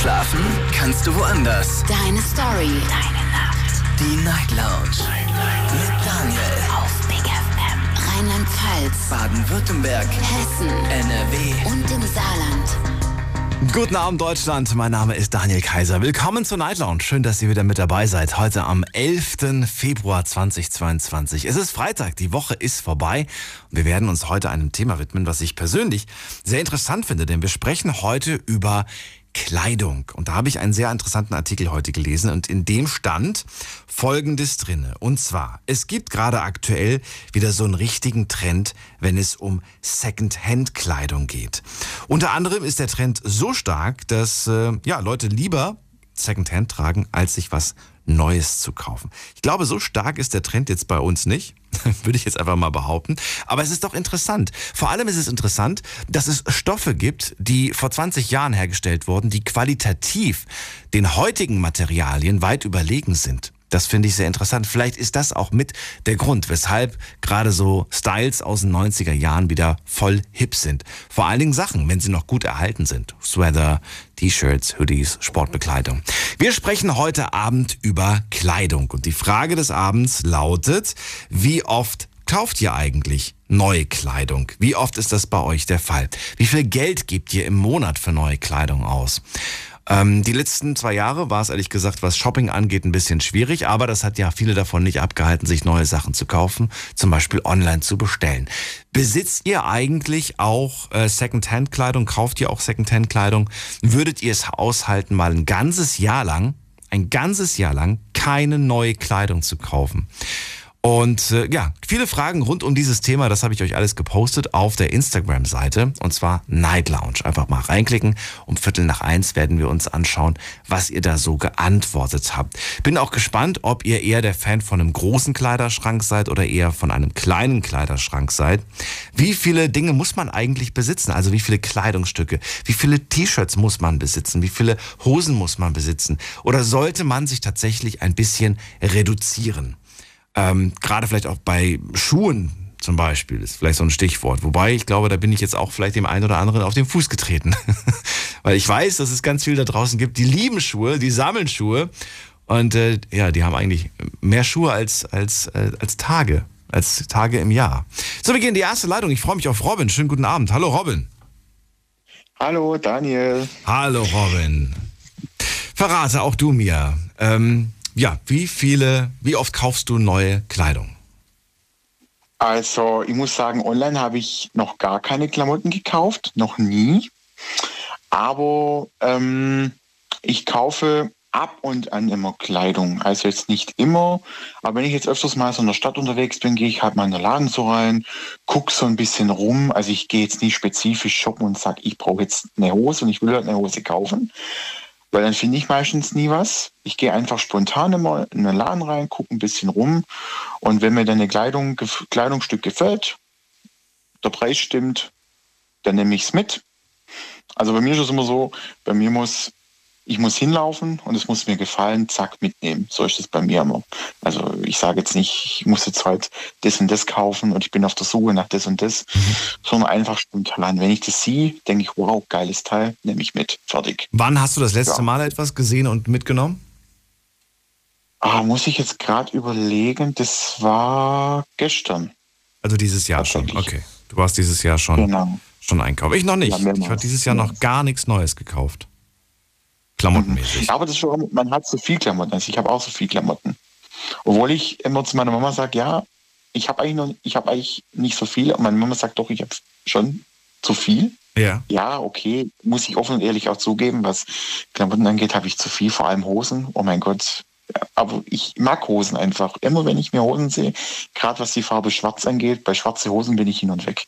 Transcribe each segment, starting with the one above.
Schlafen kannst du woanders. Deine Story. Deine Nacht. Die Night Lounge. Mit Daniel. Auf Big FM. Rheinland-Pfalz. Baden-Württemberg. Hessen. NRW. Und im Saarland. Guten Abend Deutschland, mein Name ist Daniel Kaiser. Willkommen zur Night Lounge. Schön, dass ihr wieder mit dabei seid. Heute am 11. Februar 2022. Es ist Freitag, die Woche ist vorbei. Wir werden uns heute einem Thema widmen, was ich persönlich sehr interessant finde, denn wir sprechen heute über Kleidung. Und da habe ich einen sehr interessanten Artikel heute gelesen und in dem stand Folgendes drinne. Und zwar, es gibt gerade aktuell wieder so einen richtigen Trend, wenn es um Second-Hand-Kleidung geht. Unter anderem ist der Trend so stark, dass äh, ja, Leute lieber Second-Hand tragen, als sich was Neues zu kaufen. Ich glaube, so stark ist der Trend jetzt bei uns nicht, würde ich jetzt einfach mal behaupten. Aber es ist doch interessant. Vor allem ist es interessant, dass es Stoffe gibt, die vor 20 Jahren hergestellt wurden, die qualitativ den heutigen Materialien weit überlegen sind. Das finde ich sehr interessant. Vielleicht ist das auch mit der Grund, weshalb gerade so Styles aus den 90er Jahren wieder voll hip sind. Vor allen Dingen Sachen, wenn sie noch gut erhalten sind. Sweater, T-Shirts, Hoodies, Sportbekleidung. Wir sprechen heute Abend über Kleidung. Und die Frage des Abends lautet, wie oft kauft ihr eigentlich neue Kleidung? Wie oft ist das bei euch der Fall? Wie viel Geld gebt ihr im Monat für neue Kleidung aus? Ähm, die letzten zwei Jahre war es ehrlich gesagt, was Shopping angeht, ein bisschen schwierig, aber das hat ja viele davon nicht abgehalten, sich neue Sachen zu kaufen, zum Beispiel online zu bestellen. Besitzt ihr eigentlich auch äh, Secondhand-Kleidung? Kauft ihr auch Secondhand-Kleidung? Würdet ihr es aushalten, mal ein ganzes Jahr lang, ein ganzes Jahr lang keine neue Kleidung zu kaufen? Und äh, ja, viele Fragen rund um dieses Thema, das habe ich euch alles gepostet auf der Instagram-Seite und zwar Night Lounge. Einfach mal reinklicken. Um Viertel nach eins werden wir uns anschauen, was ihr da so geantwortet habt. Bin auch gespannt, ob ihr eher der Fan von einem großen Kleiderschrank seid oder eher von einem kleinen Kleiderschrank seid. Wie viele Dinge muss man eigentlich besitzen? Also wie viele Kleidungsstücke? Wie viele T-Shirts muss man besitzen? Wie viele Hosen muss man besitzen? Oder sollte man sich tatsächlich ein bisschen reduzieren? Ähm, Gerade vielleicht auch bei Schuhen zum Beispiel ist vielleicht so ein Stichwort. Wobei ich glaube, da bin ich jetzt auch vielleicht dem einen oder anderen auf den Fuß getreten. Weil ich weiß, dass es ganz viel da draußen gibt, die lieben Schuhe, die sammeln Schuhe. Und äh, ja, die haben eigentlich mehr Schuhe als, als, äh, als Tage, als Tage im Jahr. So, wir gehen in die erste Leitung. Ich freue mich auf Robin. Schönen guten Abend. Hallo Robin. Hallo Daniel. Hallo Robin. Verrate auch du mir. Ähm, ja, wie viele, wie oft kaufst du neue Kleidung? Also ich muss sagen, online habe ich noch gar keine Klamotten gekauft, noch nie. Aber ähm, ich kaufe ab und an immer Kleidung. Also jetzt nicht immer, aber wenn ich jetzt öfters mal so in der Stadt unterwegs bin, gehe ich halt mal in den Laden so rein, gucke so ein bisschen rum. Also ich gehe jetzt nicht spezifisch shoppen und sage, ich brauche jetzt eine Hose und ich will halt eine Hose kaufen, weil dann finde ich meistens nie was. Ich gehe einfach spontan immer in den Laden rein, gucke ein bisschen rum und wenn mir dann eine Kleidung, Kleidungsstück gefällt, der Preis stimmt, dann nehme ich es mit. Also bei mir ist es immer so, bei mir muss ich muss hinlaufen und es muss mir gefallen, zack, mitnehmen. So ist es bei mir immer. Also ich sage jetzt nicht, ich muss jetzt halt das und das kaufen und ich bin auf der Suche nach das und das, mhm. sondern einfach spontan. Wenn ich das sehe, denke ich, wow, geiles Teil, nehme ich mit. Fertig. Wann hast du das letzte ja. Mal etwas gesehen und mitgenommen? Ah, muss ich jetzt gerade überlegen, das war gestern. Also dieses Jahr schon, okay. Du warst dieses Jahr schon, genau. schon einkaufen. Ich noch nicht. Ja, ich habe dieses Jahr noch gar nichts Neues gekauft. Klamottenmäßig. Aber das ist schon, man hat so viel Klamotten. Also ich habe auch so viel Klamotten. Obwohl ich immer zu meiner Mama sage, ja, ich habe eigentlich noch, ich habe eigentlich nicht so viel. Und meine Mama sagt doch, ich habe schon zu viel. Ja. Ja, okay, muss ich offen und ehrlich auch zugeben, was Klamotten angeht, habe ich zu viel, vor allem Hosen. Oh mein Gott. Aber ich mag Hosen einfach. Immer wenn ich mir Hosen sehe, gerade was die Farbe Schwarz angeht, bei schwarzen Hosen bin ich hin und weg.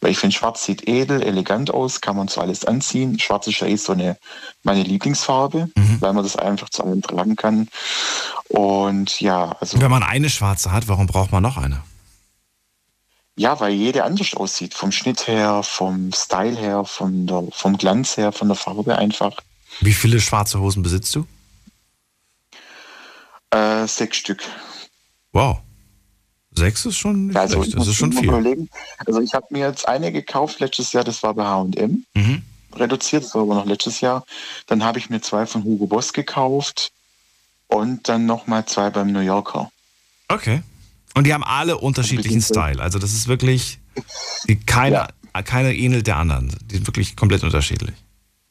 Weil ich finde, schwarz sieht edel, elegant aus, kann man so alles anziehen. Schwarz ist ja eh so eine, meine Lieblingsfarbe, mhm. weil man das einfach zu allem tragen kann. Und ja, also. Wenn man eine schwarze hat, warum braucht man noch eine? Ja, weil jede anders aussieht. Vom Schnitt her, vom Style her, von der, vom Glanz her, von der Farbe einfach. Wie viele schwarze Hosen besitzt du? Äh, sechs Stück. Wow. Sechs ist schon also schlecht. Das ist schon viel. Überlegen. Also ich habe mir jetzt eine gekauft letztes Jahr, das war bei H&M. Mhm. reduziert, das war aber noch letztes Jahr. Dann habe ich mir zwei von Hugo Boss gekauft und dann nochmal zwei beim New Yorker. Okay. Und die haben alle unterschiedlichen Style. Also das ist wirklich, die, keine, ja. keine ähnelt der anderen. Die sind wirklich komplett unterschiedlich.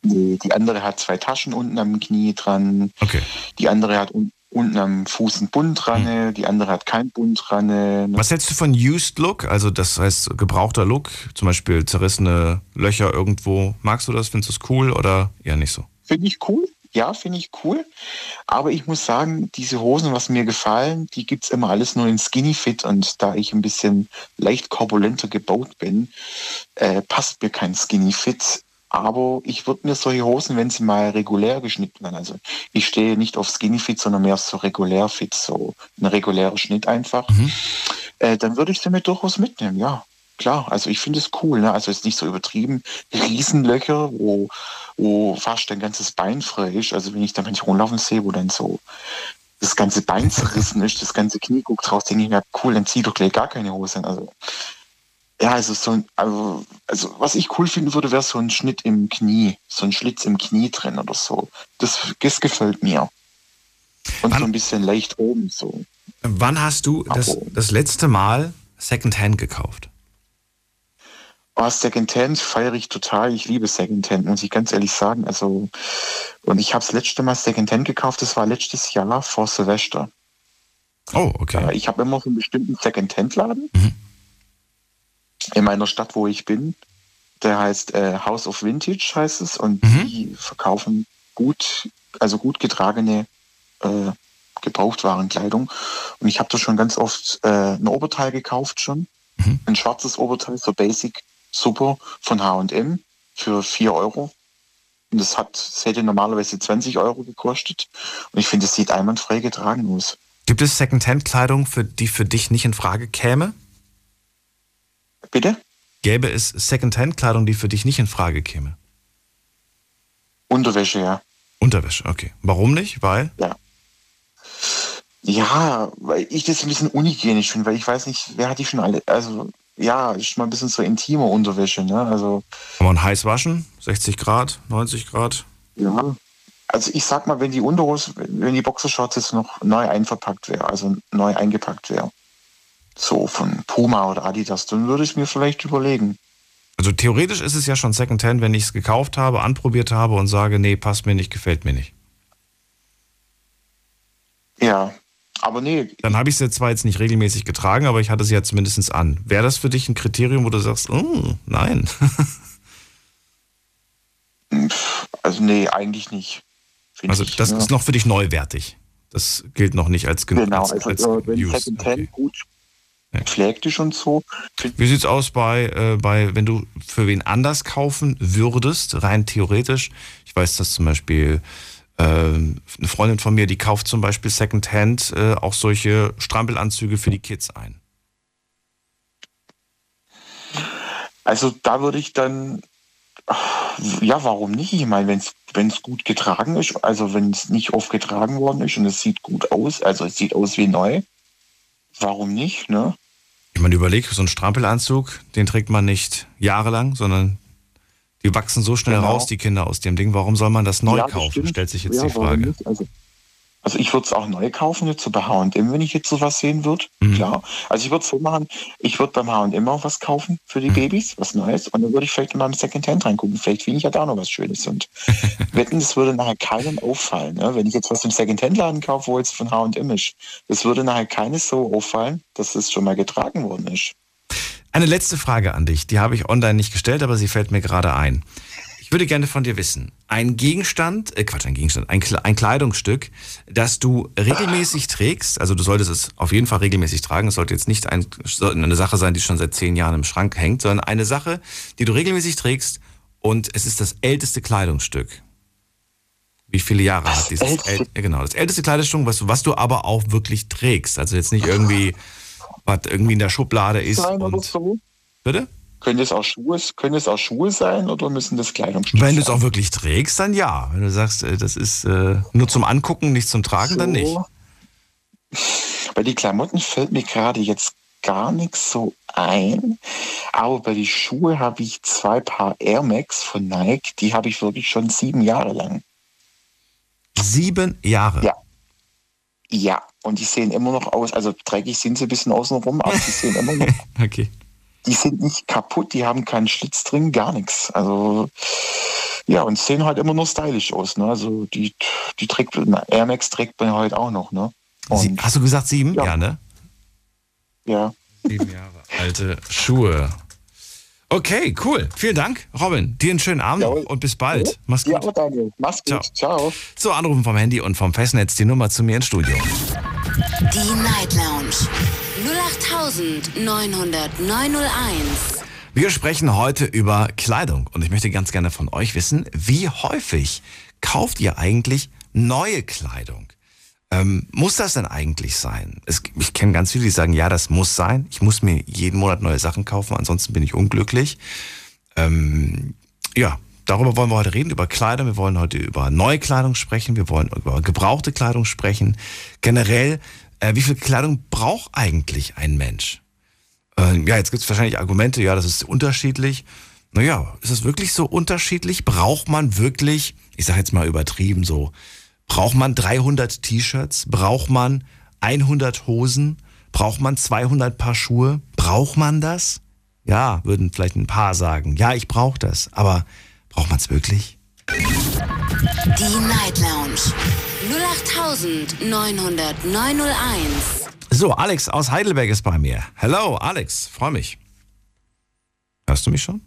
Die, die andere hat zwei Taschen unten am Knie dran. Okay. Die andere hat un, unten am Fuß ein Bund dran. Hm. Die andere hat kein Bund dran. Was hältst du von Used Look? Also das heißt gebrauchter Look, zum Beispiel zerrissene Löcher irgendwo. Magst du das? Findest du es cool oder eher nicht so? Finde ich cool ja, finde ich cool. Aber ich muss sagen, diese Hosen, was mir gefallen, die gibt es immer alles nur in Skinny Fit. Und da ich ein bisschen leicht korpulenter gebaut bin, äh, passt mir kein Skinny Fit. Aber ich würde mir solche Hosen, wenn sie mal regulär geschnitten werden, also ich stehe nicht auf Skinny Fit, sondern mehr so regulär Fit, so ein regulärer Schnitt einfach, mhm. äh, dann würde ich sie mir durchaus mitnehmen, ja. Klar, also ich finde es cool, ne? also es ist nicht so übertrieben. Riesenlöcher, wo wo fast ein ganzes Bein frei ist. Also wenn ich da manchmal rumlaufen sehe, wo dann so das ganze Bein zerrissen ist, das ganze Knie guckt raus, denke ich mir, cool, dann zieh doch gleich gar keine Hose an. Also ja, also so ein, also, also was ich cool finden würde, wäre so ein Schnitt im Knie, so ein Schlitz im Knie drin oder so. Das, das gefällt mir. Und wann, so ein bisschen leicht oben so. Wann hast du das, das letzte Mal Secondhand gekauft? Oh, Secondhand feiere ich total. Ich liebe Secondhand, muss ich ganz ehrlich sagen. Also, und ich habe das letzte Mal Secondhand gekauft, das war letztes Jahr vor Silvester. Oh, okay. Ich habe immer so einen bestimmten Secondhand-Laden mhm. In meiner Stadt, wo ich bin. Der heißt äh, House of Vintage, heißt es. Und mhm. die verkaufen gut, also gut getragene äh, Gebrauchtwarenkleidung. Und ich habe da schon ganz oft äh, ein Oberteil gekauft schon. Mhm. Ein schwarzes Oberteil, so Basic super von H&M für 4 Euro. Und das hat, das hätte normalerweise 20 Euro gekostet. Und ich finde, es sieht einwandfrei getragen aus. Gibt es Secondhand-Kleidung, für die für dich nicht in Frage käme? Bitte? Gäbe es Secondhand-Kleidung, die für dich nicht in Frage käme? Unterwäsche, ja. Unterwäsche, okay. Warum nicht? Weil? Ja. Ja, weil ich das ein bisschen unhygienisch finde, weil ich weiß nicht, wer hat die schon alle, also ja, ist mal ein bisschen so intime Unterwäsche, ne? Also. Kann man heiß waschen? 60 Grad, 90 Grad? Ja. Also ich sag mal, wenn die Unterhose, wenn die Boxershorts jetzt noch neu einverpackt wäre, also neu eingepackt wäre, so von Puma oder Adidas, dann würde ich es mir vielleicht überlegen. Also theoretisch ist es ja schon Secondhand, wenn ich es gekauft habe, anprobiert habe und sage, nee, passt mir nicht, gefällt mir nicht. Ja, aber nee. Dann habe ich sie zwar jetzt nicht regelmäßig getragen, aber ich hatte sie ja zumindest an. Wäre das für dich ein Kriterium, wo du sagst, oh, nein? also nee, eigentlich nicht. Also ich, das ja. ist noch für dich neuwertig. Das gilt noch nicht als genug. Genau, als, als, also wenn Secondhand okay. gut ja. pflegt dich und so. Wie sieht es aus bei, äh, bei, wenn du für wen anders kaufen würdest, rein theoretisch? Ich weiß, dass zum Beispiel ähm, eine Freundin von mir, die kauft zum Beispiel Secondhand äh, auch solche Strampelanzüge für die Kids ein. Also da würde ich dann, ja, warum nicht? Ich meine, wenn es gut getragen ist, also wenn es nicht oft getragen worden ist und es sieht gut aus, also es sieht aus wie neu, warum nicht, ne? Ich meine, überleg, so ein Strampelanzug, den trägt man nicht jahrelang, sondern die wachsen so schnell genau. raus, die Kinder aus dem Ding. Warum soll man das neu ja, kaufen? Stimmt. Stellt sich jetzt ja, die Frage. Also, also, ich würde es auch neu kaufen, jetzt so bei H&M, wenn ich jetzt sowas sehen würde. Mhm. Klar. Also ich würde es so machen, ich würde beim H&M auch was kaufen für die mhm. Babys, was Neues. Und dann würde ich vielleicht in meinem Secondhand reingucken. Vielleicht finde ich ja da noch was Schönes. Und wetten, das würde nachher keinem auffallen. Ne? Wenn ich jetzt was im Secondhand-Laden kaufe, wo jetzt von H&M ist, das würde nachher keines so auffallen, dass es schon mal getragen worden ist. Eine letzte Frage an dich, die habe ich online nicht gestellt, aber sie fällt mir gerade ein. Ich würde gerne von dir wissen, ein Gegenstand, äh Quatsch, ein Gegenstand, ein, ein Kleidungsstück, das du regelmäßig trägst, also du solltest es auf jeden Fall regelmäßig tragen, es sollte jetzt nicht ein, eine Sache sein, die schon seit zehn Jahren im Schrank hängt, sondern eine Sache, die du regelmäßig trägst und es ist das älteste Kleidungsstück. Wie viele Jahre hat dieses, äl, genau, das älteste Kleidungsstück, was, was du aber auch wirklich trägst, also jetzt nicht irgendwie was irgendwie in der Schublade ist. Klein und. Bitte? Können es, auch Schuhe, können es auch Schuhe sein oder müssen das Kleidungsstücke Wenn du es auch wirklich trägst, dann ja. Wenn du sagst, äh, das ist äh, nur zum Angucken, nicht zum Tragen, so. dann nicht. Bei die Klamotten fällt mir gerade jetzt gar nichts so ein. Aber bei den Schuhe habe ich zwei Paar Air Max von Nike. Die habe ich wirklich schon sieben Jahre lang. Sieben Jahre? Ja. Ja, und die sehen immer noch aus, also dreckig sind sie ein bisschen außenrum, aber die sehen immer noch. okay. Die sind nicht kaputt, die haben keinen Schlitz drin, gar nichts. Also ja, und sehen halt immer noch stylisch aus. Ne? Also die, die trägt, Air Max trägt man heute auch noch. Ne? Sie, hast du gesagt sieben? Ja, ja ne? Ja. Sieben Jahre alte Schuhe. Okay, cool. Vielen Dank, Robin. Dir einen schönen Abend Jawohl. und bis bald. Ja. Mach's gut. Ja, Daniel. Mach's gut. Ciao. Ciao. So, Anrufen vom Handy und vom Festnetz die Nummer zu mir ins Studio. Die Night Lounge 0890901. Wir sprechen heute über Kleidung und ich möchte ganz gerne von euch wissen, wie häufig kauft ihr eigentlich neue Kleidung? Ähm, muss das denn eigentlich sein? Es, ich kenne ganz viele, die sagen, ja, das muss sein. Ich muss mir jeden Monat neue Sachen kaufen, ansonsten bin ich unglücklich. Ähm, ja, darüber wollen wir heute reden, über Kleidung. Wir wollen heute über neue Kleidung sprechen. Wir wollen über gebrauchte Kleidung sprechen. Generell, äh, wie viel Kleidung braucht eigentlich ein Mensch? Äh, ja, jetzt gibt es wahrscheinlich Argumente, ja, das ist unterschiedlich. Naja, ist es wirklich so unterschiedlich? Braucht man wirklich, ich sage jetzt mal übertrieben so, Braucht man 300 T-Shirts? Braucht man 100 Hosen? Braucht man 200 Paar Schuhe? Braucht man das? Ja, würden vielleicht ein paar sagen. Ja, ich brauche das. Aber braucht man es wirklich? Die Night Lounge 0890901. So, Alex aus Heidelberg ist bei mir. Hello, Alex, freue mich. Hörst du mich schon?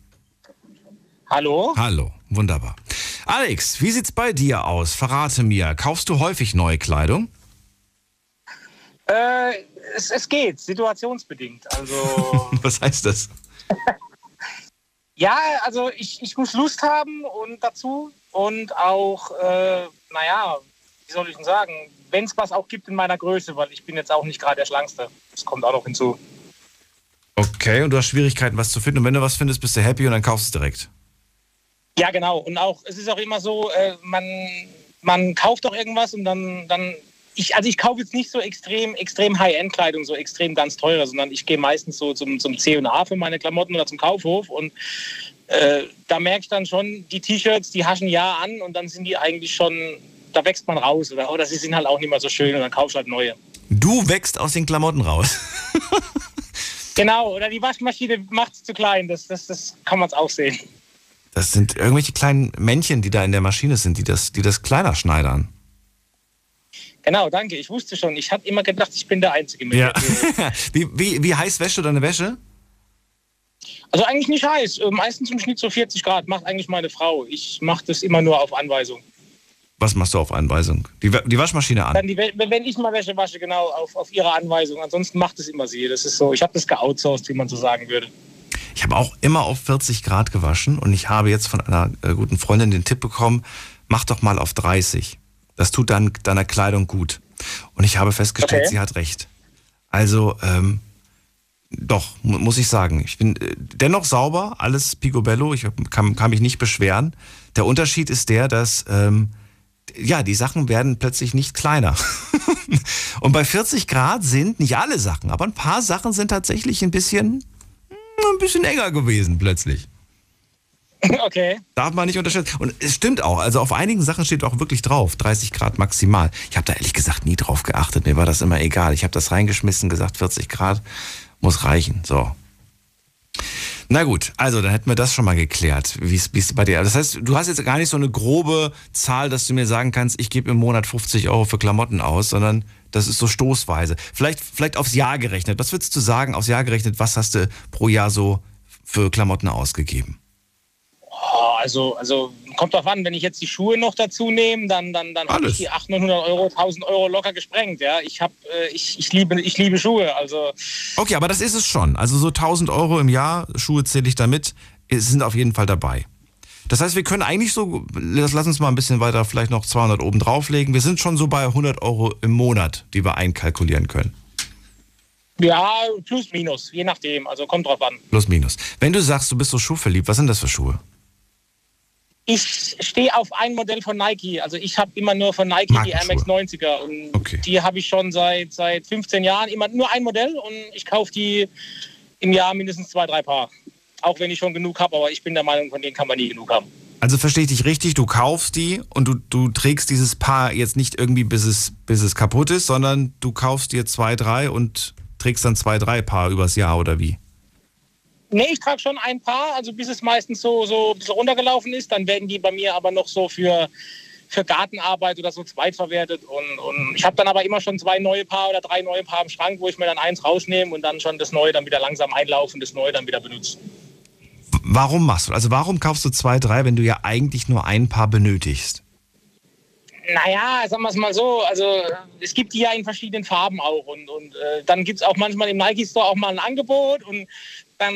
Hallo? Hallo, wunderbar. Alex, wie sieht's bei dir aus? Verrate mir, kaufst du häufig neue Kleidung? Äh, es, es geht, situationsbedingt. Also. Was heißt das? ja, also ich, ich muss Lust haben und dazu und auch, äh, naja, wie soll ich denn sagen, wenn es was auch gibt in meiner Größe, weil ich bin jetzt auch nicht gerade der Schlankste. Das kommt auch noch hinzu. Okay, und du hast Schwierigkeiten, was zu finden. Und wenn du was findest, bist du happy und dann kaufst du es direkt. Ja, genau. Und auch, es ist auch immer so, äh, man, man kauft doch irgendwas und dann, dann ich, also ich kaufe jetzt nicht so extrem, extrem High-End-Kleidung, so extrem ganz teure, sondern ich gehe meistens so zum, zum C&A für meine Klamotten oder zum Kaufhof und äh, da merke ich dann schon, die T-Shirts, die haschen ja an und dann sind die eigentlich schon, da wächst man raus oder, oder sie sind halt auch nicht mehr so schön und dann kaufst du halt neue. Du wächst aus den Klamotten raus. genau, oder die Waschmaschine macht es zu klein, das, das, das kann man es auch sehen. Das sind irgendwelche kleinen Männchen, die da in der Maschine sind, die das, die das kleiner schneidern. Genau, danke. Ich wusste schon. Ich hatte immer gedacht, ich bin der Einzige mit ja. wie, wie, wie heiß wäscht du deine Wäsche? Also eigentlich nicht heiß. Äh, meistens im Schnitt so 40 Grad. Macht eigentlich meine Frau. Ich mache das immer nur auf Anweisung. Was machst du auf Anweisung? Die, die Waschmaschine an? Die, wenn ich mal Wäsche wasche, genau, auf, auf ihre Anweisung. Ansonsten macht es immer sie. Das ist so. Ich habe das geoutsourced, wie man so sagen würde. Ich habe auch immer auf 40 Grad gewaschen und ich habe jetzt von einer äh, guten Freundin den Tipp bekommen, mach doch mal auf 30. Das tut dann deiner Kleidung gut. Und ich habe festgestellt, okay. sie hat recht. Also, ähm, doch, muss ich sagen. Ich bin äh, dennoch sauber, alles picobello, ich kann, kann mich nicht beschweren. Der Unterschied ist der, dass ähm, ja, die Sachen werden plötzlich nicht kleiner. Und bei 40 Grad sind nicht alle Sachen, aber ein paar Sachen sind tatsächlich ein bisschen ein bisschen enger gewesen plötzlich. Okay. Darf man nicht unterschätzen. Und es stimmt auch. Also auf einigen Sachen steht auch wirklich drauf. 30 Grad maximal. Ich habe da ehrlich gesagt nie drauf geachtet. Mir war das immer egal. Ich habe das reingeschmissen, gesagt 40 Grad muss reichen. So. Na gut, also dann hätten wir das schon mal geklärt, wie es bei dir. Das heißt, du hast jetzt gar nicht so eine grobe Zahl, dass du mir sagen kannst, ich gebe im Monat 50 Euro für Klamotten aus, sondern das ist so stoßweise. Vielleicht, vielleicht aufs Jahr gerechnet. Was würdest du sagen, aufs Jahr gerechnet, was hast du pro Jahr so für Klamotten ausgegeben? Oh, also, also kommt drauf an, wenn ich jetzt die Schuhe noch dazu nehme, dann, dann, dann habe ich die 800, 900 Euro, 1000 Euro locker gesprengt. Ja? Ich, hab, äh, ich, ich, liebe, ich liebe Schuhe. Also. Okay, aber das ist es schon. Also so 1000 Euro im Jahr, Schuhe zähle ich damit, sind auf jeden Fall dabei. Das heißt, wir können eigentlich so, lass uns mal ein bisschen weiter, vielleicht noch 200 oben drauflegen. Wir sind schon so bei 100 Euro im Monat, die wir einkalkulieren können. Ja, plus minus, je nachdem. Also kommt drauf an. Plus minus. Wenn du sagst, du bist so schuhverliebt, was sind das für Schuhe? Ich stehe auf ein Modell von Nike. Also ich habe immer nur von Nike die Air Max 90er. Und okay. die habe ich schon seit, seit 15 Jahren immer nur ein Modell und ich kaufe die im Jahr mindestens zwei, drei Paar. Auch wenn ich schon genug habe, aber ich bin der Meinung, von denen kann man nie genug haben. Also verstehe ich dich richtig, du kaufst die und du, du trägst dieses Paar jetzt nicht irgendwie, bis es, bis es kaputt ist, sondern du kaufst dir zwei, drei und trägst dann zwei, drei Paar übers Jahr oder wie? Nee, ich trage schon ein Paar, also bis es meistens so, so ein bisschen runtergelaufen ist. Dann werden die bei mir aber noch so für, für Gartenarbeit oder so zweitverwertet. Und, und ich habe dann aber immer schon zwei neue Paar oder drei neue Paar im Schrank, wo ich mir dann eins rausnehme und dann schon das neue dann wieder langsam einlaufen, das neue dann wieder benutze. Warum machst du? Also warum kaufst du zwei, drei, wenn du ja eigentlich nur ein Paar benötigst? Naja, sagen wir es mal so, also es gibt die ja in verschiedenen Farben auch und, und äh, dann gibt es auch manchmal im Nike Store auch mal ein Angebot und dann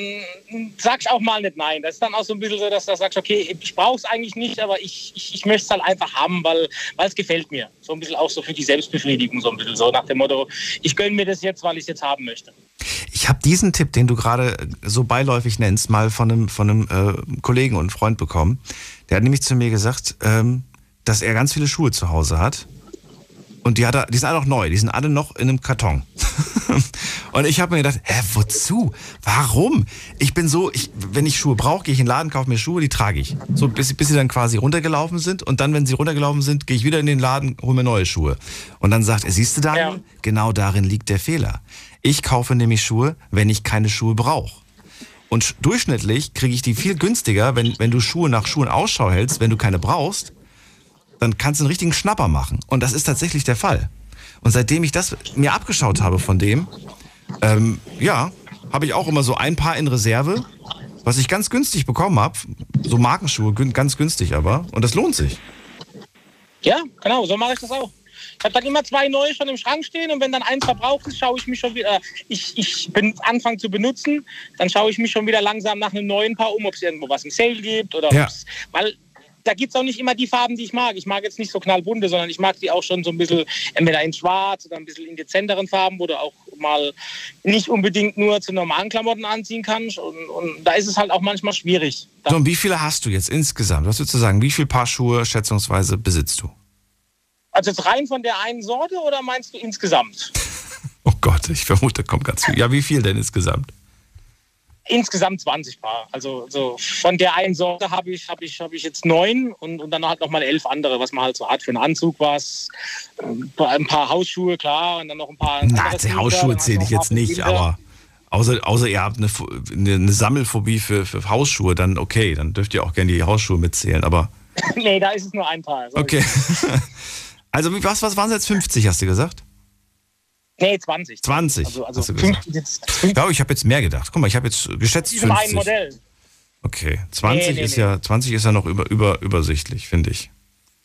sag ich auch mal nicht nein. Das ist dann auch so ein bisschen so, dass du sagst, okay, ich brauche es eigentlich nicht, aber ich, ich, ich möchte es halt einfach haben, weil es gefällt mir. So ein bisschen auch so für die Selbstbefriedigung, so ein bisschen so nach dem Motto, ich gönne mir das jetzt, weil ich es jetzt haben möchte. Ich habe diesen Tipp, den du gerade so beiläufig nennst, mal von einem, von einem äh, Kollegen und Freund bekommen. Der hat nämlich zu mir gesagt, ähm, dass er ganz viele Schuhe zu Hause hat und die, hat er, die sind alle noch neu, die sind alle noch in einem Karton. und ich habe mir gedacht, hä, wozu? Warum? Ich bin so, ich, wenn ich Schuhe brauche, gehe ich in den Laden, kaufe mir Schuhe, die trage ich. So bis, bis sie dann quasi runtergelaufen sind. Und dann, wenn sie runtergelaufen sind, gehe ich wieder in den Laden, hole mir neue Schuhe. Und dann sagt er, siehst du Daniel, ja. genau darin liegt der Fehler. Ich kaufe nämlich Schuhe, wenn ich keine Schuhe brauche. Und durchschnittlich kriege ich die viel günstiger, wenn, wenn du Schuhe nach Schuhen Ausschau hältst, wenn du keine brauchst dann kannst du einen richtigen Schnapper machen. Und das ist tatsächlich der Fall. Und seitdem ich das mir abgeschaut habe von dem, ähm, ja, habe ich auch immer so ein paar in Reserve, was ich ganz günstig bekommen habe. So Markenschuhe, ganz günstig aber. Und das lohnt sich. Ja, genau, so mache ich das auch. Ich habe dann immer zwei neue schon im Schrank stehen und wenn dann eins verbraucht ist, schaue ich mich schon wieder, ich, ich bin anfangen zu benutzen, dann schaue ich mich schon wieder langsam nach einem neuen Paar um, ob es irgendwo was im Sale gibt oder ja. weil da gibt es auch nicht immer die Farben, die ich mag. Ich mag jetzt nicht so knallbunte, sondern ich mag die auch schon so ein bisschen entweder in schwarz oder ein bisschen in dezenteren Farben, wo du auch mal nicht unbedingt nur zu normalen Klamotten anziehen kannst. Und, und da ist es halt auch manchmal schwierig. So, und wie viele hast du jetzt insgesamt? Was würdest du sagen? Wie viele Paar Schuhe schätzungsweise besitzt du? Also jetzt rein von der einen Sorte oder meinst du insgesamt? oh Gott, ich vermute, kommt ganz viel. Ja, wie viel denn insgesamt? Insgesamt 20 Paar. Also, also von der einen Sorte habe ich, hab ich, hab ich jetzt neun und, und dann halt nochmal elf andere, was man halt so hat. Für einen Anzug was, ein paar Hausschuhe, klar, und dann noch ein paar. Na, die Hausschuhe zähle ich jetzt nicht, aber außer, außer ihr habt eine, eine Sammelphobie für, für Hausschuhe, dann okay, dann dürft ihr auch gerne die Hausschuhe mitzählen, aber. nee, da ist es nur ein Paar. Okay. also, was, was waren es jetzt? 50, hast du gesagt? Nee, 20. 20. Also, also 50, jetzt, 50. Ja, ich habe jetzt mehr gedacht. Guck mal, ich habe jetzt geschätzt 50. ein Modell. Okay, 20 nee, nee, ist nee. ja 20 ist ja noch über, über, übersichtlich, finde ich.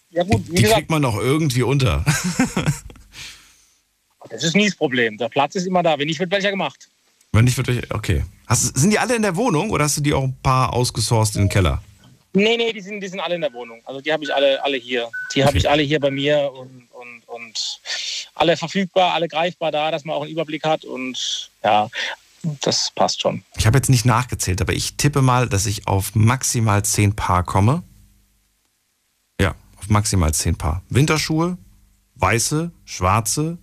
Ja gut, die, die gesagt, kriegt man noch irgendwie unter. das ist nie das Problem. Der Platz ist immer da. Wenn nicht, wird welcher gemacht. Wenn nicht, wird welcher. Okay. Hast, sind die alle in der Wohnung oder hast du die auch ein paar ausgesourced in den Keller? Nee, nee, die sind, die sind alle in der Wohnung. Also die habe ich alle, alle hier. Die okay. habe ich alle hier bei mir und, und, und alle verfügbar, alle greifbar da, dass man auch einen Überblick hat. Und ja, das passt schon. Ich habe jetzt nicht nachgezählt, aber ich tippe mal, dass ich auf maximal zehn Paar komme. Ja, auf maximal zehn Paar. Winterschuhe, weiße, schwarze,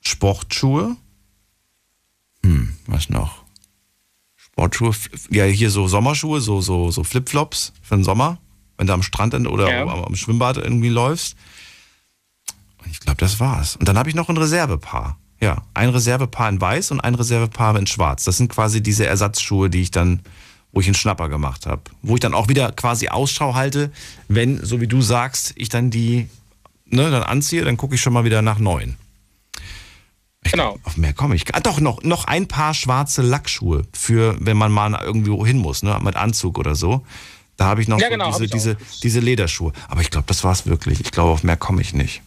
Sportschuhe. Hm, was noch? Sportschuhe, ja, hier so Sommerschuhe, so, so, so Flipflops für den Sommer, wenn du am Strand oder ja. am Schwimmbad irgendwie läufst. Ich glaube, das war's. Und dann habe ich noch ein Reservepaar. Ja, ein Reservepaar in weiß und ein Reservepaar in schwarz. Das sind quasi diese Ersatzschuhe, die ich dann, wo ich einen Schnapper gemacht habe. Wo ich dann auch wieder quasi Ausschau halte, wenn, so wie du sagst, ich dann die ne, dann anziehe, dann gucke ich schon mal wieder nach neuen. Genau. Auf mehr komme ich. Ah, doch, noch, noch ein paar schwarze Lackschuhe für, wenn man mal irgendwo hin muss, ne, mit Anzug oder so. Da habe ich noch ja, genau, so diese, diese, diese Lederschuhe. Aber ich glaube, das war es wirklich. Ich glaube, auf mehr komme ich nicht.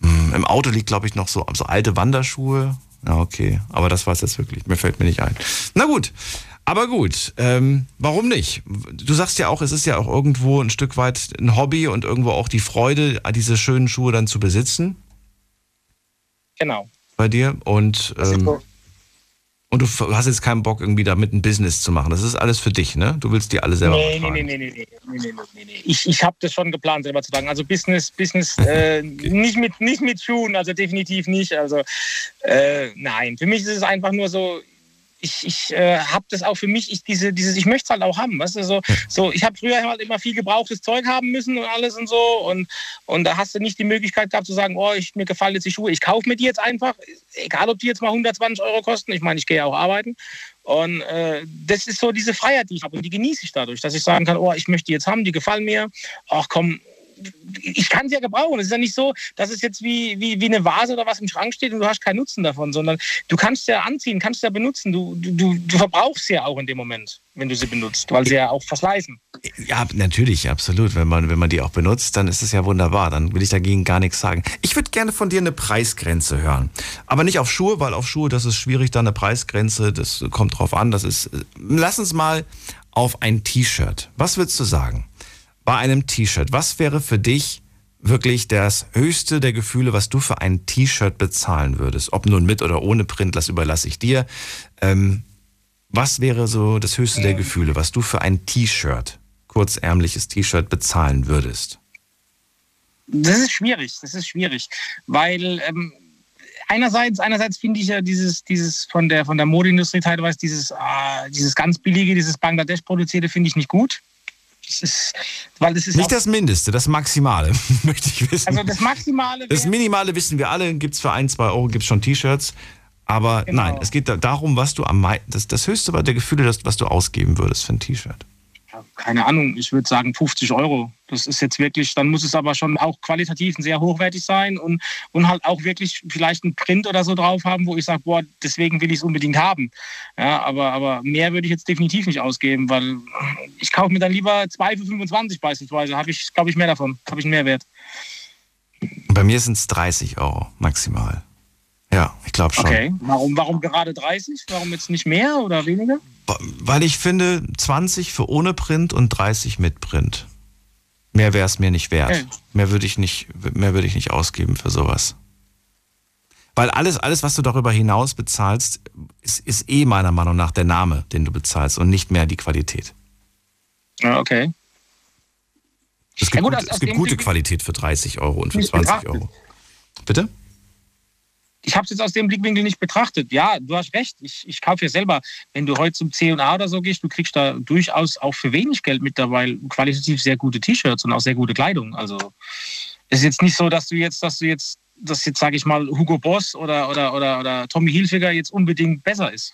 Hm, Im Auto liegt, glaube ich, noch so, so alte Wanderschuhe. Ja, okay. Aber das war es jetzt wirklich. Mir fällt mir nicht ein. Na gut. Aber gut, ähm, warum nicht? Du sagst ja auch, es ist ja auch irgendwo ein Stück weit ein Hobby und irgendwo auch die Freude, diese schönen Schuhe dann zu besitzen. Genau. Bei dir und, also ähm, und du hast jetzt keinen Bock, irgendwie damit ein Business zu machen. Das ist alles für dich, ne? Du willst die alle selber nee, machen. Nee, nee, nee, nee, nee, nee, nee, nee. Ich, ich habe das schon geplant, selber zu sagen. Also Business, Business, äh, okay. nicht, mit, nicht mit Schuhen, also definitiv nicht. Also äh, nein, für mich ist es einfach nur so, ich, ich äh, habe das auch für mich, ich, diese, dieses, ich möchte es halt auch haben. Weißt du, so, so, ich habe früher halt immer viel gebrauchtes Zeug haben müssen und alles und so. Und, und da hast du nicht die Möglichkeit gehabt zu sagen, oh, ich, mir gefallen jetzt die Schuhe, ich kaufe mir die jetzt einfach, egal ob die jetzt mal 120 Euro kosten. Ich meine, ich gehe ja auch arbeiten. Und äh, das ist so diese Freiheit, die ich habe und die genieße ich dadurch, dass ich sagen kann, oh, ich möchte die jetzt haben, die gefallen mir. Ach komm, ich kann es ja gebrauchen. Es ist ja nicht so, dass es jetzt wie, wie, wie eine Vase oder was im Schrank steht und du hast keinen Nutzen davon, sondern du kannst ja anziehen, kannst ja benutzen. Du, du, du verbrauchst sie ja auch in dem Moment, wenn du sie benutzt, weil sie ja auch verschleißen. Ja, natürlich, absolut. Wenn man, wenn man die auch benutzt, dann ist es ja wunderbar. Dann will ich dagegen gar nichts sagen. Ich würde gerne von dir eine Preisgrenze hören. Aber nicht auf Schuhe, weil auf Schuhe, das ist schwierig, da eine Preisgrenze, das kommt drauf an. Das ist, lass uns mal auf ein T-Shirt. Was würdest du sagen? Bei einem T-Shirt, was wäre für dich wirklich das höchste der Gefühle, was du für ein T-Shirt bezahlen würdest? Ob nun mit oder ohne Print, das überlasse ich dir. Ähm, was wäre so das höchste der Gefühle, was du für ein T-Shirt, kurzärmliches T-Shirt bezahlen würdest? Das ist schwierig, das ist schwierig, weil ähm, einerseits, einerseits finde ich ja dieses, dieses von der von der Modeindustrie teilweise dieses, ah, dieses ganz billige, dieses Bangladesch produzierte finde ich nicht gut. Das ist, weil das ist Nicht das Mindeste, das Maximale, möchte ich wissen. Also das Maximale. Das Minimale wissen wir alle, gibt es für ein, zwei Euro, gibt schon T-Shirts. Aber genau. nein, es geht darum, was du am meisten, das, das höchste der Gefühle, das, was du ausgeben würdest für ein T-Shirt keine Ahnung, ich würde sagen 50 Euro. Das ist jetzt wirklich, dann muss es aber schon auch qualitativ sehr hochwertig sein und, und halt auch wirklich vielleicht einen Print oder so drauf haben, wo ich sage, boah, deswegen will ich es unbedingt haben. Ja, aber, aber mehr würde ich jetzt definitiv nicht ausgeben, weil ich kaufe mir dann lieber zwei für 25 beispielsweise. Habe ich, glaube ich, mehr davon. Habe ich einen Mehrwert. Bei mir sind es 30 Euro maximal. Ja, ich glaube schon. Okay, warum, warum gerade 30? Warum jetzt nicht mehr oder weniger? Weil ich finde, 20 für ohne Print und 30 mit Print. Mehr wäre es mir nicht wert. Okay. Mehr würde ich nicht, mehr würde ich nicht ausgeben für sowas. Weil alles, alles, was du darüber hinaus bezahlst, ist, ist eh meiner Meinung nach der Name, den du bezahlst und nicht mehr die Qualität. Ja, okay. Es gibt, ja, gut, gute, es gibt gute Qualität für 30 Euro und für 20 Euro. Bitte? Ich habe es jetzt aus dem Blickwinkel nicht betrachtet. Ja, du hast recht. Ich, ich kaufe ja selber, wenn du heute zum C&A oder so gehst, du kriegst da durchaus auch für wenig Geld mittlerweile qualitativ sehr gute T-Shirts und auch sehr gute Kleidung. Also es ist jetzt nicht so, dass du jetzt, dass du jetzt, dass jetzt sage ich mal Hugo Boss oder oder oder oder Tommy Hilfiger jetzt unbedingt besser ist.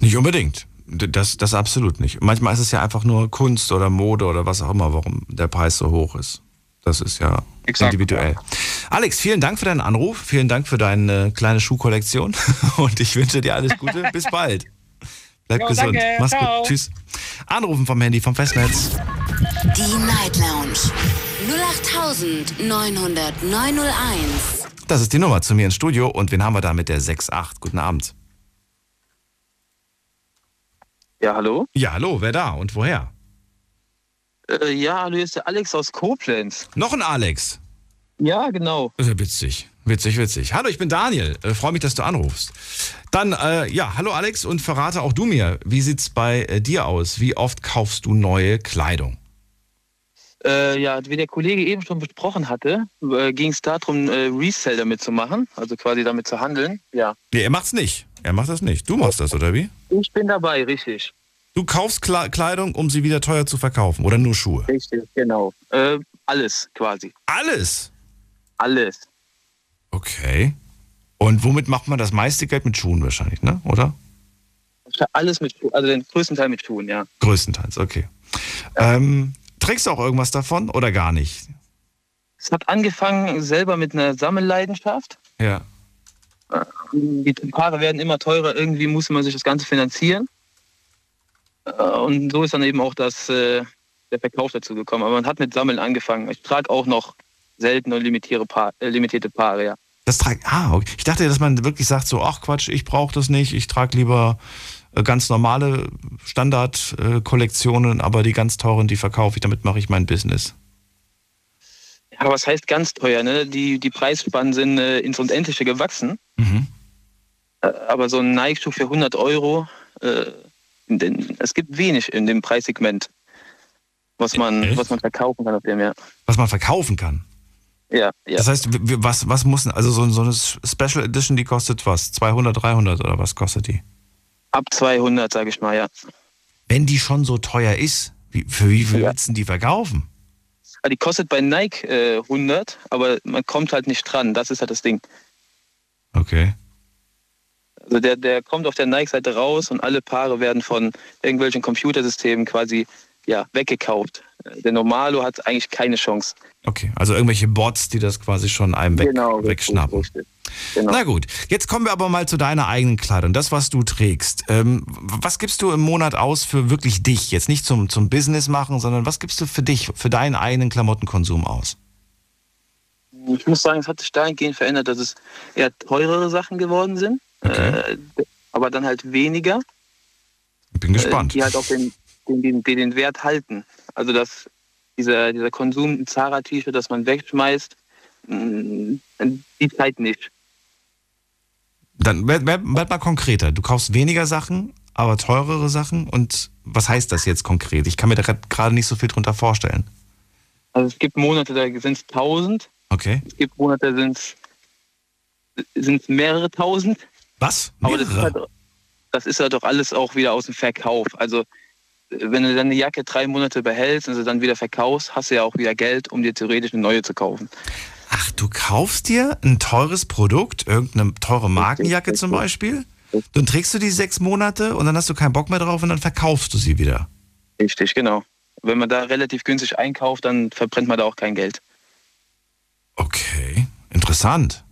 Nicht unbedingt. Das, das absolut nicht. Manchmal ist es ja einfach nur Kunst oder Mode oder was auch immer, warum der Preis so hoch ist. Das ist ja Exakt, individuell. Ja. Alex, vielen Dank für deinen Anruf. Vielen Dank für deine kleine Schuhkollektion. Und ich wünsche dir alles Gute. Bis bald. Bleib jo, gesund. Danke. Mach's Ciao. gut. Tschüss. Anrufen vom Handy vom Festnetz. Die Night Lounge 0890901. Das ist die Nummer zu mir ins Studio. Und wen haben wir da mit der 68? Guten Abend. Ja, hallo? Ja, hallo. Wer da und woher? Äh, ja, hallo, hier ist der Alex aus Koblenz. Noch ein Alex? Ja, genau. Ja witzig. Witzig, witzig. Hallo, ich bin Daniel. Äh, Freue mich, dass du anrufst. Dann, äh, ja, hallo Alex und verrate auch du mir, wie sieht's bei äh, dir aus? Wie oft kaufst du neue Kleidung? Äh, ja, wie der Kollege eben schon besprochen hatte, äh, ging es darum, äh, Resell damit zu machen, also quasi damit zu handeln. Ja. Nee, er macht's nicht. Er macht das nicht. Du machst das, oder wie? Ich bin dabei, richtig. Du kaufst Kleidung, um sie wieder teuer zu verkaufen oder nur Schuhe? Richtig, genau. Äh, alles quasi. Alles? Alles. Okay. Und womit macht man das meiste Geld mit Schuhen wahrscheinlich, ne? Oder? Alles mit Schuhen, also den größten Teil mit Schuhen, ja. Größtenteils, okay. Ja. Ähm, trägst du auch irgendwas davon oder gar nicht? Es hat angefangen selber mit einer Sammelleidenschaft. Ja. Die Paare werden immer teurer, irgendwie muss man sich das Ganze finanzieren. Äh, und so ist dann eben auch das, äh, der Verkauf dazu gekommen. Aber man hat mit Sammeln angefangen. Ich trage auch noch seltene und limitierte, Paar, äh, limitierte Paare, ja. Das tragt, ah, okay. Ich dachte, dass man wirklich sagt so, ach Quatsch, ich brauche das nicht, ich trage lieber äh, ganz normale Standardkollektionen, aber die ganz teuren, die verkaufe ich, damit mache ich mein Business. Ja, was heißt ganz teuer? Ne? Die, die Preisspannen sind äh, ins Unendliche gewachsen. Mhm. Äh, aber so ein Nike-Schuh für 100 Euro, äh, denn es gibt wenig in dem Preissegment, was man, was man verkaufen kann auf dem, ja. Was man verkaufen kann? Ja, ja. Das heißt, was, was muss, also so, so eine Special Edition, die kostet was? 200, 300 oder was kostet die? Ab 200, sage ich mal, ja. Wenn die schon so teuer ist, wie, für wie viel Ja. willst du die verkaufen? Ah, Die kostet bei Nike äh, 100, aber man kommt halt nicht dran. Das ist halt das Ding. Okay. Also der, der kommt auf der Nike-Seite raus und alle Paare werden von irgendwelchen Computersystemen quasi ja, weggekauft. Äh, Der Normalo hat eigentlich keine Chance. Okay, also irgendwelche Bots, die das quasi schon einem weg, Genau, richtig, wegschnappen. richtig. Genau. Na gut, jetzt kommen wir aber mal zu deiner eigenen Kleidung, das, was du trägst. Ähm, was gibst du im Monat aus für wirklich dich? Jetzt nicht zum, zum Business machen, sondern was gibst du für dich, für deinen eigenen Klamottenkonsum aus? Ich muss sagen, es hat sich dahingehend verändert, dass es eher teurere Sachen geworden sind, Okay. äh, aber dann halt weniger, Ich bin äh, gespannt. die halt auch den, den, den, den, Wert halten. Also dass dieser, dieser Konsum, ein Zara-T-Shirt, das man wegschmeißt, mh, die Zeit nicht. Dann werd, werd, werd mal konkreter. Du kaufst weniger Sachen, aber teurere Sachen. Und was heißt das jetzt konkret? Ich kann mir da gerade nicht so viel drunter vorstellen. Also es gibt Monate, da sind es 1000, Okay. es gibt Monate, da sind es mehrere tausend. Was? Aber das ist, halt, das ist ja doch alles auch wieder aus dem Verkauf. Also äh, wenn du deine Jacke drei Monate behältst und sie dann wieder verkaufst, hast du ja auch wieder Geld, um dir theoretisch eine neue zu kaufen. Ach, du kaufst dir ein teures Produkt, irgendeine teure Markenjacke zum Beispiel. Dann trägst du die sechs Monate und dann hast du keinen Bock mehr drauf und dann verkaufst du sie wieder. Richtig, genau. Wenn man da relativ günstig einkauft, dann verbrennt man da auch kein Geld. Okay, interessant.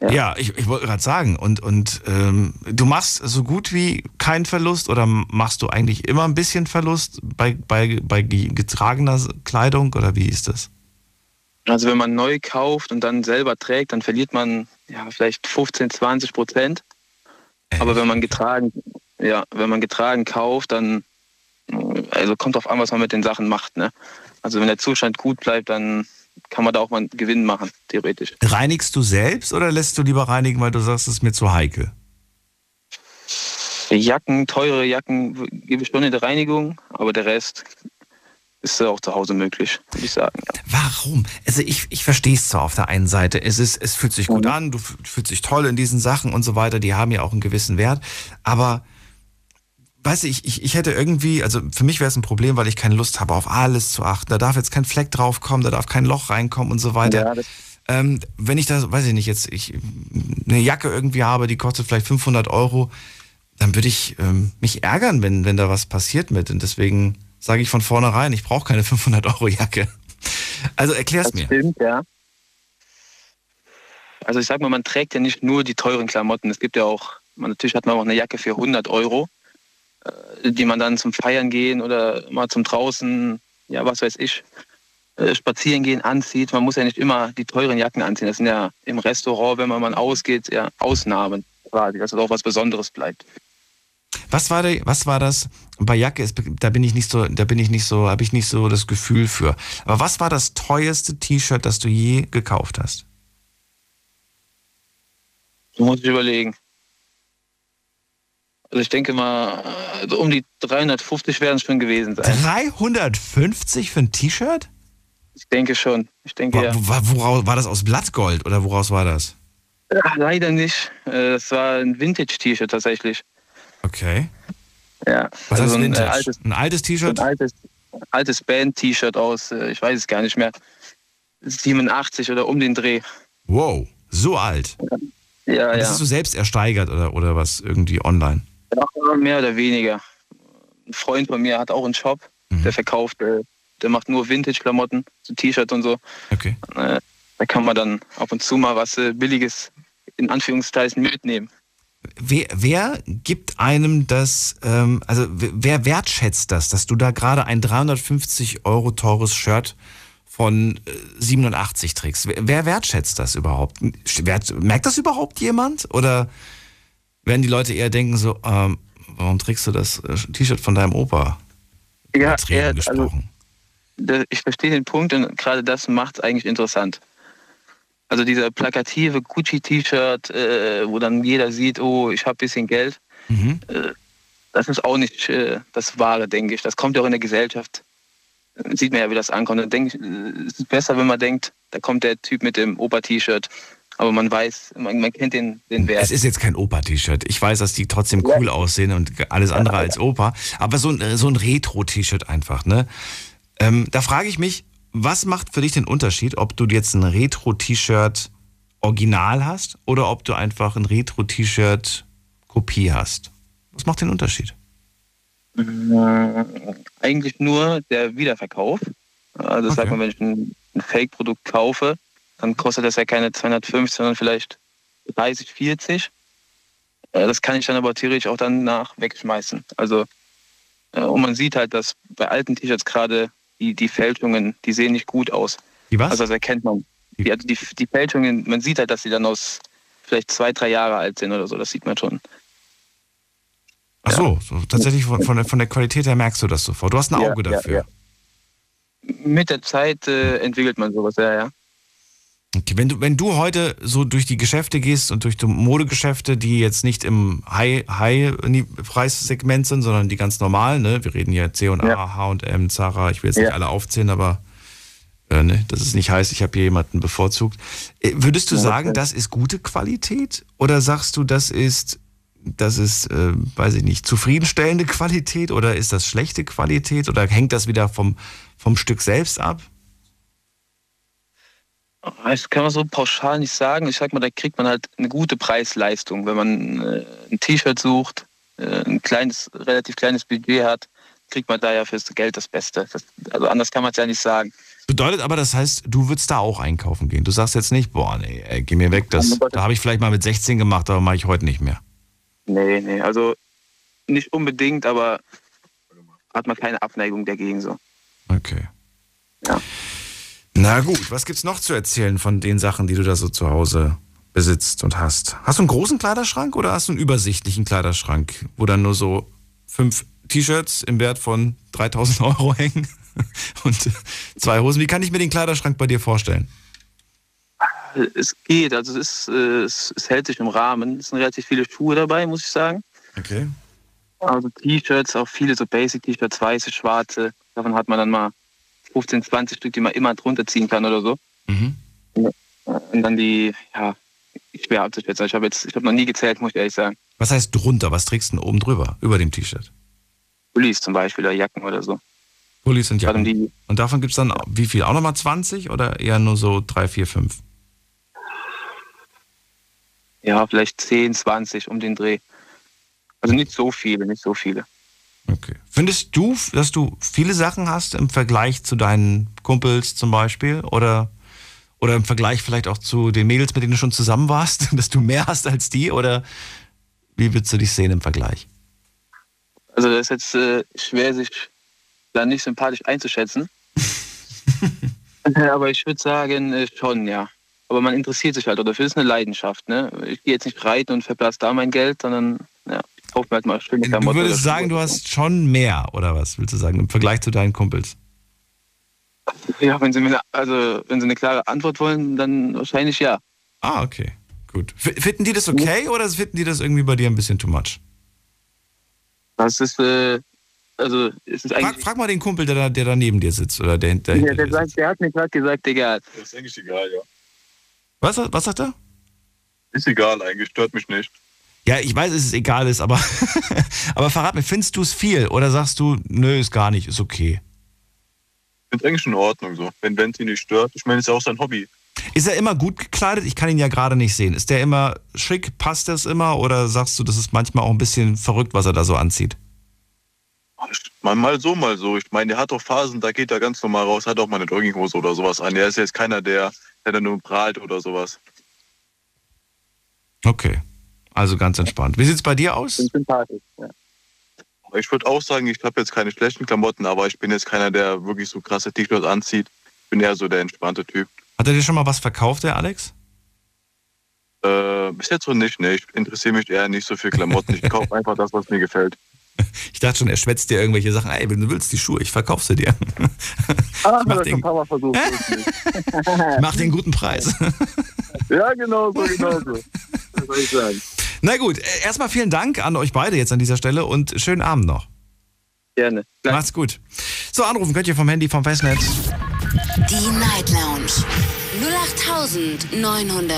Ja, Ja. ich, ich wollte gerade sagen, und, und ähm, du machst so gut wie keinen Verlust oder machst du eigentlich immer ein bisschen Verlust bei, bei, bei ge- getragener Kleidung oder wie ist das? Also wenn man neu kauft und dann selber trägt, dann verliert man ja vielleicht 15, 20 Prozent. Aber wenn man getragen, ja, wenn man getragen kauft, dann also kommt drauf an, was man mit den Sachen macht. Ne? Also wenn der Zustand gut bleibt, dann kann man da auch mal einen Gewinn machen, theoretisch. Reinigst du selbst oder lässt du lieber reinigen, weil du sagst, es ist mir zu heikel? Jacken, teure Jacken gebe ich schon in der Reinigung, aber der Rest ist ja auch zu Hause möglich, würde ich sagen. Warum? Also ich, ich verstehe es zwar auf der einen Seite, es, ist, es fühlt sich gut Mhm. an, du fühlst dich toll in diesen Sachen und so weiter, die haben ja auch einen gewissen Wert, aber weißt du, ich, ich, ich hätte irgendwie, also für mich wäre es ein Problem, weil ich keine Lust habe, auf alles zu achten. Da darf jetzt kein Fleck drauf kommen, da darf kein Loch reinkommen und so weiter. Ja, ähm, wenn ich da, weiß ich nicht, jetzt ich eine Jacke irgendwie habe, die kostet vielleicht 500 Euro, dann würde ich ähm, mich ärgern, wenn, wenn da was passiert mit. Und deswegen sage ich von vornherein, ich brauche keine 500 Euro Jacke. Also erklär's Das mir. stimmt, ja. Also ich sag mal, man trägt ja nicht nur die teuren Klamotten. Es gibt ja auch, man, natürlich hat man auch eine Jacke für 100 Euro, die man dann zum Feiern gehen oder mal zum draußen, ja was weiß ich, äh, spazieren gehen anzieht. Man muss ja nicht immer die teuren Jacken anziehen. Das sind ja im Restaurant, wenn man mal ausgeht, ja Ausnahmen quasi, dass es auch was Besonderes bleibt. Was war, der, was war das bei Jacke? Ist, da bin ich nicht so, da bin ich nicht so, habe ich nicht so das Gefühl für. Aber was war das teuerste T-Shirt, das du je gekauft hast? So muss ich überlegen. Also ich denke mal, also um die 350 werden es schon gewesen sein. 350 für ein T-Shirt? Ich denke schon. Ich denke War, ja. woraus, war das aus Blattgold oder woraus war das? Ach, leider nicht. Äh, Es war ein Vintage-T-Shirt tatsächlich. Okay. Ja. Was heißt ein, Vintage? äh, altes, ein altes ein T-Shirt? altes, altes Band-T-Shirt aus, äh, ich weiß es gar nicht mehr, 87 oder um den Dreh. Wow, so alt. Ja, Und Das ja. hast du selbst ersteigert oder, oder was irgendwie online? Ja. Mehr oder weniger. Ein Freund von mir hat auch einen Shop, Mhm. der verkauft, äh, der macht nur Vintage-Klamotten, so T-Shirts und so. Okay. Äh, Da kann man dann ab und zu mal was äh, Billiges in Anführungszeichen mitnehmen. Wer, wer gibt einem das, ähm, also wer- wer wertschätzt das, dass du da gerade ein 350 Euro teures Shirt von äh, 87 trägst? Wer, wer wertschätzt das überhaupt? Merkt das überhaupt jemand? Oder werden die Leute eher denken so, ähm, warum trägst du das äh, T-Shirt von deinem Opa? Ja, Übertrieben er, also, gesprochen. da- ich verstehe den Punkt und gerade das macht es eigentlich interessant. Also dieser plakative Gucci-T-Shirt, äh, wo dann jeder sieht, oh, ich habe ein bisschen Geld, Mhm. das ist auch nicht äh, das Wahre, denke ich. Das kommt ja auch in der Gesellschaft sieht man ja, wie das ankommt. Dann denke ich, es ist besser, wenn man denkt, da kommt der Typ mit dem Opa-T-Shirt. Aber man weiß, man, man kennt den, den Wert. Es ist jetzt kein Opa-T-Shirt. Ich weiß, dass die trotzdem cool aussehen und alles andere als Opa. Aber so ein, so ein Retro-T-Shirt einfach, ne? Ähm, da frage ich mich, was macht für dich den Unterschied, ob du jetzt ein Retro-T-Shirt original hast oder ob du einfach ein Retro-T-Shirt Kopie hast? Was macht den Unterschied? Äh, eigentlich nur der Wiederverkauf. Also Okay. sagt man, wenn ich ein, ein Fake-Produkt kaufe, dann kostet das ja keine 250, sondern vielleicht 30, 40. Äh, Das kann ich dann aber theoretisch auch danach wegschmeißen. Also äh, und man sieht halt, dass bei alten T-Shirts gerade die, die Fälschungen, die sehen nicht gut aus. Die was? Also das erkennt man. Die, also die, die Fälschungen, man sieht halt, dass sie dann aus vielleicht zwei, drei Jahre alt sind oder so. Das sieht man schon. Ach so, so tatsächlich von, von, der, von der Qualität her merkst du das sofort. Du hast ein Ja, Auge ja, dafür. ja. Mit der Zeit äh, entwickelt man sowas, ja, ja. Okay, wenn, du, wenn du heute so durch die Geschäfte gehst und durch die Modegeschäfte, die jetzt nicht im High- High-Preissegment sind, sondern die ganz normalen, ne? wir reden hier C&A, Ja. H&M, Zara, ich will jetzt nicht Ja. alle aufzählen, aber äh, ne, dass es nicht heißt, ich habe hier jemanden bevorzugt. Äh, Würdest du sagen, das ist gute Qualität oder sagst du, das ist, das ist, äh, weiß ich nicht, zufriedenstellende Qualität oder ist das schlechte Qualität oder hängt das wieder vom, vom Stück selbst ab? Das kann man so pauschal nicht sagen. Ich sag mal, da kriegt man halt eine gute Preis-Leistung. Wenn man äh, ein T-Shirt sucht, äh, ein kleines, relativ kleines Budget hat, kriegt man da ja fürs Geld das Beste. Das, also anders kann man es ja nicht sagen. Bedeutet aber, das heißt, du würdest da auch einkaufen gehen. Du sagst jetzt nicht, boah, nee, ey, geh mir weg. Das, da habe ich vielleicht mal mit 16 gemacht, aber mache ich heute nicht mehr. Nee, nee, also nicht unbedingt, aber hat man keine Abneigung dagegen so. Okay. Ja. Na gut, was gibt's noch zu erzählen von den Sachen, die du da so zu Hause besitzt und hast? Hast du einen großen Kleiderschrank oder hast du einen übersichtlichen Kleiderschrank, wo dann nur so fünf T-Shirts im Wert von 3000 Euro hängen und zwei Hosen? Wie kann ich mir den Kleiderschrank bei dir vorstellen? Es geht, also es, ist, äh, es, es hält sich im Rahmen. Es sind relativ viele Schuhe dabei, muss ich sagen. Okay. Also T-Shirts, auch viele so Basic-T-Shirts, weiße, schwarze. Davon hat man dann mal 15, 20 Stück, die man immer drunter ziehen kann oder so. Mhm. Und dann die, ja, schwer abzuschätzen. Ich habe jetzt, ich habe noch nie gezählt, muss ich ehrlich sagen. Was heißt drunter? Was trägst du denn oben drüber, über dem T-Shirt? Pullis zum Beispiel oder Jacken oder so. Pullis und Jacken. die, Und davon gibt's dann wie viel? Auch nochmal 20 oder eher nur so 3, 4, 5? ja, vielleicht 10, 20 um den Dreh. Also nicht so viele, nicht so viele. Okay. Findest du, dass du viele Sachen hast im Vergleich zu deinen Kumpels zum Beispiel? Oder, oder im Vergleich vielleicht auch zu den Mädels, mit denen du schon zusammen warst, dass du mehr hast als die? Oder wie würdest du dich sehen im Vergleich? Also das ist jetzt äh, schwer, sich da nicht sympathisch einzuschätzen. Aber ich würde sagen, äh, schon, ja. Aber man interessiert sich halt, oder dafür ist eine Leidenschaft. Ne? Ich gehe jetzt nicht reiten und verblasse da mein Geld, sondern kaufe mir halt mal schöne Du Klamotten. würdest oder sagen, du hast schon mehr, oder was willst du sagen, im Vergleich zu deinen Kumpels? Ja, wenn Sie, mir eine, also, wenn Sie eine klare Antwort wollen, dann wahrscheinlich ja. Ah, okay. Gut. Finden die das okay oder finden die das irgendwie bei dir ein bisschen too much? Das ist, äh, also, es ist Frag, eigentlich. frag mal den Kumpel, der da, der da neben dir sitzt oder der, der ja, hinter der, dir sagt, sitzt. der hat mir gerade gesagt, egal. Das ist eigentlich egal, ja. Was, was sagt er? Ist egal, eigentlich stört mich nicht. Ja, ich weiß, dass es egal ist, aber, aber verrat mir, findest du es viel oder sagst du, nö, ist gar nicht, ist okay? Ich finde eigentlich in Ordnung so. Wenn wenn sie nicht stört. Ich meine, ist ja auch sein Hobby. Ist er immer gut gekleidet? Ich kann ihn ja gerade nicht sehen. Ist der immer schick? Passt das immer? Oder sagst du, das ist manchmal auch ein bisschen verrückt, was er da so anzieht? Mal, mal so, mal so. Ich meine, der hat doch Phasen, da geht er ganz normal raus, hat auch mal eine Jogginghose oder sowas an. Der ist jetzt keiner, der, der dann nur prahlt oder sowas. Okay. Also ganz entspannt. Wie sieht's bei dir aus? Bin sympathisch. Ja. Ich würde auch sagen, ich habe jetzt keine schlechten Klamotten, aber ich bin jetzt keiner, der wirklich so krasse T-Shirts anzieht. Ich bin eher so der entspannte Typ. Hat er dir schon mal was verkauft, der Alex? Äh, bis jetzt so nicht, ne. Ich interessiere mich eher nicht so für Klamotten. Ich kaufe einfach das, was mir gefällt. Ich dachte schon, er schwätzt dir irgendwelche Sachen. Ey, wenn du willst, die Schuhe, ich verkauf sie dir. Ah, mach das den- versucht. Ich mach dir einen guten Preis. ja, genau so, genau so. Was soll ich sagen? Na gut, äh, erstmal vielen Dank an euch beide jetzt an dieser Stelle und schönen Abend noch. Gerne. Macht's gut. So, anrufen könnt ihr vom Handy, vom Festnetz. Die Night Lounge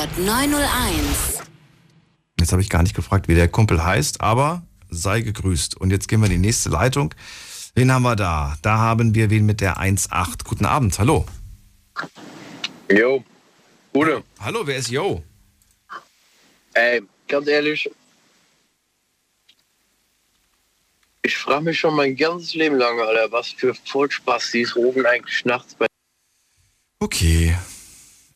0890901. Jetzt habe ich gar nicht gefragt, wie der Kumpel heißt, aber sei gegrüßt. Und jetzt gehen wir in die nächste Leitung. Wen haben wir da? Da haben wir wen mit der 1.8. Guten Abend, hallo. Jo, Bruder, Hallo, wer ist Yo? ey, ganz ehrlich, ich frage mich schon mein ganzes Leben lang, Alter, was für Vollspastis rufen eigentlich nachts bei Okay.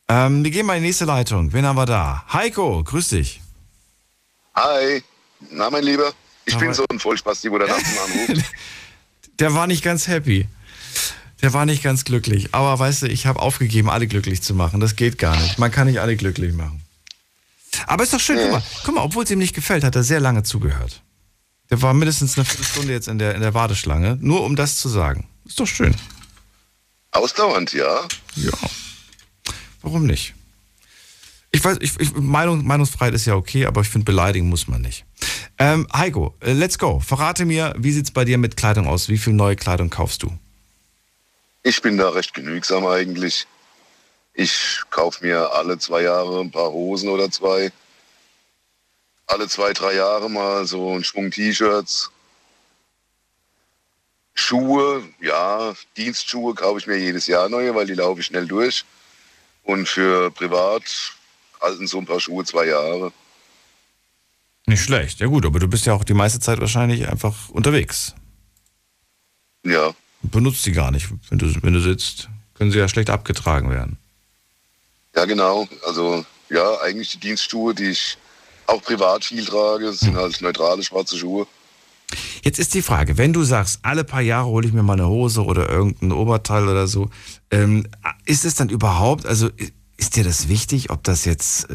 Ähm, wir gehen mal in die nächste Leitung. Wen haben wir da? Heiko, grüß dich. Hi, na mein Lieber, ich Aber- bin so ein Vollspasti, wo der mal anruft. Der war nicht ganz happy. Der war nicht ganz glücklich. Aber weißt du, ich habe aufgegeben, alle glücklich zu machen. Das geht gar nicht. Man kann nicht alle glücklich machen. Aber ist doch schön, guck mal, guck mal, obwohl es ihm nicht gefällt, hat er sehr lange zugehört. Der war mindestens eine Viertelstunde jetzt in der, in der Warteschlange, nur um das zu sagen. Ist doch schön. Ausdauernd, ja. Ja. Warum nicht? Ich weiß, ich, ich, Meinung, Meinungsfreiheit ist ja okay, aber ich finde, beleidigen muss man nicht. Ähm, Heiko, äh, let's go. Verrate mir, wie sieht's bei dir mit Kleidung aus? Wie viel neue Kleidung kaufst du? Ich bin da recht genügsam eigentlich. Ich kaufe mir alle zwei Jahre ein paar Hosen oder zwei. Alle zwei, drei Jahre mal so ein Schwung T-Shirts. Schuhe, ja, Dienstschuhe kaufe ich mir jedes Jahr neue, weil die laufe ich schnell durch. Und für privat halten so ein paar Schuhe zwei Jahre. Nicht schlecht, ja gut, aber du bist ja auch die meiste Zeit wahrscheinlich einfach unterwegs. Ja, Benutzt sie gar nicht. Wenn du, wenn du sitzt, können sie ja schlecht abgetragen werden. ja genau. Also ja, eigentlich die Dienstschuhe, die ich auch privat viel trage, sind halt neutrale schwarze Schuhe. Jetzt ist die Frage, wenn du sagst, alle paar Jahre hole ich mir mal eine Hose oder irgendein Oberteil oder so, ähm, ist es dann überhaupt, also ist dir das wichtig, ob das jetzt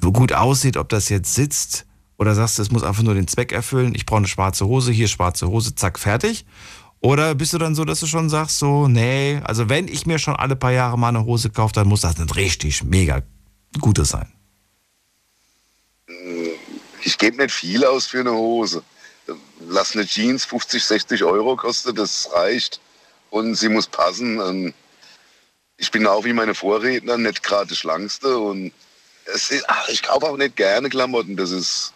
so gut aussieht, ob das jetzt sitzt? Oder sagst du, es muss einfach nur den Zweck erfüllen, ich brauche eine schwarze Hose, hier schwarze Hose, zack, fertig? Oder bist du dann so, dass du schon sagst, so, nee, also wenn ich mir schon alle paar Jahre mal eine Hose kaufe, dann muss das eine richtig mega gute sein. Ich gebe nicht viel aus für eine Hose. Lass eine Jeans 50, 60 Euro kostet, das reicht. Und sie muss passen. Ich bin auch wie meine Vorredner nicht gerade der Schlankste. Und es ist, ach, ich kaufe auch nicht gerne Klamotten. Das ist,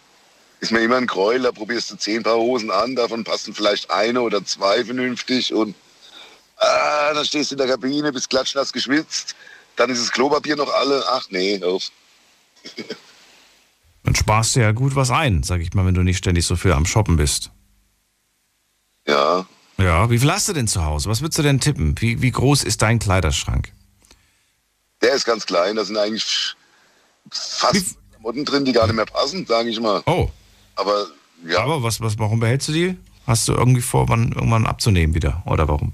ist mir immer ein Gräuel. Da probierst du zehn Paar Hosen an, davon passen vielleicht eine oder zwei vernünftig. Und ah, dann stehst du in der Kabine, bist klatschnass geschwitzt. Dann ist das Klopapier noch alle. Ach nee, auf. Dann sparst du ja gut was ein, sag ich mal, wenn du nicht ständig so viel am Shoppen bist. Ja, Ja, wie viel hast du denn zu Hause? Was würdest du denn tippen? Wie, wie groß ist dein Kleiderschrank? Der ist ganz klein, da sind eigentlich fast Klamotten drin, die gar nicht mehr passen, sage ich mal. Oh. Aber ja, Aber was, was, warum behältst du die? Hast du irgendwie vor, wann, irgendwann abzunehmen wieder? Oder warum?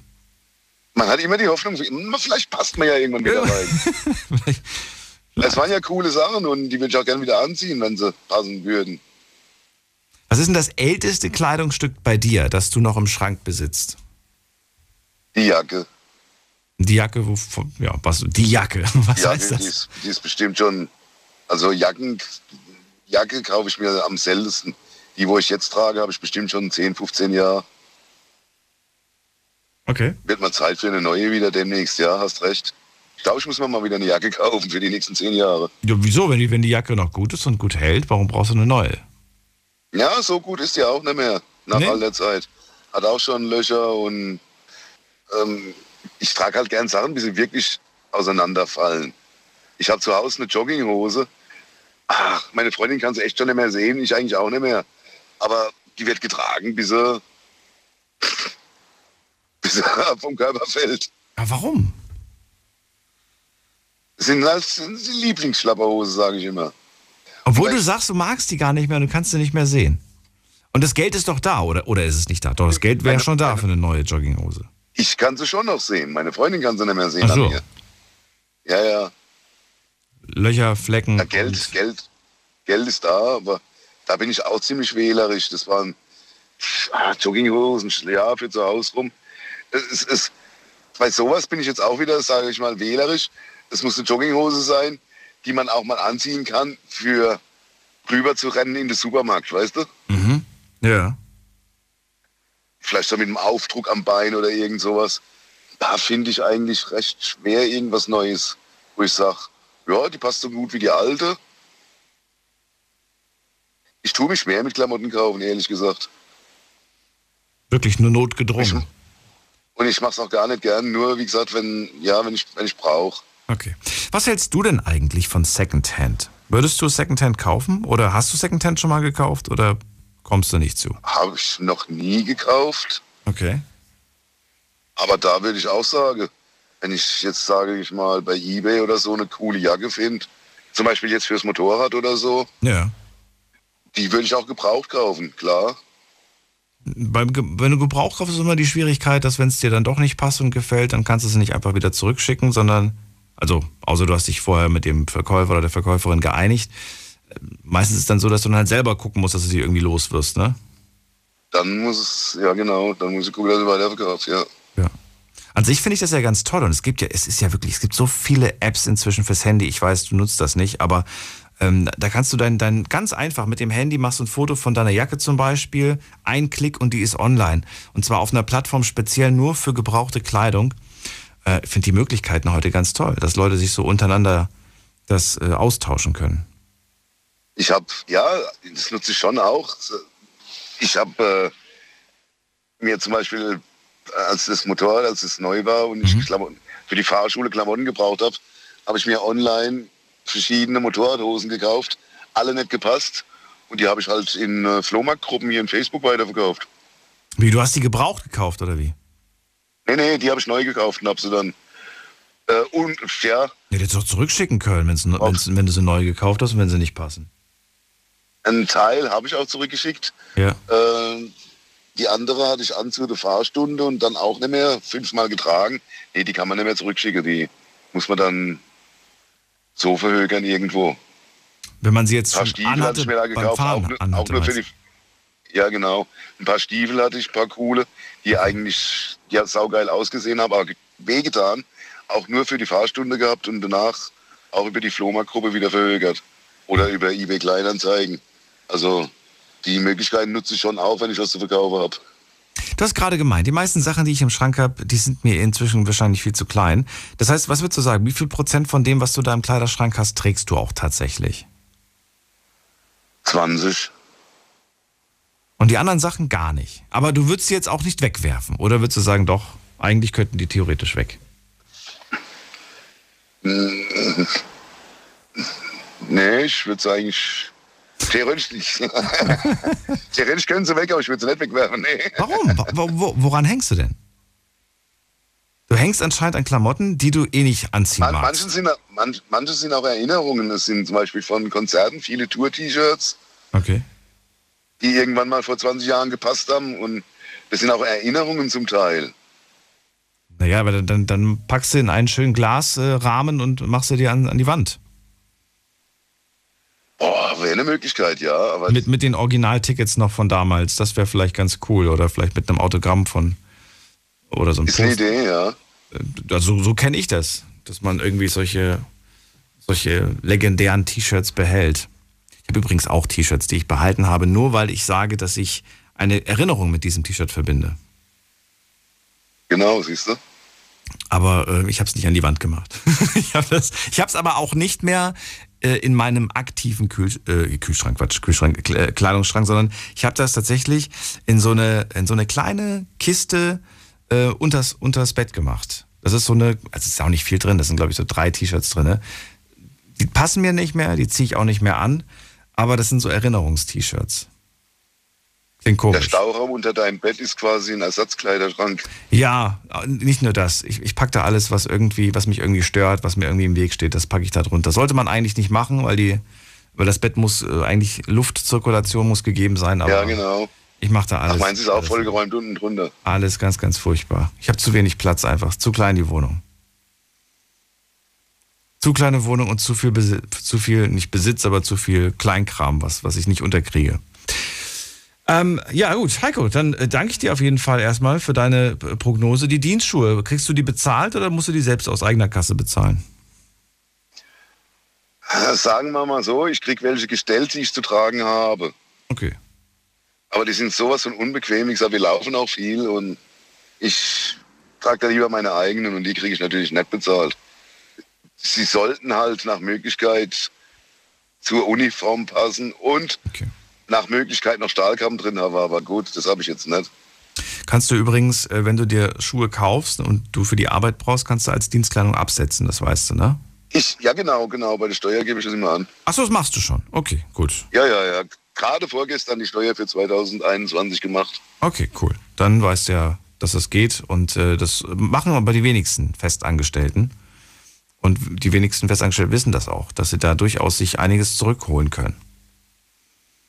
man hat immer die Hoffnung, hm, vielleicht passt man ja irgendwann wieder rein. Es waren ja coole Sachen und die würde ich auch gerne wieder anziehen, wenn sie passen würden. Was ist denn das älteste Kleidungsstück bei dir, das du noch im Schrank besitzt? Die Jacke. Die Jacke, wo, von- ja, was, die Jacke, was Die heißt Jacke, die das? ist, die ist bestimmt schon, also Jacken, Jacke kaufe ich mir am seltensten. Die, wo ich jetzt trage, habe ich bestimmt schon 10, 15 Jahre. Okay. Wird mal Zeit für eine neue wieder demnächst, ja, hast recht. Ich glaube, ich muss mir mal wieder eine Jacke kaufen für die nächsten 10 Jahre. Ja, wieso? Wenn die, wenn die Jacke noch gut ist und gut hält, warum brauchst du eine neue? Ja, so gut ist die auch nicht mehr nach Nee? all der Zeit. Hat auch schon Löcher und ähm, ich trage halt gern Sachen, bis sie wirklich auseinanderfallen. Ich habe zu Hause eine Jogginghose. Ach, meine Freundin kann sie echt schon nicht mehr sehen, ich eigentlich auch nicht mehr. Aber die wird getragen, bis sie, bis sie vom Körper fällt. Ja, warum? Das sind halt Lieblingsschlapperhose, sage ich immer. Obwohl du sagst, du magst die gar nicht mehr, du kannst sie nicht mehr sehen. Und das Geld ist doch da, oder, oder ist es nicht da? Doch, das Geld wäre schon da meine- für eine neue Jogginghose. Ich kann sie schon noch sehen. Meine Freundin kann sie nicht mehr sehen Ach so. an mir. Ja, ja. Löcher, Flecken. Ja, Geld, Geld, Geld ist da, aber da bin ich auch ziemlich wählerisch. Das waren ah, Jogginghosen, ja, für zu Hause rum. Es, es, bei sowas bin ich jetzt auch wieder, sage ich mal, wählerisch. Es muss eine Jogginghose sein, die man auch mal anziehen kann, für rüber zu rennen in den Supermarkt, weißt du? Mhm. Ja. vielleicht so mit einem Aufdruck am Bein oder irgend sowas. Da finde ich eigentlich recht schwer irgendwas Neues, wo ich sage, ja, die passt so gut wie die alte. Ich tue mich schwer mit Klamotten kaufen, ehrlich gesagt. Wirklich nur notgedrungen. Und ich mache es auch gar nicht gern, nur wie gesagt, wenn, ja, wenn ich, wenn ich brauche. Okay. Was hältst du denn eigentlich von Secondhand? Würdest du Secondhand kaufen oder hast du Secondhand schon mal gekauft oder kommst du nicht zu? Habe ich noch nie gekauft. Okay. Aber da würde ich auch sagen, wenn ich jetzt sage ich mal bei eBay oder so eine coole Jacke finde, zum Beispiel jetzt fürs Motorrad oder so, Ja. die würde ich auch gebraucht kaufen, klar. Beim, wenn du Gebrauch kaufst, ist immer die Schwierigkeit, dass wenn es dir dann doch nicht passt und gefällt, dann kannst du es nicht einfach wieder zurückschicken, sondern, also, außer du hast dich vorher mit dem Verkäufer oder der Verkäuferin geeinigt. Meistens ist es dann so, dass du dann halt selber gucken musst, dass du sie irgendwie los wirst, ne? Dann muss es, ja genau, dann muss ich gucken, dass ich weiterverkaufe, ja. An sich finde ich das ja ganz toll und es gibt ja, es ist ja wirklich, es gibt so viele Apps inzwischen fürs Handy. Ich weiß, du nutzt das nicht, aber ähm, da kannst du dein, dein ganz einfach mit dem Handy machst du ein Foto von deiner Jacke zum Beispiel, ein Klick und die ist online und zwar auf einer Plattform speziell nur für gebrauchte Kleidung. Äh, Ich finde die Möglichkeiten heute ganz toll, dass Leute sich so untereinander das äh, austauschen können. Ich habe, ja, das nutze ich schon auch. Ich habe äh, mir zum Beispiel, als das Motorrad, als es neu war und ich Klamotten, für die Fahrschule Klamotten gebraucht habe, habe ich mir online verschiedene Motorradhosen gekauft. Alle nicht gepasst. Und die habe ich halt in äh, Flohmarktgruppen hier in Facebook weiterverkauft. Wie, du hast die gebraucht gekauft oder wie? Nee, nee, die habe ich neu gekauft und habe sie dann. Äh, und ja, Ja, die hättest du zurückschicken können, wenn's, wenn's, wenn du sie neu gekauft hast und wenn sie nicht passen. einen Teil habe ich auch zurückgeschickt. Ja. Äh, die andere hatte ich an zu der Fahrstunde und dann auch nicht mehr fünfmal getragen. Nee, die kann man nicht mehr zurückschicken. Die muss man dann so verhökern irgendwo. Wenn man sie jetzt Ein schon anhatte, beim. Auch, Fahren auch anhatte, nur für die, ja, genau. Ein paar Stiefel hatte ich, ein paar coole, die eigentlich ja, saugeil ausgesehen haben, aber wehgetan. Auch nur für die Fahrstunde gehabt und danach auch über die Flohmarktgruppe wieder verhökert. Oder über eBay Kleinanzeigen. Also die Möglichkeiten nutze ich schon auch, wenn ich was zu verkaufen habe. Du hast gerade gemeint, die meisten Sachen, die ich im Schrank habe, die sind mir inzwischen wahrscheinlich viel zu klein. Das heißt, was würdest du sagen, wie viel Prozent von dem, was du da im Kleiderschrank hast, trägst du auch tatsächlich? 20. Und die anderen Sachen gar nicht. Aber du würdest sie jetzt auch nicht wegwerfen. Oder würdest du sagen, doch, eigentlich könnten die theoretisch weg? Nee, ich würde es eigentlich. Theoretisch nicht. Theoretisch können sie weg, aber ich würde sie nicht wegwerfen. Nee. Warum? Wo, wo, woran hängst du denn? Du hängst anscheinend an Klamotten, die du eh nicht anziehen Man, magst. manche, sind, man, manche sind auch Erinnerungen. Es sind zum Beispiel von Konzerten viele Tour-T-Shirts, Okay. Die irgendwann mal vor 20 Jahren gepasst haben. Und das sind auch Erinnerungen zum Teil. Naja, aber dann- dann, packst du in einen schönen Glasrahmen und machst du dir an, an die Wand. Boah, wäre eine Möglichkeit, ja. Aber Mit, mit den Originaltickets noch von damals. Das wäre vielleicht ganz cool. Oder vielleicht mit einem Autogramm von. Oder so ein ist eine Poster. Idee, ja. Also so kenne ich das. Dass man irgendwie solche, solche legendären T-Shirts behält. Ich habe übrigens auch T-Shirts, die ich behalten habe, nur weil ich sage, dass ich eine Erinnerung mit diesem T-Shirt verbinde. Genau, siehst du? Aber äh, ich habe es nicht an die Wand gemacht. ich habe es aber auch nicht mehr äh, in meinem aktiven Kühl, äh, Kühlschrank, Quatsch, Kühlschrank, Kle- Kleidungsschrank, sondern ich habe das tatsächlich in so eine, in so eine kleine Kiste äh, unters, unters Bett gemacht. Das ist so eine, also es ist auch nicht viel drin, das sind glaube ich so drei T-Shirts drin. Ne? Die passen mir nicht mehr, die ziehe ich auch nicht mehr an, aber das sind so Erinnerungst-T-Shirts. Klingt Der komisch. Stauraum unter deinem Bett ist quasi ein Ersatzkleiderschrank. Ja, nicht nur das. Ich, ich packe da alles, was irgendwie, was mich irgendwie stört, was mir irgendwie im Weg steht, das packe ich da drunter. Sollte man eigentlich nicht machen, weil die, weil das Bett muss äh, eigentlich Luftzirkulation muss gegeben sein. Aber ja, genau. Ich mache da alles. Ach, meins ist auch vollgeräumt unten drunter. alles ganz, ganz furchtbar. Ich habe zu wenig Platz einfach, zu klein die Wohnung. Zu kleine Wohnung und zu viel, Besitz, zu viel, nicht Besitz, aber zu viel Kleinkram, was, was ich nicht unterkriege. Ähm, ja, gut, Heiko, dann äh, danke ich dir auf jeden Fall erstmal für deine äh, Prognose. Die Dienstschuhe, kriegst du die bezahlt oder musst du die selbst aus eigener Kasse bezahlen? Sagen wir mal so, ich krieg welche gestellt, die ich zu tragen habe. Okay. Aber die sind sowas von unbequem. Ich sage, wir laufen auch viel und ich trage da lieber meine eigenen und die kriege ich natürlich nicht bezahlt. Sie sollten halt nach Möglichkeit zur Uniform passen und Okay. nach Möglichkeit noch Stahlkamm drin haben. Aber gut, das habe ich jetzt nicht. Kannst du übrigens, äh, wenn du dir Schuhe kaufst und du für die Arbeit brauchst, kannst du als Dienstkleidung absetzen, das weißt du, ne? Ich, ja genau, genau. Bei der Steuer gebe ich das immer an. Achso, das machst du schon. Okay, gut. Ja, ja, ja. Gerade vorgestern die Steuer für 2021 gemacht. Okay, cool. Dann weißt du ja, dass das geht und äh, das machen aber die wenigsten Festangestellten. Und die wenigsten Festangestellten wissen das auch, dass sie da durchaus sich einiges zurückholen können.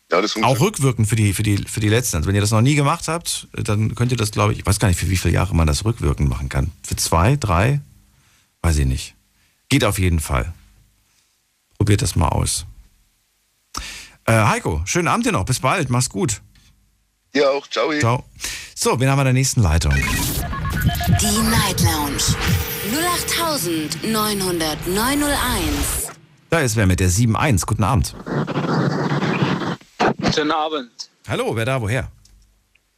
Ja, das Auch rückwirkend für die, für die, für die letzten. Also wenn ihr das noch nie gemacht habt, dann könnt ihr das, glaube ich, ich weiß gar nicht, für wie viele Jahre man das rückwirkend machen kann. Für zwei, drei? Weiß ich nicht. Geht auf jeden Fall. Probiert das mal aus. Äh, Heiko, schönen Abend dir noch. Bis bald. Mach's gut. Ja, auch. Ciao. Ciao. So, wen haben wir in der nächsten Leitung? Die Night Lounge 0890901. Da ist wer mit der 7.1. Guten Abend. Guten Abend. Hallo, wer da, woher?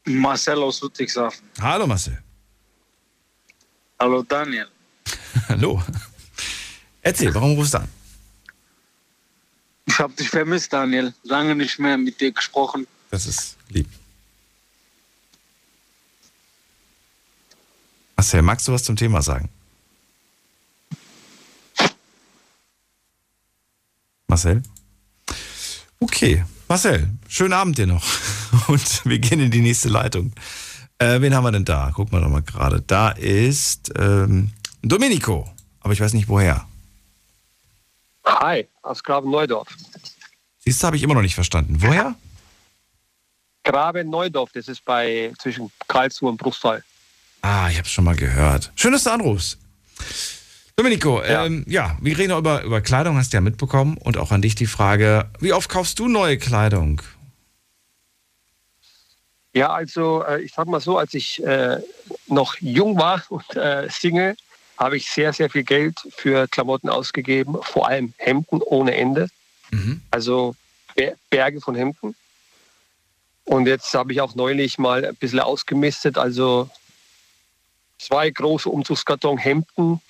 Marcel aus Ludwigshafen. Hallo, Marcel. Hallo Daniel. Hallo. Erzähl, warum rufst du an? Ich habe dich vermisst, Daniel. Lange nicht mehr mit dir gesprochen. Das ist lieb. Marcel, magst du was zum Thema sagen? Marcel? Okay, Marcel, schönen Abend dir noch. Und wir gehen in die nächste Leitung. Äh, wen haben wir denn da? Gucken wir doch mal gerade. Da ist ähm, Domenico, aber ich weiß nicht woher. Hi, aus Graben-Neudorf. Siehst du, habe ich immer noch nicht verstanden. Woher? Graben-Neudorf, das ist bei zwischen Karlsruhe und Bruchsal. Ah, ich habe es schon mal gehört. Schön, dass du anrufst. Domenico, ja, ähm, ja wir reden auch über, über Kleidung, hast du ja mitbekommen. Und auch an dich die Frage, wie oft kaufst du neue Kleidung? Ja, also äh, ich sag mal so, als ich äh, noch jung war und äh, Single, habe ich sehr, sehr viel Geld für Klamotten ausgegeben, vor allem Hemden ohne Ende. Mhm. Also Ber- Berge von Hemden. Und jetzt habe ich auch neulich mal ein bisschen ausgemistet. Also zwei große Umzugskarton Hemden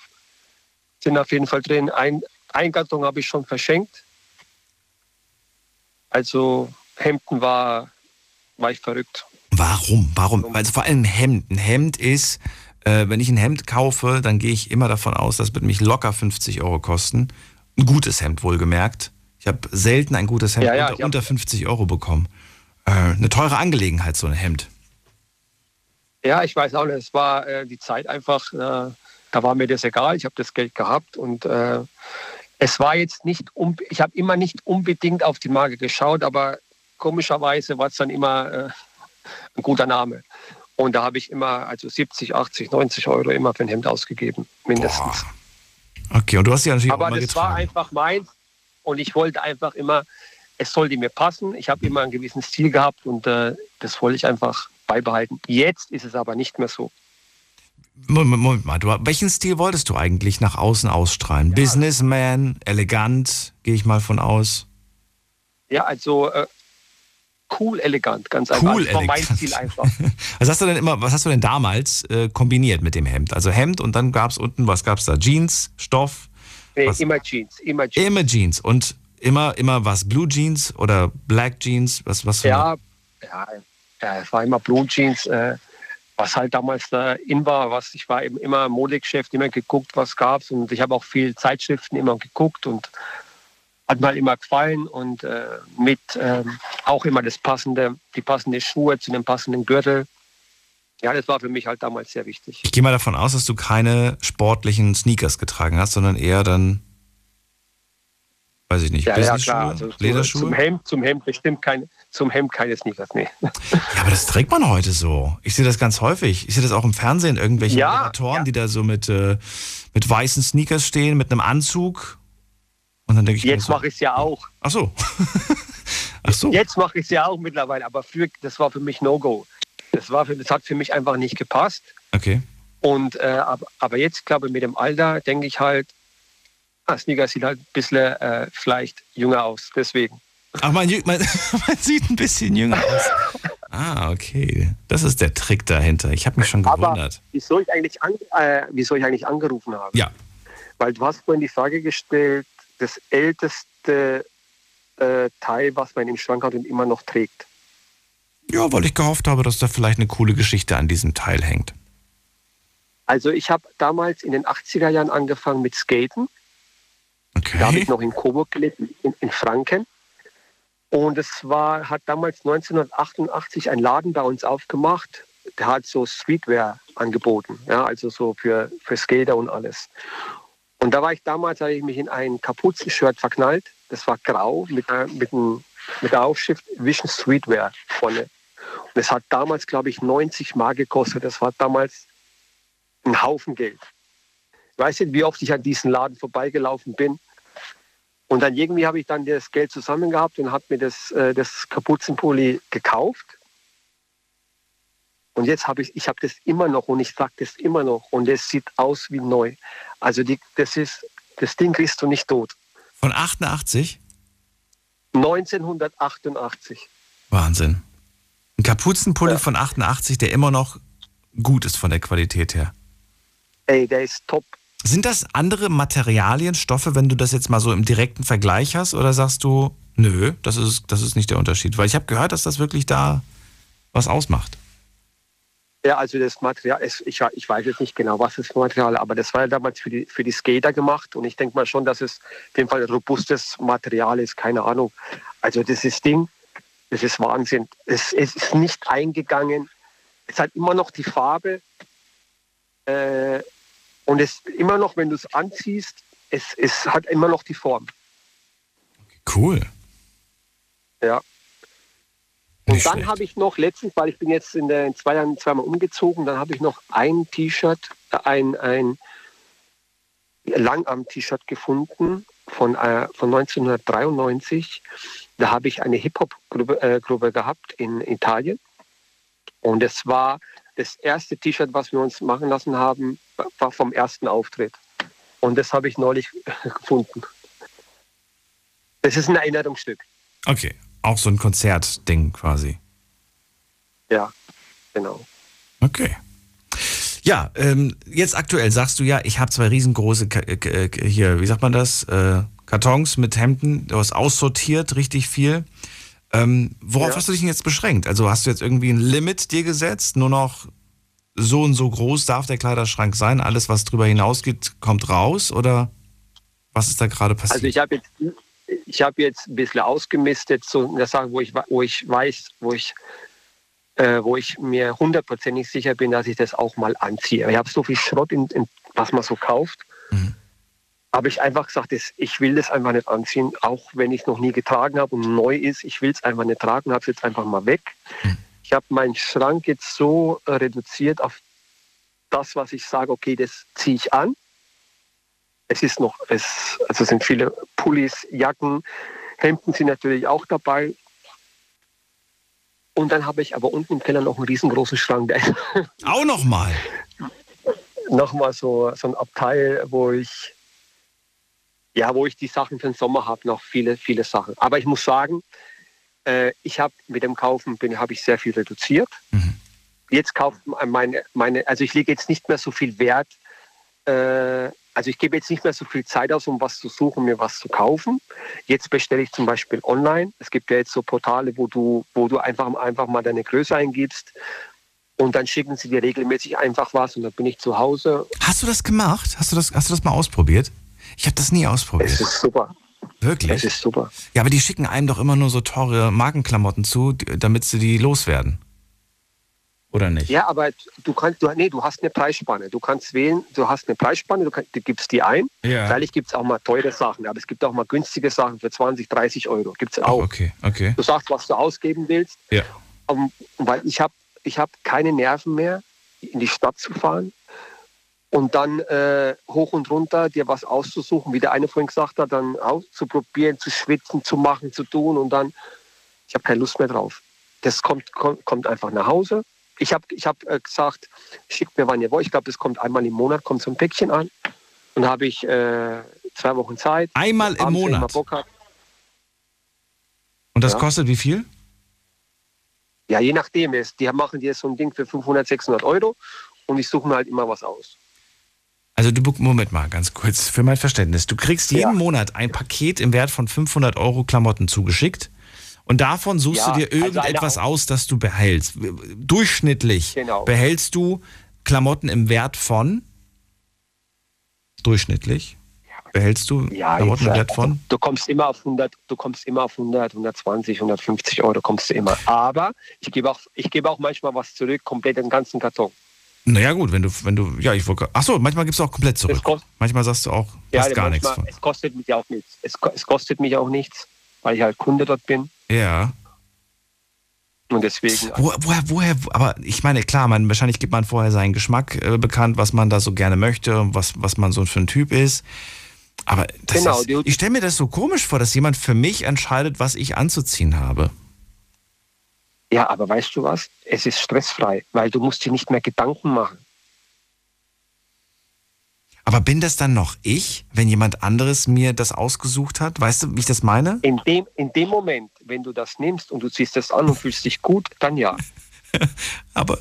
sind auf jeden Fall drin. Ein, ein Karton habe ich schon verschenkt. Also Hemden war, war ich verrückt. Warum? Warum? Also vor allem Hemd. Ein Hemd ist, äh, wenn ich ein Hemd kaufe, dann gehe ich immer davon aus, das wird mich locker 50 Euro kosten. Ein gutes Hemd wohlgemerkt. Ich habe selten ein gutes Hemd Ja, ja, unter, unter 50 Euro bekommen. Äh, eine teure Angelegenheit, so ein Hemd. Ja, ich weiß auch nicht. Es war äh, die Zeit einfach, äh, da war mir das egal. Ich habe das Geld gehabt und äh, es war jetzt nicht, ich habe immer nicht unbedingt auf die Marke geschaut, aber komischerweise war es dann immer äh, ein guter Name. Und da habe ich immer, also 70, 80, 90 Euro immer für ein Hemd ausgegeben, mindestens. Okay, und du hast ja natürlich Aber das war getragen. einfach meins und ich wollte einfach immer, es sollte mir passen. Ich habe immer einen gewissen Stil gehabt und äh, das wollte ich einfach beibehalten. Jetzt ist es aber nicht mehr so. Moment, Moment mal, du, welchen Stil wolltest du eigentlich nach außen ausstrahlen? Businessman, elegant, gehe ich mal von aus. Ja, also äh, cool, elegant, ganz einfach. Cool, das war mein elegant. Stil einfach. Was hast du denn immer, was hast du denn damals äh, kombiniert mit dem Hemd? Also Hemd und dann gab es unten, was gab es da? Jeans, Stoff? Nee, Was? immer Jeans, immer Jeans. Immer Jeans. Und immer, immer was? Blue Jeans oder Black Jeans? Was, was Ja, ja, ja, es war immer Blue Jeans, äh, was halt damals da in war. Was, ich war eben immer im Modegeschäft, immer geguckt, was gab's. Und ich habe auch viel Zeitschriften immer geguckt und hat mir halt immer gefallen. Und äh, mit ähm, auch immer das passende, die passende Schuhe zu dem passenden Gürtel. Ja, das war für mich halt damals sehr wichtig. Ich gehe mal davon aus, dass du keine sportlichen Sneakers getragen hast, sondern eher dann, weiß ich nicht, Ja, ja, klar. Also Lederschuhe? zum Hemd, zum Hemd bestimmt keine, zum Hemd keine Sneakers, nee. Ja, aber das trägt man heute so. Ich sehe das ganz häufig. Ich sehe das auch im Fernsehen, irgendwelche Ja, Moderatoren, die da so mit, äh, mit weißen Sneakers stehen, mit einem Anzug. Und dann denke ich Jetzt so, mache ich es ja auch. ach so. ach so. Jetzt mache ich es ja auch mittlerweile, aber früher, das war für mich No-Go. Das, war für, das hat für mich einfach nicht gepasst. Okay. Und, äh, aber, aber jetzt, glaube ich, mit dem Alter denke ich halt, ah, Sneaker sieht halt ein bisschen äh, vielleicht jünger aus. Deswegen. Ach, man, man, man sieht ein bisschen jünger aus. Ah, okay. Das ist der Trick dahinter. Ich habe mich schon Aber gewundert. wieso ich, eigentlich an, äh, wieso ich eigentlich angerufen habe? Ja. Weil du hast vorhin die Frage gestellt, das älteste äh, Teil, was man im Schrank hat und immer noch trägt. Ja, weil ich gehofft habe, dass da vielleicht eine coole Geschichte an diesem Teil hängt. Also ich habe damals in den 80er Jahren angefangen mit Skaten. Okay. Da habe ich noch in Coburg gelebt, in, in Franken. Und es war, hat damals 1988 ein Laden bei uns aufgemacht, der hat so Streetwear angeboten, ja, also so für, für Skater und alles. Und da war ich damals, habe ich mich in ein Kapuzenshirt verknallt. Das war grau mit, der- mit, dem, mit der Aufschrift Vision Streetwear vorne. Und es hat damals, glaube ich, 90 Mark gekostet. Das war damals ein Haufen Geld. Ich weiß nicht, wie oft ich an diesen Laden vorbeigelaufen bin. Und dann irgendwie habe ich dann das Geld zusammen gehabt und habe mir das, äh, das Kapuzenpulli gekauft. Und jetzt habe ich, ich habe das immer noch und ich sage das immer noch und es sieht aus wie neu. Also die, das ist, das Ding kriegst du nicht tot. Von 88? 1988. Wahnsinn. Ein Kapuzenpulli von 88, der immer noch gut ist von der Qualität her. Ey, der ist top. Sind das andere Materialien, Stoffe, wenn du das jetzt mal so im direkten Vergleich hast? Oder sagst du, nö, das ist, das ist nicht der Unterschied? Weil ich habe gehört, dass das wirklich da was ausmacht. Ja, also das Material, es, ich, ich weiß jetzt nicht genau, was das Material aber das war ja damals für die, für die Skater gemacht und ich denke mal schon, dass es auf jeden Fall robustes Material ist, keine Ahnung. Also ist Ding, das ist Wahnsinn. Es, es ist nicht eingegangen, es hat immer noch die Farbe äh, und es immer noch, wenn du es anziehst, es, es hat immer noch die Form. Cool. Ja. Und dann habe ich noch letztens, weil ich bin jetzt in, der, in zwei Jahren zweimal umgezogen, dann habe ich noch ein T-Shirt, äh, ein, ein Langarm-T-Shirt gefunden von, äh, von 1993. Da habe ich eine Hip-Hop-Gruppe äh, Gruppe gehabt in Italien. Und es war das erste T-Shirt, was wir uns machen lassen haben, war vom ersten Auftritt. Und das habe ich neulich gefunden. Das ist ein Erinnerungsstück. Okay, auch so ein Konzertding quasi. Ja, genau. Okay. Ja, ähm, jetzt aktuell sagst du ja, ich habe zwei riesengroße, äh, äh, hier, wie sagt man das, äh, Kartons mit Hemden, du hast aussortiert, richtig viel. Ähm, worauf Ja. hast du dich denn jetzt beschränkt? Also hast du jetzt irgendwie ein Limit dir gesetzt, nur noch so und so groß darf der Kleiderschrank sein, alles was drüber hinausgeht, kommt raus oder was ist da gerade passiert? Also ich habe jetzt, ich habe jetzt ein bisschen ausgemistet, so in der Sache, wo ich, wo ich weiß, wo ich, äh, wo ich mir hundertprozentig sicher bin, dass ich das auch mal anziehe. Ich habe so viel Schrott, in, in, was man so kauft. Habe ich einfach gesagt, ich will das einfach nicht anziehen, auch wenn ich es noch nie getragen habe und neu ist. Ich will es einfach nicht tragen, habe es jetzt einfach mal weg. Ich habe meinen Schrank jetzt so äh, reduziert auf das, was ich sage, okay, das ziehe ich an. Es ist noch, es, also sind viele Pullis, Jacken, Hemden sind natürlich auch dabei. Und dann habe ich aber unten im Keller noch einen riesengroßen Schrank. Auch nochmal. nochmal so, so ein Abteil, wo ich ja, wo ich die Sachen für den Sommer habe, noch viele, viele Sachen. Aber ich muss sagen, äh, ich habe mit dem Kaufen bin, habe ich sehr viel reduziert. Jetzt kauft meine, meine, also ich lege jetzt nicht mehr so viel Wert, äh, also ich gebe jetzt nicht mehr so viel Zeit aus, um was zu suchen, mir was zu kaufen. Jetzt bestelle ich zum Beispiel online. Es gibt ja jetzt so Portale, wo du, wo du einfach, einfach mal deine Größe eingibst und dann schicken sie dir regelmäßig einfach was und dann bin ich zu Hause. Hast du das gemacht? Hast du das, hast du das mal ausprobiert? Ich habe das nie ausprobiert. Es ist super. Wirklich? Es ist super. Ja, aber die schicken einem doch immer nur so teure Markenklamotten zu, damit sie die loswerden. Oder nicht? Ja, aber du kannst, du, nee, du hast eine Preisspanne. Du kannst wählen, du hast eine Preisspanne, du, kannst, du gibst die ein. Ja. Freilich gibt es auch mal teure Sachen, aber es gibt auch mal günstige Sachen für 20, 30 Euro. Gibt es auch. Okay, okay. Du sagst, was du ausgeben willst. Ja. Um, weil ich habe ich hab keine Nerven mehr, in die Stadt zu fahren und dann äh, hoch und runter dir was auszusuchen, wie der eine vorhin gesagt hat, dann auszuprobieren, zu schwitzen, zu machen, zu tun und dann, ich habe keine Lust mehr drauf. Das kommt, kommt, kommt einfach nach Hause. Ich habe ich hab, äh, gesagt, schickt mir wann ihr wollt. Ich glaube, das kommt einmal im Monat, kommt so ein Päckchen an. Dann habe ich äh, zwei Wochen Zeit. Einmal im Abends, Monat? Und das Ja. kostet wie viel? Ja, je nachdem. Die machen dir so ein Ding für 500, 600 Euro und ich suche mir halt immer was aus. Also du, Moment mal, ganz kurz, für mein Verständnis. Du kriegst jeden Ja. Monat ein Paket im Wert von 500 Euro Klamotten zugeschickt und davon suchst Ja, du dir also irgendetwas Au- aus, das du behältst. Durchschnittlich Genau. behältst du Klamotten im Wert von? Durchschnittlich? Behältst du Ja, Klamotten im jetzt, Wert von? Du kommst immer auf 100, du kommst immer auf 100, 120, 150 Euro kommst du immer. Aber ich gebe auch, ich gebe auch manchmal was zurück, komplett den ganzen Karton. Naja gut, wenn du, wenn du, ja, ich wollte, ach so, manchmal gibst du auch komplett zurück. kost- Manchmal sagst du auch, hast gar nichts von. Es kostet mich auch nichts. Es, es kostet mich auch nichts, weil ich halt Kunde dort bin. Ja. Und deswegen. Wo, woher, woher, aber ich meine, klar, man, wahrscheinlich gibt man vorher seinen Geschmack äh, bekannt, was man da so gerne möchte und was, was man so für ein Typ ist. Aber das Genau, ist, ich stelle mir das so komisch vor, dass jemand für mich entscheidet, was ich anzuziehen habe. Ja, aber weißt du was? Es ist stressfrei, weil du musst dir nicht mehr Gedanken machen. Aber bin das dann noch ich, wenn jemand anderes mir das ausgesucht hat? Weißt du, wie ich das meine? In dem, in dem Moment, wenn du das nimmst und du ziehst das an und fühlst dich gut, dann ja. Aber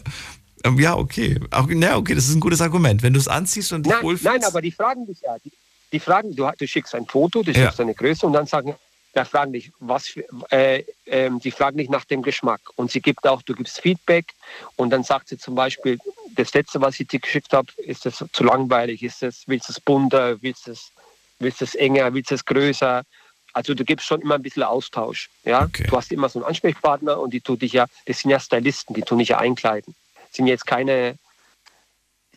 ähm, ja, okay. Na, okay, das ist ein gutes Argument. Wenn du es anziehst und dich Nein, wohlfühlst. nein, aber die fragen dich ja. Die, die fragen, du, du schickst ein Foto, du Ja. schickst deine Größe und dann sagen, da fragen dich, was für, äh, ähm, die fragen dich nach dem Geschmack. Und sie gibt auch, du gibst Feedback und dann sagt sie zum Beispiel, das letzte, was ich dir geschickt habe, ist das zu langweilig, ist das, willst du es bunter, willst du es, willst es enger, willst du es größer? Also du gibst schon immer ein bisschen Austausch. Ja? Du hast immer so einen Ansprechpartner und die tun dich ja, das sind ja Stylisten, die tun dich ja einkleiden. Sind jetzt keine,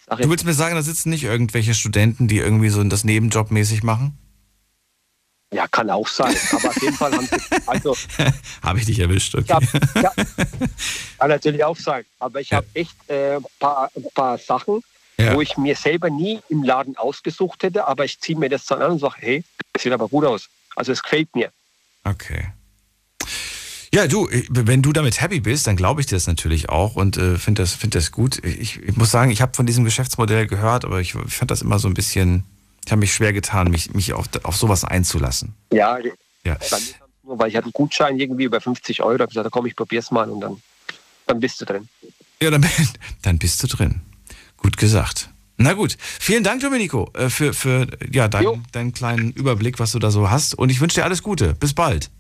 Du willst mir sagen, da sitzen nicht irgendwelche Studenten, die irgendwie so das Nebenjob-mäßig machen? Ja, kann auch sein. Aber auf jeden Fall haben sie, also Habe ich dich erwischt, okay. hab, ja, kann natürlich auch sein. Aber ich habe echt äh, ein, paar, ein paar Sachen, Ja. wo ich mir selber nie im Laden ausgesucht hätte, aber ich ziehe mir das dann an und sage, hey, das sieht aber gut aus. Also es gefällt mir. Okay. Ja, du, ich- wenn du damit happy bist, dann glaube ich dir das natürlich auch und äh, finde das, find das gut. Ich, ich muss sagen, ich habe von diesem Geschäftsmodell gehört, aber ich, ich fand das immer so ein bisschen, ich habe mich schwer getan, mich, mich auf, auf sowas einzulassen. Ja, Ja. bei mir kam's nur, weil ich hatte einen Gutschein irgendwie über 50 Euro. Ich habe gesagt, komm, ich probier's mal und dann, dann bist du drin. Ja, dann, dann bist du drin. Gut gesagt. Na gut, vielen Dank, Domenico, äh, für, für ja, deinen, deinen kleinen Überblick, was du da so hast. Und ich wünsche dir alles Gute. Bis bald.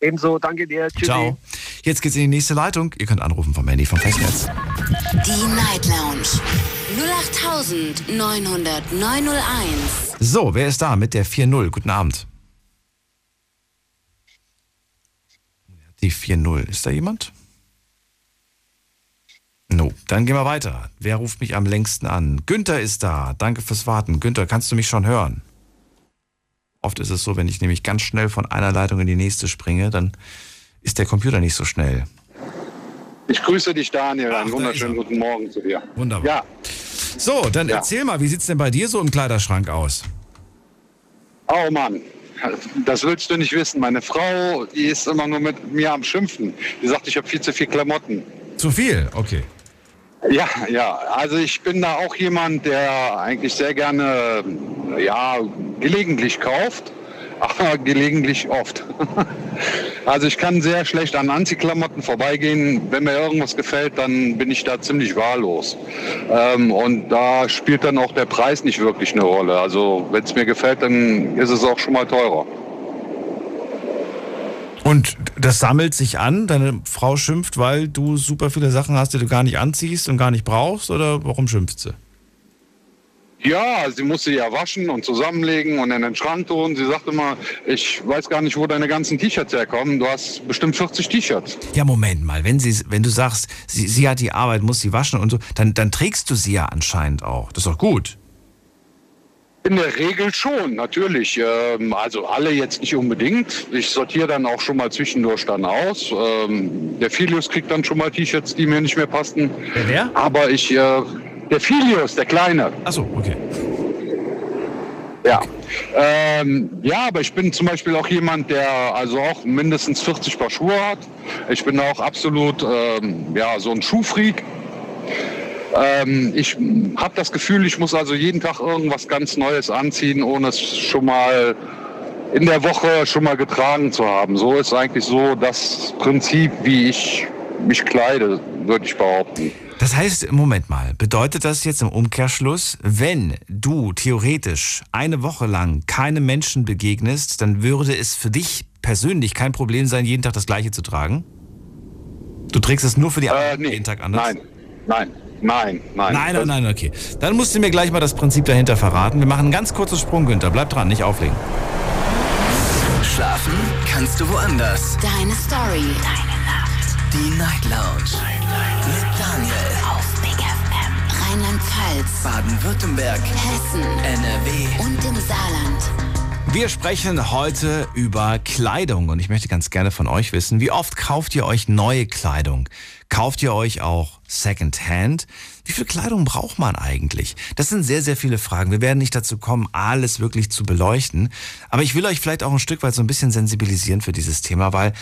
Ebenso, danke dir. Tschüssi. Ciao. Jetzt geht's in die nächste Leitung. Ihr könnt anrufen vom Handy vom Festnetz. Die Night Lounge 0890901. So, wer ist da mit der 4-0? Guten Abend. Die 4-0. Ist da jemand? No. Dann gehen wir weiter. Wer ruft mich am längsten an? Günther ist da. Danke fürs Warten. Günther, kannst du mich schon hören? Oft ist es so, wenn ich nämlich ganz schnell von einer Leitung in die nächste springe, dann ist der Computer nicht so schnell. Ich grüße dich, Daniel. Einen wunderschönen guten Morgen zu dir. Wunderbar. Ja, So, dann erzähl mal, wie sieht's denn bei dir so im Kleiderschrank aus? oh Mann. Das willst du nicht wissen. Meine Frau, die ist immer nur mit mir am Schimpfen. Die sagt, ich habe viel zu viel Klamotten. Zu viel? Okay. Ja, ja. Also ich bin da auch jemand, der eigentlich sehr gerne, ja, gelegentlich kauft, aber gelegentlich oft. Also ich kann sehr schlecht an Anziehklamotten vorbeigehen. Wenn mir irgendwas gefällt, dann bin ich da ziemlich wahllos. Ähm, und da spielt dann auch der Preis nicht wirklich eine Rolle. Also wenn es mir gefällt, dann ist es auch schon mal teurer. Und das sammelt sich an, deine Frau schimpft, weil du super viele Sachen hast, die du gar nicht anziehst und gar nicht brauchst, oder warum schimpft sie? Ja, sie muss sie ja waschen und zusammenlegen und in den Schrank tun. Sie sagt immer, ich weiß gar nicht, wo deine ganzen T-Shirts herkommen. Du hast bestimmt 40 T-Shirts. Ja, Moment mal, wenn, sie, wenn du sagst, sie, sie hat die Arbeit, muss sie waschen und so, dann, dann trägst du sie ja anscheinend auch. Das ist doch gut. In der Regel schon, natürlich. Ähm, also alle jetzt nicht unbedingt. Ich sortiere dann auch schon mal zwischendurch dann aus. Ähm, der Filius kriegt dann schon mal T-Shirts, die mir nicht mehr passen. Der wer? Aber ich, äh, der Filius, der Kleine. Achso, okay. Ja. Ähm, ja, aber ich bin zum Beispiel auch jemand, der also auch mindestens 40 Paar Schuhe hat. Ich bin auch absolut ähm, ja, so ein Schuhfreak. Ähm, ich habe das Gefühl, ich muss also jeden Tag irgendwas ganz Neues anziehen, ohne es schon mal in der Woche schon mal getragen zu haben. So ist eigentlich so das Prinzip, wie ich mich kleide, würde ich behaupten. Das heißt, Moment mal, bedeutet das jetzt im Umkehrschluss, wenn du theoretisch eine Woche lang keinem Menschen begegnest, dann würde es für dich persönlich kein Problem sein, jeden Tag das gleiche zu tragen? Du trägst es nur für die anderen nee. jeden Tag anders? Nein, nein, nein, nein. Nein, nein, nein, okay. Dann musst du mir gleich mal das Prinzip dahinter verraten. Wir machen einen ganz kurzen Sprung, Günther. Bleib dran, nicht auflegen. Schlafen kannst du woanders. Deine Story. Deine. Die Night Lounge. Mit Daniel. Auf Big FM. Rheinland-Pfalz. Baden-Württemberg. Hessen. NRW. Und im Saarland. Wir sprechen heute über Kleidung und ich möchte ganz gerne von euch wissen, wie oft kauft ihr euch neue Kleidung? Kauft ihr euch auch Secondhand? Wie viel Kleidung braucht man eigentlich? Das sind sehr, sehr viele Fragen. Wir werden nicht dazu kommen, alles wirklich zu beleuchten. Aber ich will euch vielleicht auch ein Stück weit so ein bisschen sensibilisieren für dieses Thema, weil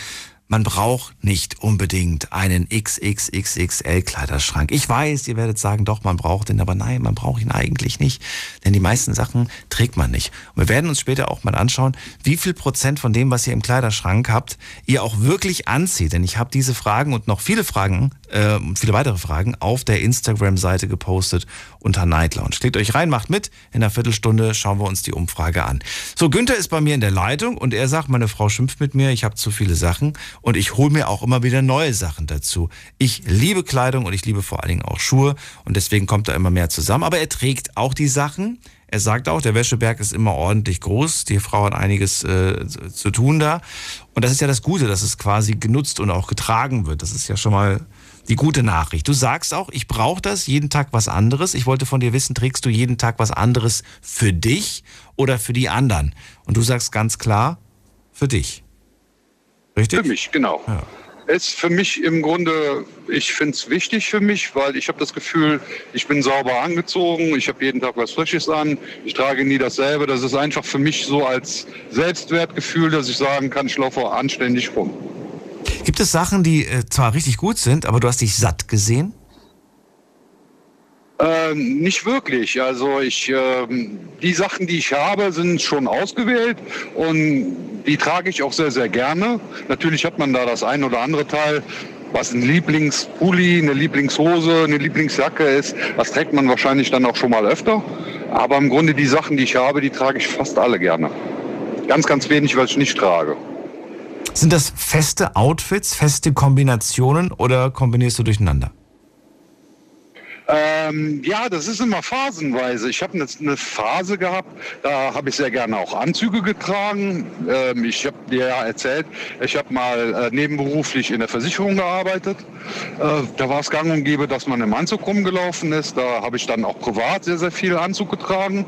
man braucht nicht unbedingt einen XXXXL Kleiderschrank. Ich weiß, ihr werdet sagen, doch, man braucht den, aber nein, man braucht ihn eigentlich nicht, denn die meisten Sachen trägt man nicht. Und wir werden uns später auch mal anschauen, wie viel Prozent von dem, was ihr im Kleiderschrank habt, ihr auch wirklich anzieht. Denn ich habe diese Fragen und noch viele Fragen, äh, viele weitere Fragen auf der Instagram-Seite gepostet unter Night Lounge. Klickt euch rein, macht mit. In einer Viertelstunde schauen wir uns die Umfrage an. So, Günther ist bei mir in der Leitung und er sagt, meine Frau schimpft mit mir, ich habe zu viele Sachen und ich hole mir auch immer wieder neue Sachen dazu. Ich liebe Kleidung und ich liebe vor allen Dingen auch Schuhe und deswegen kommt da immer mehr zusammen. Aber er trägt auch die Sachen. Er sagt auch, der Wäscheberg ist immer ordentlich groß. Die Frau hat einiges äh, zu tun da. Und das ist ja das Gute, dass es quasi genutzt und auch getragen wird. Das ist ja schon mal die gute Nachricht. Du sagst auch, ich brauche das, jeden Tag was anderes. Ich wollte von dir wissen, trägst du jeden Tag was anderes für dich oder für die anderen? Und du sagst ganz klar, für dich. Richtig? Für mich, genau. Ja. Ist für mich im Grunde, ich finde es wichtig für mich, weil ich habe das Gefühl, ich bin sauber angezogen, ich habe jeden Tag was Frisches an, ich trage nie dasselbe. Das ist einfach für mich so als Selbstwertgefühl, dass ich sagen kann, ich laufe anständig rum. Gibt es Sachen, die äh, zwar richtig gut sind, aber du hast dich satt gesehen? Ähm, nicht wirklich. Also ich, ähm, die Sachen, die ich habe, sind schon ausgewählt und die trage ich auch sehr, sehr gerne. Natürlich hat man da das ein oder andere Teil, was ein Lieblingspulli, eine Lieblingshose, eine Lieblingsjacke ist. Das trägt man wahrscheinlich dann auch schon mal öfter. Aber im Grunde die Sachen, die ich habe, die trage ich fast alle gerne. Ganz, ganz wenig, weil ich nicht trage. Sind das feste Outfits, feste Kombinationen oder kombinierst du durcheinander? Ähm, ja, das ist immer phasenweise. Ich habe jetzt eine Phase gehabt, da habe ich sehr gerne auch Anzüge getragen. Ähm, ich habe dir ja erzählt, ich habe mal äh, nebenberuflich in der Versicherung gearbeitet. Äh, da war es gang und gäbe, dass man im Anzug rumgelaufen ist. Da habe ich dann auch privat sehr, sehr viel Anzug getragen.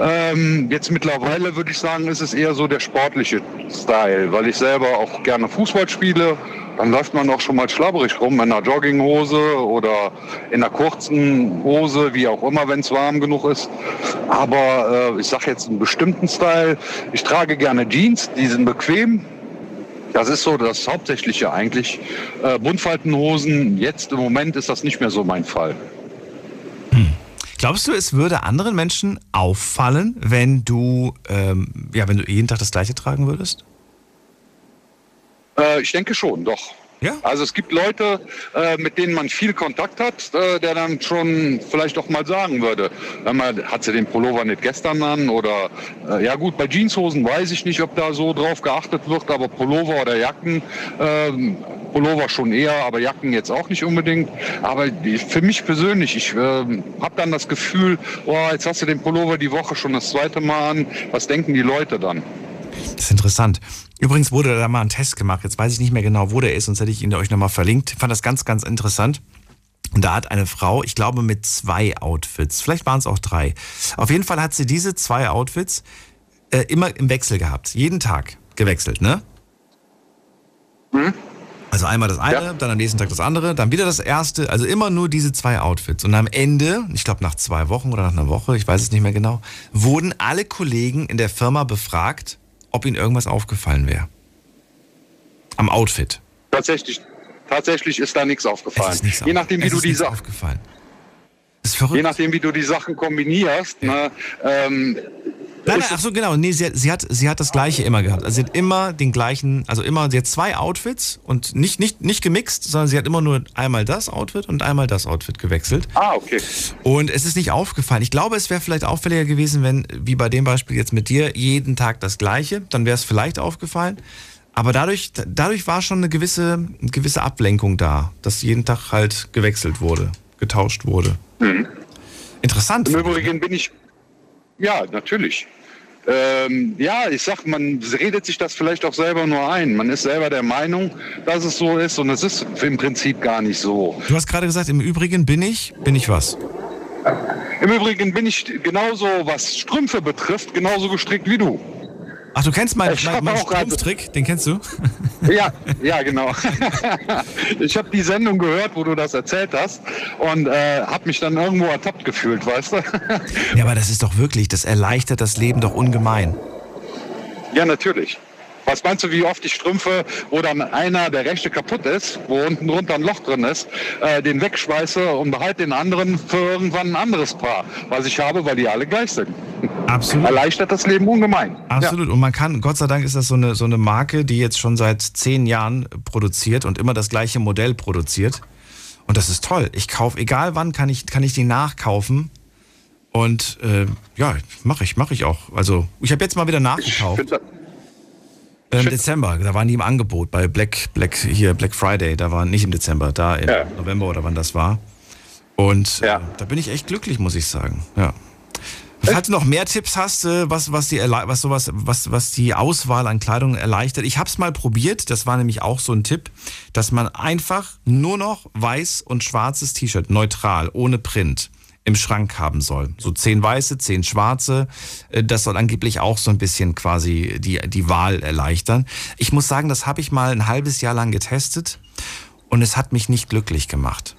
Ähm, jetzt mittlerweile würde ich sagen, ist es eher so der sportliche Style, weil ich selber auch gerne Fußball spiele dann läuft man auch schon mal schlabberig rum in einer Jogginghose oder in einer kurzen Hose, wie auch immer, wenn es warm genug ist. Aber äh, ich sage jetzt einen bestimmten Style. Ich trage gerne Jeans, die sind bequem. Das ist so das Hauptsächliche eigentlich. Äh, Buntfaltenhosen, jetzt im Moment ist das nicht mehr so mein Fall. Glaubst du, es würde anderen Menschen auffallen, wenn du, ähm, ja, wenn du jeden Tag das gleiche tragen würdest? Äh, ich denke schon, doch. Ja? Also es gibt Leute, äh, mit denen man viel Kontakt hat, äh, der dann schon vielleicht auch mal sagen würde, man, hat sie den Pullover nicht gestern an oder äh, ja gut, bei Jeanshosen weiß ich nicht, ob da so drauf geachtet wird, aber Pullover oder Jacken, ähm, Pullover schon eher, aber Jacken jetzt auch nicht unbedingt. Aber die, für mich persönlich, ich äh, habe dann das Gefühl, oh, jetzt hast du den Pullover die Woche schon das zweite Mal an, was denken die Leute dann? Das ist interessant. Übrigens wurde da mal ein Test gemacht. Jetzt weiß ich nicht mehr genau, wo der ist, sonst hätte ich ihn euch nochmal verlinkt. Ich fand das ganz, ganz interessant. Und da hat eine Frau, ich glaube mit zwei Outfits, vielleicht waren es auch drei. Auf jeden Fall hat sie diese zwei Outfits äh, immer im Wechsel gehabt. Jeden Tag gewechselt, ne? Mhm. Also einmal das eine, Ja. dann am nächsten Tag das andere, dann wieder das erste. Also immer nur diese zwei Outfits. Und am Ende, ich glaube nach zwei Wochen oder nach einer Woche, ich weiß es nicht mehr genau, wurden alle Kollegen in der Firma befragt, ob ihnen irgendwas aufgefallen wäre. Am Outfit. Tatsächlich, tatsächlich ist da nichts aufgefallen. Nichts Je nachdem, wie du ist die Sachen aufgefallen. Das ist verrückt. Je nachdem, wie du die Sachen kombinierst. Ne, ähm, Nein, nein, ach so, genau. Nee, sie, hat- sie, hat, sie hat das gleiche immer gehabt. Also sie hat immer den gleichen, also immer, sie hat zwei Outfits und nicht, nicht, nicht gemixt, sondern sie hat immer nur einmal das Outfit und einmal das Outfit gewechselt. Ah, okay. Und es ist nicht aufgefallen. Ich glaube, es wäre vielleicht auffälliger gewesen, wenn, wie bei dem Beispiel jetzt mit dir, jeden Tag das gleiche. Dann wäre es vielleicht aufgefallen. Aber dadurch, dadurch war schon eine gewisse, eine gewisse Ablenkung da, dass jeden Tag halt gewechselt wurde, getauscht wurde. Interessant. Im Übrigen bin ich, ja, natürlich. Ähm, ja, ich sag, man redet sich das vielleicht auch selber nur ein. Man ist selber der Meinung, dass es so ist und es ist im Prinzip gar nicht so. Du hast gerade gesagt, im Übrigen bin ich, bin ich was? Im Übrigen bin ich genauso, was Strümpfe betrifft, genauso gestrickt wie du. Ach, du kennst meinen mein, mein Strumpftrick, den kennst du? Ja, ja, genau. ich habe die Sendung gehört, wo du das erzählt hast und äh, habe mich dann irgendwo ertappt gefühlt, weißt du? Ja, aber das ist doch wirklich, das erleichtert das Leben doch ungemein. ja, natürlich. Was meinst du, wie oft ich Strümpfe, wo dann einer, der rechte kaputt ist, wo unten drunter ein Loch drin ist, äh, den wegschmeiße und behalte den anderen für irgendwann ein anderes Paar, was ich habe, weil die alle gleich sind. Absolut. Erleichtert das Leben ungemein. Absolut. Und man kann, Gott sei Dank ist das so eine, so eine Marke, die jetzt schon seit zehn Jahren produziert und immer das gleiche Modell produziert. Und das ist toll. Ich kaufe, egal wann, kann ich, kann ich die nachkaufen. Und äh, ja, mache ich, mache ich auch. Also ich habe jetzt mal wieder nachgekauft. Im Dezember, da waren die im Angebot bei Black, Black, hier Black Friday, da waren nicht im Dezember, da im November oder wann das war. Und äh, da bin ich echt glücklich, muss ich sagen. Ja. Falls du noch mehr Tipps hast, äh, was, was, die, was, sowas, was, was die Auswahl an Kleidung erleichtert. Ich habe es mal probiert, das war nämlich auch so ein Tipp, dass man einfach nur noch weiß und schwarzes T-Shirt, neutral, ohne Print, im Schrank haben soll. So zehn weiße, zehn schwarze. Äh, Das soll angeblich auch so ein bisschen quasi die, die Wahl erleichtern. Ich muss sagen, das habe ich mal ein halbes Jahr lang getestet und es hat mich nicht glücklich gemacht.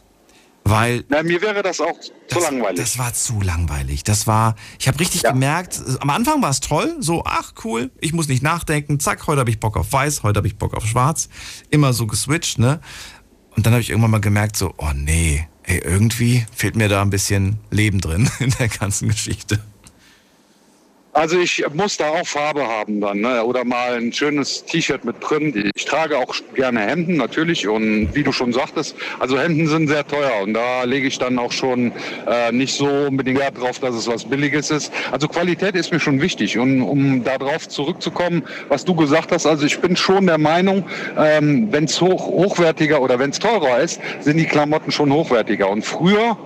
Weil Na, mir wäre das auch zu langweilig. das war zu langweilig. Das war, ich habe richtig gemerkt, äh, am Anfang war es toll, so, ach cool, ich muss nicht nachdenken, zack, heute habe ich Bock auf weiß, heute habe ich Bock auf schwarz. Immer so geswitcht, ne? Und dann habe ich irgendwann mal gemerkt, so, oh nee, ey, irgendwie fehlt mir da ein bisschen Leben drin in der ganzen Geschichte. Also ich muss da auch Farbe haben dann, ne? oder mal ein schönes T-Shirt mit Print. Ich trage auch gerne Hemden natürlich und wie du schon sagtest, also Hemden sind sehr teuer und da lege ich dann auch schon äh, nicht so unbedingt Wert drauf, dass es was Billiges ist. Also Qualität ist mir schon wichtig und um darauf zurückzukommen, was du gesagt hast, also ich bin schon der Meinung, ähm, wenn es hoch, hochwertiger oder wenn es teurer ist, sind die Klamotten schon hochwertiger. Und früher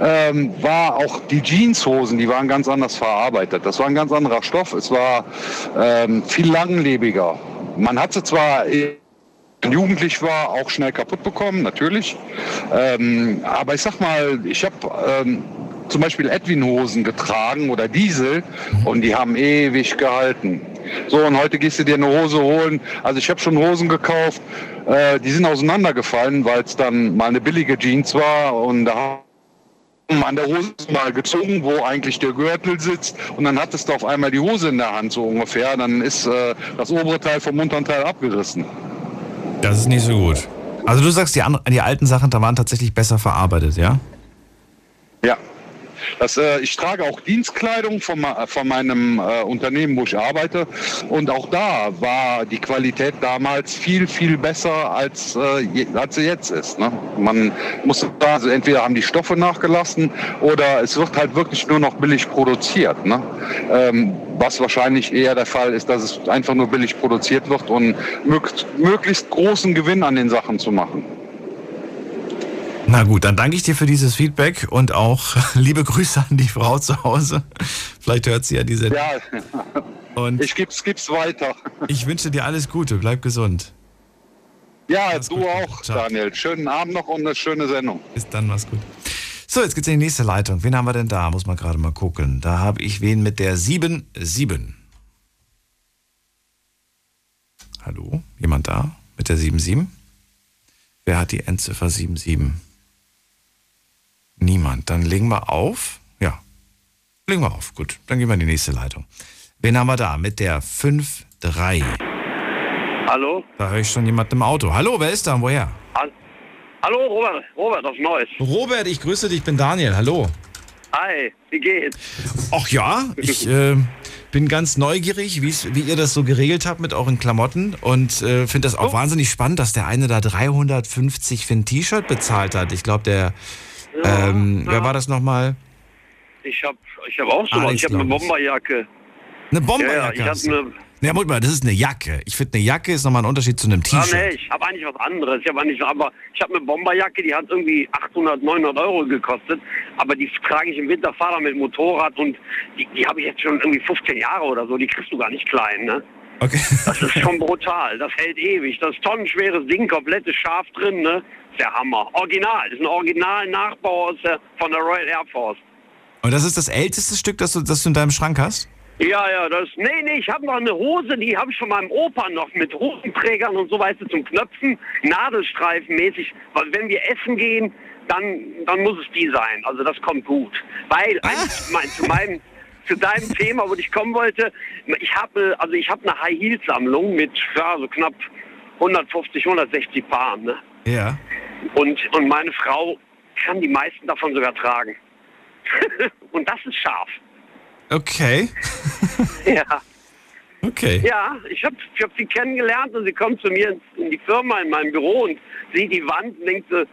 ähm, war auch die Jeanshosen, die waren ganz anders verarbeitet. Das war ein ganz anderer Stoff. Es war ähm, viel langlebiger. Man hat sie zwar äh, jugendlich war, auch schnell kaputt bekommen, natürlich. Ähm, aber ich sag mal, ich habe ähm, zum Beispiel Edwin-Hosen getragen oder Diesel und die haben ewig gehalten. So, und heute gehst du dir eine Hose holen. Also ich habe schon Hosen gekauft, äh, die sind auseinandergefallen, weil es dann mal eine billige Jeans war und da an der Hose mal gezogen, wo eigentlich der Gürtel sitzt und dann hattest du auf einmal die Hose in der Hand so ungefähr. Dann ist äh, das obere Teil vom unteren Teil abgerissen. Das ist nicht so gut. Also du sagst, die, an- die alten Sachen, da waren tatsächlich besser verarbeitet, ja? Ja. Das, äh, ich trage auch Dienstkleidung von, von meinem äh, Unternehmen, wo ich arbeite. Und auch da war die Qualität damals viel, viel besser, als, äh, je, als sie jetzt ist. Ne? Man muss da, also entweder haben die Stoffe nachgelassen oder es wird halt wirklich nur noch billig produziert. Ne? Ähm, was wahrscheinlich eher der Fall ist, dass es einfach nur billig produziert wird und mög möglichst großen Gewinn an den Sachen zu machen. Na gut, dann danke ich dir für dieses Feedback und auch liebe Grüße an die Frau zu Hause. Vielleicht hört sie ja diese. Ja, Und ich gib's, gib's weiter. Ich wünsche dir alles Gute, bleib gesund. Ja, du auch, Daniel. Schönen Abend noch und eine schöne Sendung. Bis dann, mach's gut. So, jetzt geht's in die nächste Leitung. Wen haben wir denn da? Muss man gerade mal gucken. Da habe ich wen mit der 77. Hallo? Jemand da? Mit der 77? Wer hat die Endziffer 77? Niemand. Dann legen wir auf. Ja. Legen wir auf. Gut. Dann gehen wir in die nächste Leitung. Wen haben wir da? Mit der 53. Hallo? Da höre ich schon jemanden im Auto. Hallo, wer ist da und woher? Hall- Hallo, Robert. Robert aus Neuss. Robert, ich grüße dich, ich bin Daniel. Hallo. Hi, wie geht's? Ach ja, ich, äh, bin ganz neugierig, wie ihr das so geregelt habt mit euren Klamotten und äh, finde das auch wahnsinnig spannend, dass der eine da 350 für ein T-Shirt bezahlt hat. Ich glaube, der, ähm, wer war das nochmal? Ich habe ich hab auch so was. Alex, Ich habe eine. Bomberjacke. Eine Bomberjacke Ja, ja, ich habe eine. Ja, Moment mal, das ist eine Jacke. Ich finde, eine Jacke ist nochmal ein Unterschied zu einem Ah, T-Shirt. nee, ich habe eigentlich was anderes. Ich habe eigentlich, aber ich habe eine Bomberjacke, die hat irgendwie 800, 900 Euro gekostet. Aber die trage ich im Winter, fahre da mit Motorrad und die, die habe ich jetzt schon irgendwie 15 Jahre oder so. Die kriegst du gar nicht klein, ne? Okay. Das ist schon brutal. Das hält ewig. Das ist tonnenschweres Ding, komplettes Schaf drin, ne? Der Hammer. Original. Das ist ein Original-Nachbau der, von der Royal Air Force. Und das ist das älteste Stück, das du, das du in deinem Schrank hast? Ja, ja, das. Nee, nee, ich habe noch eine Hose, die habe ich von meinem Opa noch mit Hosenträgern und so weißt du zum Knöpfen, Nadelstreifenmäßig. Weil wenn wir essen gehen, dann, dann muss es die sein. Also das kommt gut. Weil mein, zu meinem zu deinem Thema, wo ich kommen wollte, ich habe also ich habe eine High Heel Sammlung mit ja, so knapp 150, 160 Paaren, ne? Ja. Und und meine Frau kann die meisten davon sogar tragen. und das ist scharf. Okay. Ja. Okay. Ja, ich habe ich hab sie kennengelernt und sie kommt zu mir in die Firma, in mein Büro und sieht die Wand und denkt so,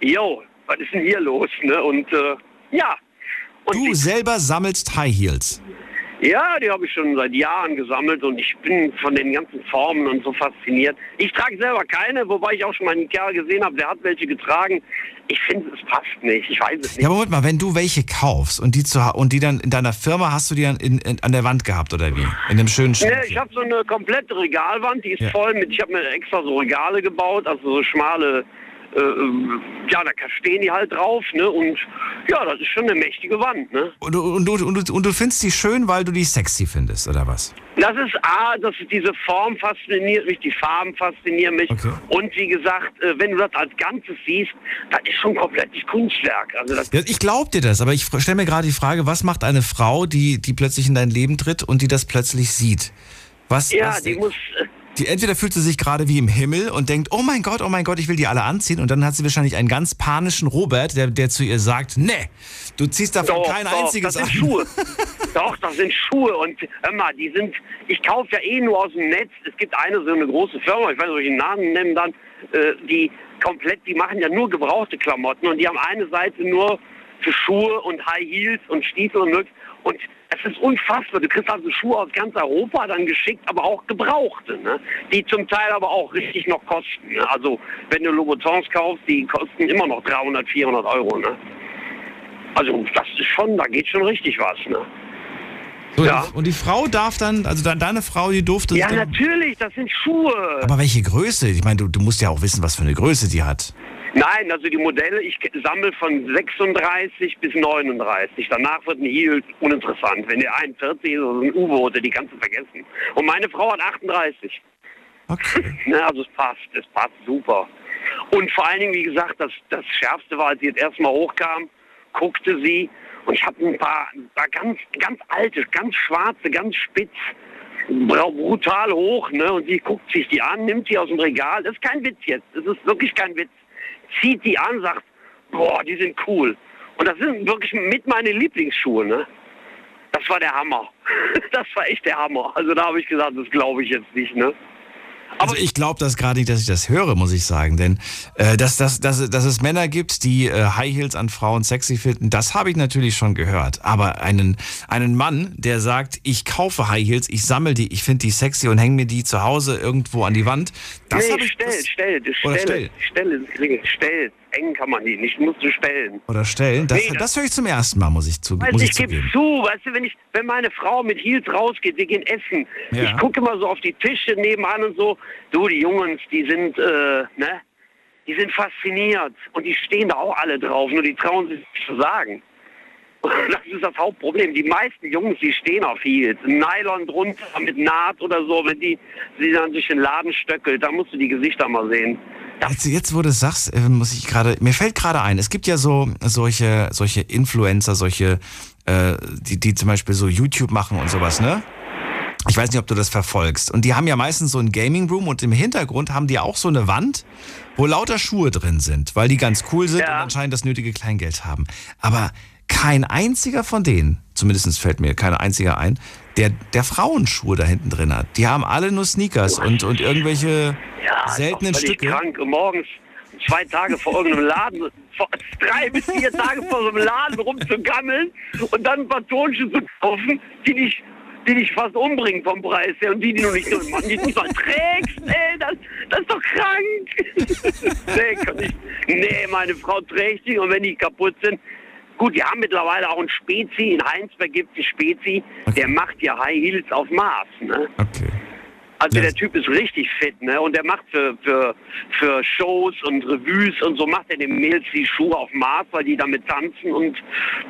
yo, was ist denn hier los? Ne? Und äh, ja, du selber sammelst High Heels. Ja, die habe ich schon seit Jahren gesammelt und ich bin von den ganzen Formen und so fasziniert. Ich trage selber keine, wobei ich auch schon mal einen Kerl gesehen habe, der hat welche getragen. Ich finde, es passt nicht. Ich weiß es nicht. Ja, aber Moment mal, wenn du welche kaufst und die, zu, und die dann in deiner Firma hast du die dann in, in, an der Wand gehabt oder wie? In einem schönen Nee, Schrank. ich habe so eine komplette Regalwand, die ist Ja. voll mit, ich habe mir extra so Regale gebaut, also so schmale, ja, da stehen die halt drauf, ne, und ja, das ist schon eine mächtige Wand, ne. Und, du- und, du, und, du, und du findest die schön, weil du die sexy findest, oder was? Das ist A, das ist diese Form fasziniert mich, die Farben faszinieren mich. Und wie gesagt, äh, wenn du das als Ganzes siehst, das ist schon komplettes Kunstwerk. Also das, Ja, ich glaub dir das, aber ich stelle mir gerade die Frage, was macht eine Frau, die, die plötzlich in dein Leben tritt und die das plötzlich sieht? Was, ja, was, die muss, äh, die entweder fühlt sie sich gerade wie im Himmel und denkt, oh mein Gott, oh mein Gott, ich will die alle anziehen. Und dann hat sie wahrscheinlich einen ganz panischen Robert, der, der zu ihr sagt, nee, du ziehst davon Doch, kein doch, einziges das an. sind Schuhe. doch, das sind Schuhe und hör mal, die sind, ich kaufe ja eh nur aus dem Netz. Es gibt eine so eine große Firma, ich weiß nicht, ob ich den Namen nennen dann, äh, die komplett, die machen ja nur gebrauchte Klamotten und die haben eine Seite nur für Schuhe und High Heels und Stiefel und Mög- und es ist unfassbar. Du kriegst also Schuhe aus ganz Europa dann geschickt, aber auch gebrauchte, ne? die zum Teil aber auch richtig noch kosten. Ne? Also wenn du Louboutins kaufst, die kosten immer noch 300, 400 Euro. Ne? Also das ist schon, da geht schon richtig was. Ne? So, Ja. Und die Frau darf dann, also de- deine Frau, die durfte. Ja, natürlich, das sind Schuhe. aber welche Größe? Ich meine, du, du musst ja auch wissen, was für eine Größe die hat. Nein, also die Modelle, ich sammle von 36 bis 39. Danach wird ein Heel uninteressant. Wenn der 41 ist, oder ein U-Boote, die kannst du vergessen. Und meine Frau hat 38. Okay. Ne, also es passt, es passt super. Und vor allen Dingen, wie gesagt, das, das Schärfste war, als sie jetzt erstmal hochkam, guckte sie und ich habe ein paar, ein paar ganz, ganz alte, ganz schwarze, ganz spitz, brutal hoch, ne? Und sie guckt sich die an, nimmt die aus dem Regal. Das ist kein Witz jetzt. Das ist wirklich kein Witz. Zieht die an, sagt, boah, die sind cool. Und das sind wirklich mit meine Lieblingsschuhe, ne? Das war der Hammer. Das war echt der Hammer. Also da habe ich gesagt, das glaube ich jetzt nicht, ne? Also ich glaube das gerade nicht, dass ich das höre, muss ich sagen. Denn äh, dass, dass, dass, dass es Männer gibt, die äh, High Heels an Frauen sexy finden, das habe ich natürlich schon gehört. Aber einen, einen Mann, der sagt, ich kaufe High Heels, ich sammle die, ich finde die sexy und hänge mir die zu Hause irgendwo an die Wand, das nee, habe ich... stell, Das, stell, das Oder stelle, stelle, stelle, stell. Eng kann man die nicht, musst du stellen. oder stellen, das, Nee, das höre ich zum ersten Mal, muss ich, zu, Weißt, muss ich ich gebe zugeben. zu, weißt du, wenn ich, wenn meine Frau mit Heels rausgeht, wir gehen essen, Ja. ich gucke immer so auf die Tische nebenan und so, du, die Jungs, die sind, äh, ne, die sind fasziniert und die stehen da auch alle drauf, nur die trauen sich nicht zu sagen. Und Das ist das Hauptproblem. Die meisten Jungs, die stehen auf Heels. Nylon drunter mit Naht oder so, wenn die sie dann durch den Laden stöckelt, dann musst du die Gesichter mal sehen. Jetzt, jetzt, wo du es sagst, äh, muss ich gerade, mir fällt gerade ein, es gibt ja so solche, solche Influencer, solche, äh, die, die zum Beispiel so YouTube machen und sowas, ne? Ich weiß nicht, ob du das verfolgst. Und die haben ja meistens so ein Gaming Room und im Hintergrund haben die auch so eine Wand, wo lauter Schuhe drin sind, weil die ganz cool sind und anscheinend das nötige Kleingeld haben. Aber kein einziger von denen, zumindest fällt mir kein einziger ein, der, der Frauenschuhe da hinten drin hat. Die haben alle nur Sneakers und, und irgendwelche Ja, seltenen Stücke. krank. Morgens zwei Tage vor irgendeinem Laden, vor, drei bis vier Tage vor so einem Laden rumzugammeln und dann ein paar Tonschuhe zu kaufen, die dich, die dich fast umbringen vom Preis her und die, die du nicht, nur- die du nicht mal trägst, ey, das, das ist doch krank. nee, kann ich, nee, meine Frau trägt die und wenn die kaputt sind, Gut, wir haben mittlerweile auch einen Spezi, in Heinsberg gibt es einen Spezi, der macht ja High Heels auf Maß. Ne? Also der Typ ist richtig fit, ne? Und der macht für, für, für Shows und Revues und so macht er den Mädels die Schuhe auf Maß, weil die damit tanzen und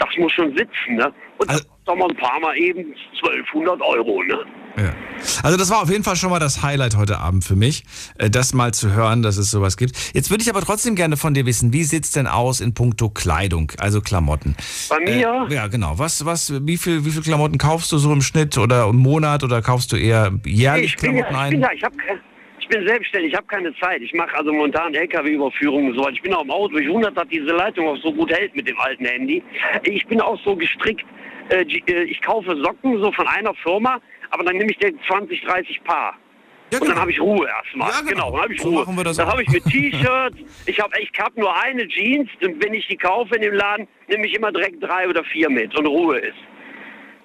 das muss schon sitzen, ne? Und das kostet mal ein paar Mal eben 1200 Euro, ne? Ja. Also das war auf jeden Fall schon mal das Highlight heute Abend für mich, äh, das mal zu hören, dass es sowas gibt. Jetzt würde ich aber trotzdem gerne von dir wissen, wie sieht's denn aus in puncto Kleidung, also Klamotten? Bei mir? Äh, ja, genau. Was, was, wie viel, wie viel Klamotten kaufst du so im Schnitt oder im Monat oder kaufst du eher jährlich ich bin ja, Klamotten ich bin ein? ja, ich habe ich bin selbstständig, ich habe keine Zeit. Ich mache also momentan LKW-Überführungen und so. Ich bin auch im Auto. Ich wundert, dass diese Leitung auch so gut hält mit dem alten Handy. Ich bin auch so gestrickt. Äh, äh, ich kaufe Socken so von einer Firma, aber dann nehme ich dir 20, 30 Paar. Und dann habe ich Ruhe erstmal. genau. dann habe ich So Ruhe. machen wir das dann habe ich mit T-Shirts. Ich habe ich hab nur eine Jeans. Und wenn ich die kaufe in dem Laden, nehme ich immer direkt drei oder vier mit und Ruhe ist.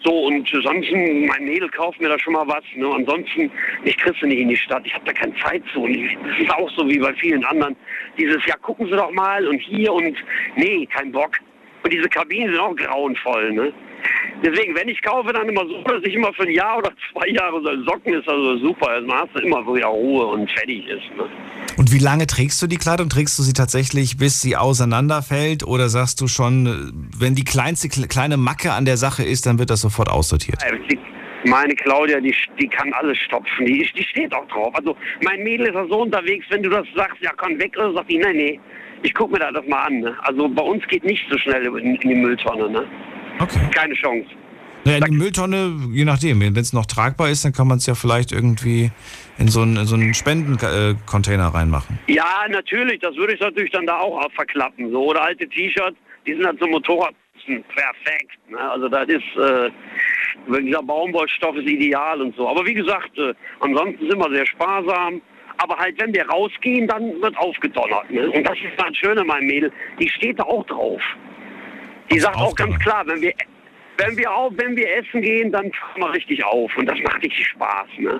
So, und ansonsten, mein Mädel kauft mir da schon mal was. Ne? Ansonsten, ich kriegst du nicht in die Stadt. Ich habe da keine Zeit zu. Und ich- das ist auch so wie bei vielen anderen. Dieses, ja, gucken Sie doch mal und hier und nee, kein Bock. Und diese Kabinen sind auch grauenvoll, ne? Deswegen, wenn ich kaufe, dann immer so, dass ich immer für ein Jahr oder zwei Jahre so Socken ist also super. Also man hast du immer wieder Ruhe und fertig ist. Ne? Und wie lange trägst du die Kleidung? Trägst du sie tatsächlich, bis sie auseinanderfällt? Oder sagst du schon, wenn die kleinste kle- kleine Macke an der Sache ist, dann wird das sofort aussortiert? Meine Claudia, die, die kann alles stopfen. Die, die steht auch drauf. Also mein Mädel ist ja so unterwegs, wenn du das sagst, ja kann weg, oder sagt die, nee, nee, ich guck mir da das mal an. Ne? Also bei uns geht nicht so schnell in, in die Mülltonne. Ne? Okay. Keine Chance. Naja, in die Mülltonne, je nachdem. Wenn es noch tragbar ist, dann kann man es ja vielleicht irgendwie in so einen, in so einen Spendencontainer reinmachen. Ja, natürlich, das würde ich natürlich dann da auch verklappen. So. Oder alte T-Shirts, die sind halt so Motorrad perfekt. Ne? Also das ist, äh, dieser Baumwollstoff ist ideal und so. Aber wie gesagt, äh, ansonsten sind wir sehr sparsam. Aber halt, wenn wir rausgehen, dann wird aufgedonnert. Ne? Und das ist das Schöne, mein Mädel. Die steht da auch drauf. Die sagt auch ganz klar, wenn wir, wenn wir auf, wenn wir essen gehen, dann fahren wir richtig auf. Und das macht richtig Spaß. Ne?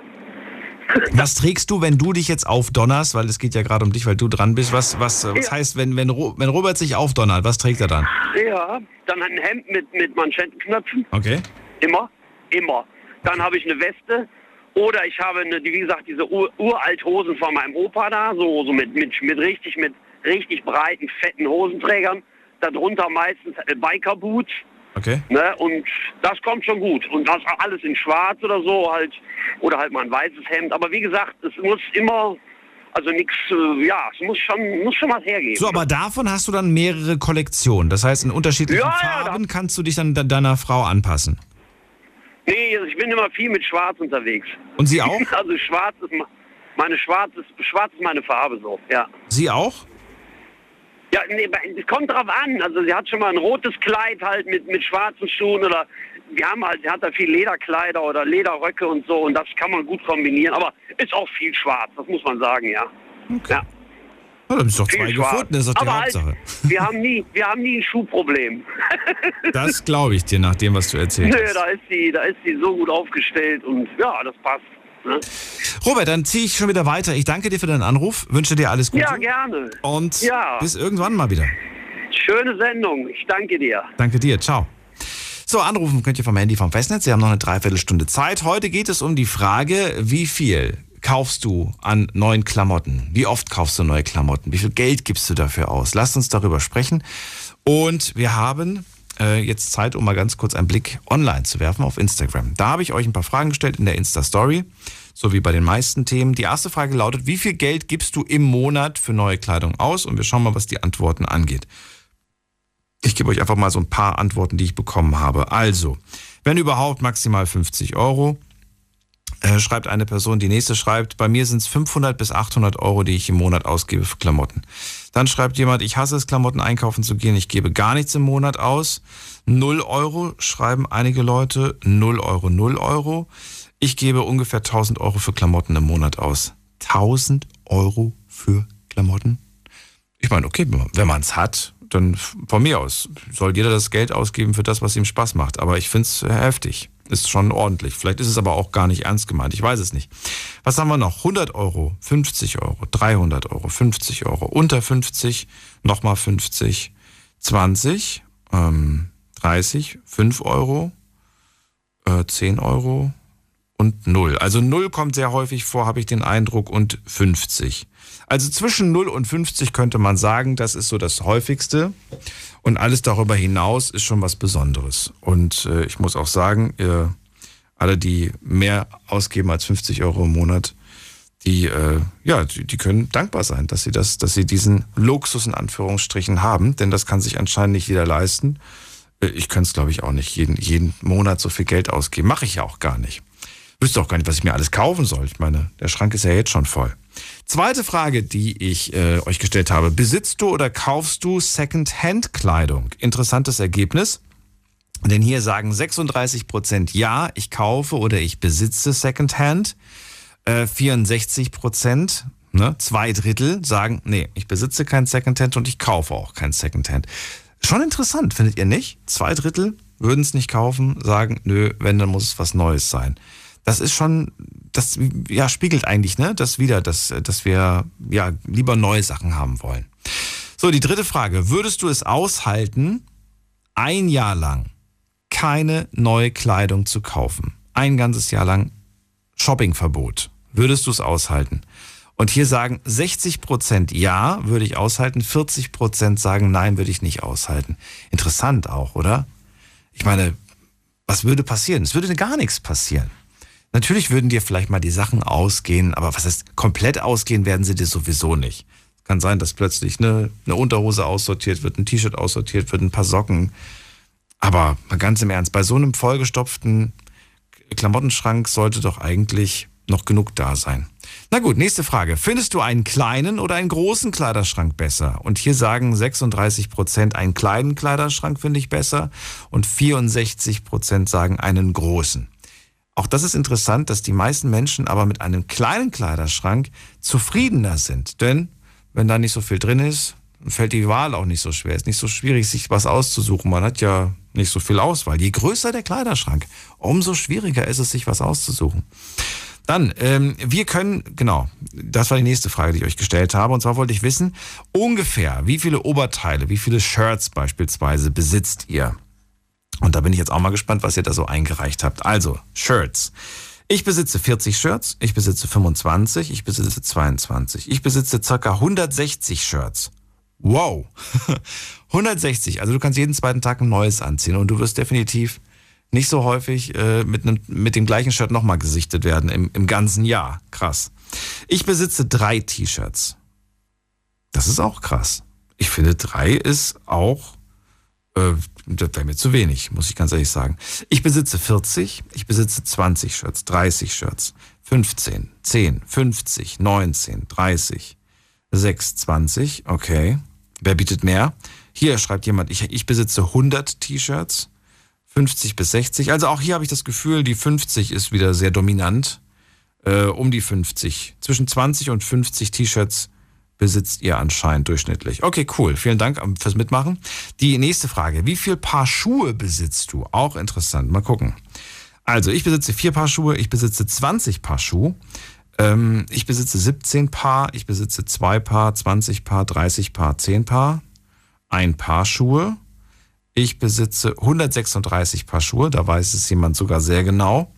Was trägst du, wenn du dich jetzt aufdonnerst? Weil es geht ja gerade um dich, weil du dran bist. Was, was, was Ja. heißt, wenn, wenn, wenn Robert sich aufdonnert, was trägt er dann? Ja, dann ein Hemd mit, mit Manschettenknöpfen. Okay. Immer, immer. Dann habe ich eine Weste. Oder ich habe, eine, wie gesagt, diese Ur Uralthosen von meinem Opa da, so, so mit, mit, mit richtig, mit richtig breiten, fetten Hosenträgern. Darunter meistens äh, Bikerboots. Okay. Ne? Und das kommt schon gut. Und das alles in schwarz oder so halt. Oder halt mal ein weißes Hemd. Aber wie gesagt, es muss immer, also nichts, äh, ja, es muss schon, muss schon was hergeben. So, aber davon hast du dann mehrere Kollektionen. Das heißt, in unterschiedlichen Ja, ja, Farben kannst du dich dann de- deiner Frau anpassen. Nee, also ich bin immer viel mit Schwarz unterwegs. Und sie auch? Also schwarz ist meine schwarz ist, schwarz ist meine Farbe so, ja. Sie auch? Ja, nee, es kommt drauf an. Also sie hat schon mal ein rotes Kleid halt mit, mit schwarzen Schuhen oder wir haben halt, sie hat da viel Lederkleider oder Lederröcke und so und das kann man gut kombinieren, aber ist auch viel schwarz, das muss man sagen, ja. Ja. Ja, dann ist doch zwei gefunden, das ist doch die aber Hauptsache. Halt, wir haben nie, wir haben nie ein Schuhproblem. Das glaube ich dir nach dem, was du erzählt Nö, da ist sie, da ist sie so gut aufgestellt und ja, das passt. Ne? Robert, dann ziehe ich schon wieder weiter. Ich danke dir für deinen Anruf, wünsche dir alles Gute. Ja, gerne. Und Ja. bis irgendwann mal wieder. Schöne Sendung. Ich danke dir. Danke dir, ciao. So, anrufen könnt ihr vom Handy vom Festnetz. Sie haben noch eine Dreiviertelstunde Zeit. Heute geht es um die Frage, wie viel kaufst du an neuen Klamotten? Wie oft kaufst du neue Klamotten? Wie viel Geld gibst du dafür aus? Lasst uns darüber sprechen. Und wir haben äh, jetzt Zeit, um mal ganz kurz einen Blick online zu werfen auf Instagram. Da habe ich euch ein paar Fragen gestellt in der Insta-Story, so wie bei den meisten Themen. Die erste Frage lautet, wie viel Geld gibst du im Monat für neue Kleidung aus? Und wir schauen mal, was die Antworten angeht. Ich gebe euch einfach mal so ein paar Antworten, die ich bekommen habe. Also, wenn überhaupt maximal 50 Euro. Äh, schreibt eine Person, die nächste schreibt, bei mir sind es 500 bis 800 Euro, die ich im Monat ausgebe für Klamotten. Dann schreibt jemand, ich hasse es, Klamotten einkaufen zu gehen, ich gebe gar nichts im Monat aus. 0 Euro schreiben einige Leute, 0 Euro, 0 Euro. Ich gebe ungefähr 1000 Euro für Klamotten im Monat aus. 1000 Euro für Klamotten? Ich meine, okay, wenn man es hat, dann von mir aus soll jeder das Geld ausgeben für das, was ihm Spaß macht. Aber ich finde es heftig. Ist schon ordentlich. Vielleicht ist es aber auch gar nicht ernst gemeint. Ich weiß es nicht. Was haben wir noch? 100 Euro, 50 Euro, 300 Euro, 50 Euro. Unter 50 nochmal 50, 20, ähm, 30, 5 Euro, äh, 10 Euro und 0. Also 0 kommt sehr häufig vor, habe ich den Eindruck, und 50. Also zwischen 0 und 50 könnte man sagen, das ist so das häufigste. Und alles darüber hinaus ist schon was Besonderes. Und äh, ich muss auch sagen, ihr, alle, die mehr ausgeben als 50 Euro im Monat, die, äh, ja, die, die können dankbar sein, dass sie das, dass sie diesen Luxus in Anführungsstrichen haben, denn das kann sich anscheinend nicht jeder leisten. Äh, ich könnte es, glaube ich, auch nicht jeden, jeden Monat so viel Geld ausgeben. Mache ich ja auch gar nicht. Wüsste auch gar nicht, was ich mir alles kaufen soll. Ich meine, der Schrank ist ja jetzt schon voll. Zweite Frage, die ich äh, euch gestellt habe. Besitzt du oder kaufst du Second-Hand-Kleidung? Interessantes Ergebnis. Denn hier sagen 36 Prozent ja, ich kaufe oder ich besitze Second-Hand. Äh, 64 Prozent, ne, zwei Drittel sagen, nee, ich besitze kein Second-Hand und ich kaufe auch kein Second-Hand. Schon interessant, findet ihr nicht? Zwei Drittel würden es nicht kaufen, sagen, nö, wenn, dann muss es was Neues sein das ist schon, das ja, spiegelt eigentlich, ne, das wieder, dass, dass wir ja lieber neue Sachen haben wollen. So, die dritte Frage. Würdest du es aushalten, ein Jahr lang keine neue Kleidung zu kaufen? Ein ganzes Jahr lang Shoppingverbot. Würdest du es aushalten? Und hier sagen 60 Prozent ja, würde ich aushalten. 40 Prozent sagen nein, würde ich nicht aushalten. Interessant auch, oder? Ich meine, was würde passieren? Es würde gar nichts passieren. Natürlich würden dir vielleicht mal die Sachen ausgehen, aber was heißt, komplett ausgehen werden sie dir sowieso nicht. Es kann sein, dass plötzlich eine, eine Unterhose aussortiert wird, ein T-Shirt aussortiert wird, ein paar Socken. Aber mal ganz im Ernst, bei so einem vollgestopften Klamottenschrank sollte doch eigentlich noch genug da sein. Na gut, nächste Frage. Findest du einen kleinen oder einen großen Kleiderschrank besser? Und hier sagen 36 Prozent, einen kleinen Kleiderschrank finde ich besser und 64 Prozent sagen einen großen. Auch das ist interessant, dass die meisten Menschen aber mit einem kleinen Kleiderschrank zufriedener sind. Denn wenn da nicht so viel drin ist, fällt die Wahl auch nicht so schwer. Es ist nicht so schwierig, sich was auszusuchen. Man hat ja nicht so viel Auswahl. Je größer der Kleiderschrank, umso schwieriger ist es, sich was auszusuchen. Dann, ähm, wir können, genau, das war die nächste Frage, die ich euch gestellt habe. Und zwar wollte ich wissen, ungefähr, wie viele Oberteile, wie viele Shirts beispielsweise besitzt ihr? Und da bin ich jetzt auch mal gespannt, was ihr da so eingereicht habt. Also, Shirts. Ich besitze 40 Shirts, ich besitze 25, ich besitze 22. Ich besitze circa 160 Shirts. Wow. 160. Also du kannst jeden zweiten Tag ein neues anziehen und du wirst definitiv nicht so häufig äh, mit, einem, mit dem gleichen Shirt nochmal gesichtet werden im, im ganzen Jahr. Krass. Ich besitze drei T-Shirts. Das ist auch krass. Ich finde, drei ist auch äh, das wäre mir zu wenig, muss ich ganz ehrlich sagen. Ich besitze 40, ich besitze 20 Shirts, 30 Shirts, 15, 10, 50, 19, 30, 6, 20, okay. Wer bietet mehr? Hier schreibt jemand, ich, ich besitze 100 T-Shirts, 50 bis 60. Also auch hier habe ich das Gefühl, die 50 ist wieder sehr dominant. Äh, um die 50. Zwischen 20 und 50 T-Shirts besitzt ihr anscheinend durchschnittlich. Okay, cool. Vielen Dank ähm, fürs Mitmachen. Die nächste Frage. Wie viel Paar Schuhe besitzt du? Auch interessant. Mal gucken. Also, ich besitze vier Paar Schuhe, ich besitze 20 Paar Schuhe. Ähm, ich besitze 17 Paar, ich besitze zwei Paar, 20 Paar, 30 Paar, 10 Paar. Ein Paar Schuhe. Ich besitze 136 Paar Schuhe, da weiß es jemand sogar sehr genau.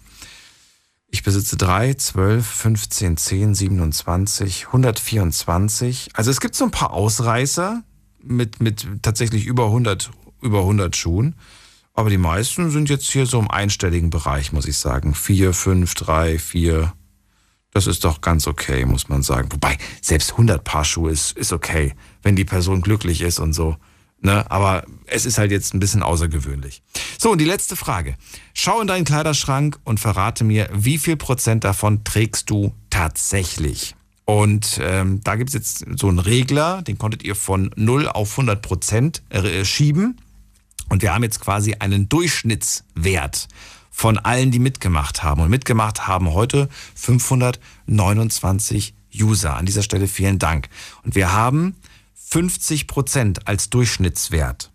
Ich besitze 3, 12, 15, 10, 27, 124. Also es gibt so ein paar Ausreißer mit, mit tatsächlich über 100, über 100 Schuhen. Aber die meisten sind jetzt hier so im einstelligen Bereich, muss ich sagen. 4, 5, 3, 4. Das ist doch ganz okay, muss man sagen. Wobei, selbst 100 Paar Schuhe ist, ist okay, wenn die Person glücklich ist und so. Ne? Aber es ist halt jetzt ein bisschen außergewöhnlich. So, und die letzte Frage. Schau in deinen Kleiderschrank und verrate mir, wie viel Prozent davon trägst du tatsächlich? Und ähm, da gibt es jetzt so einen Regler, den konntet ihr von 0 auf 100 Prozent äh, schieben. Und wir haben jetzt quasi einen Durchschnittswert von allen, die mitgemacht haben. Und mitgemacht haben heute 529 User. An dieser Stelle vielen Dank. Und wir haben 50 Prozent als Durchschnittswert.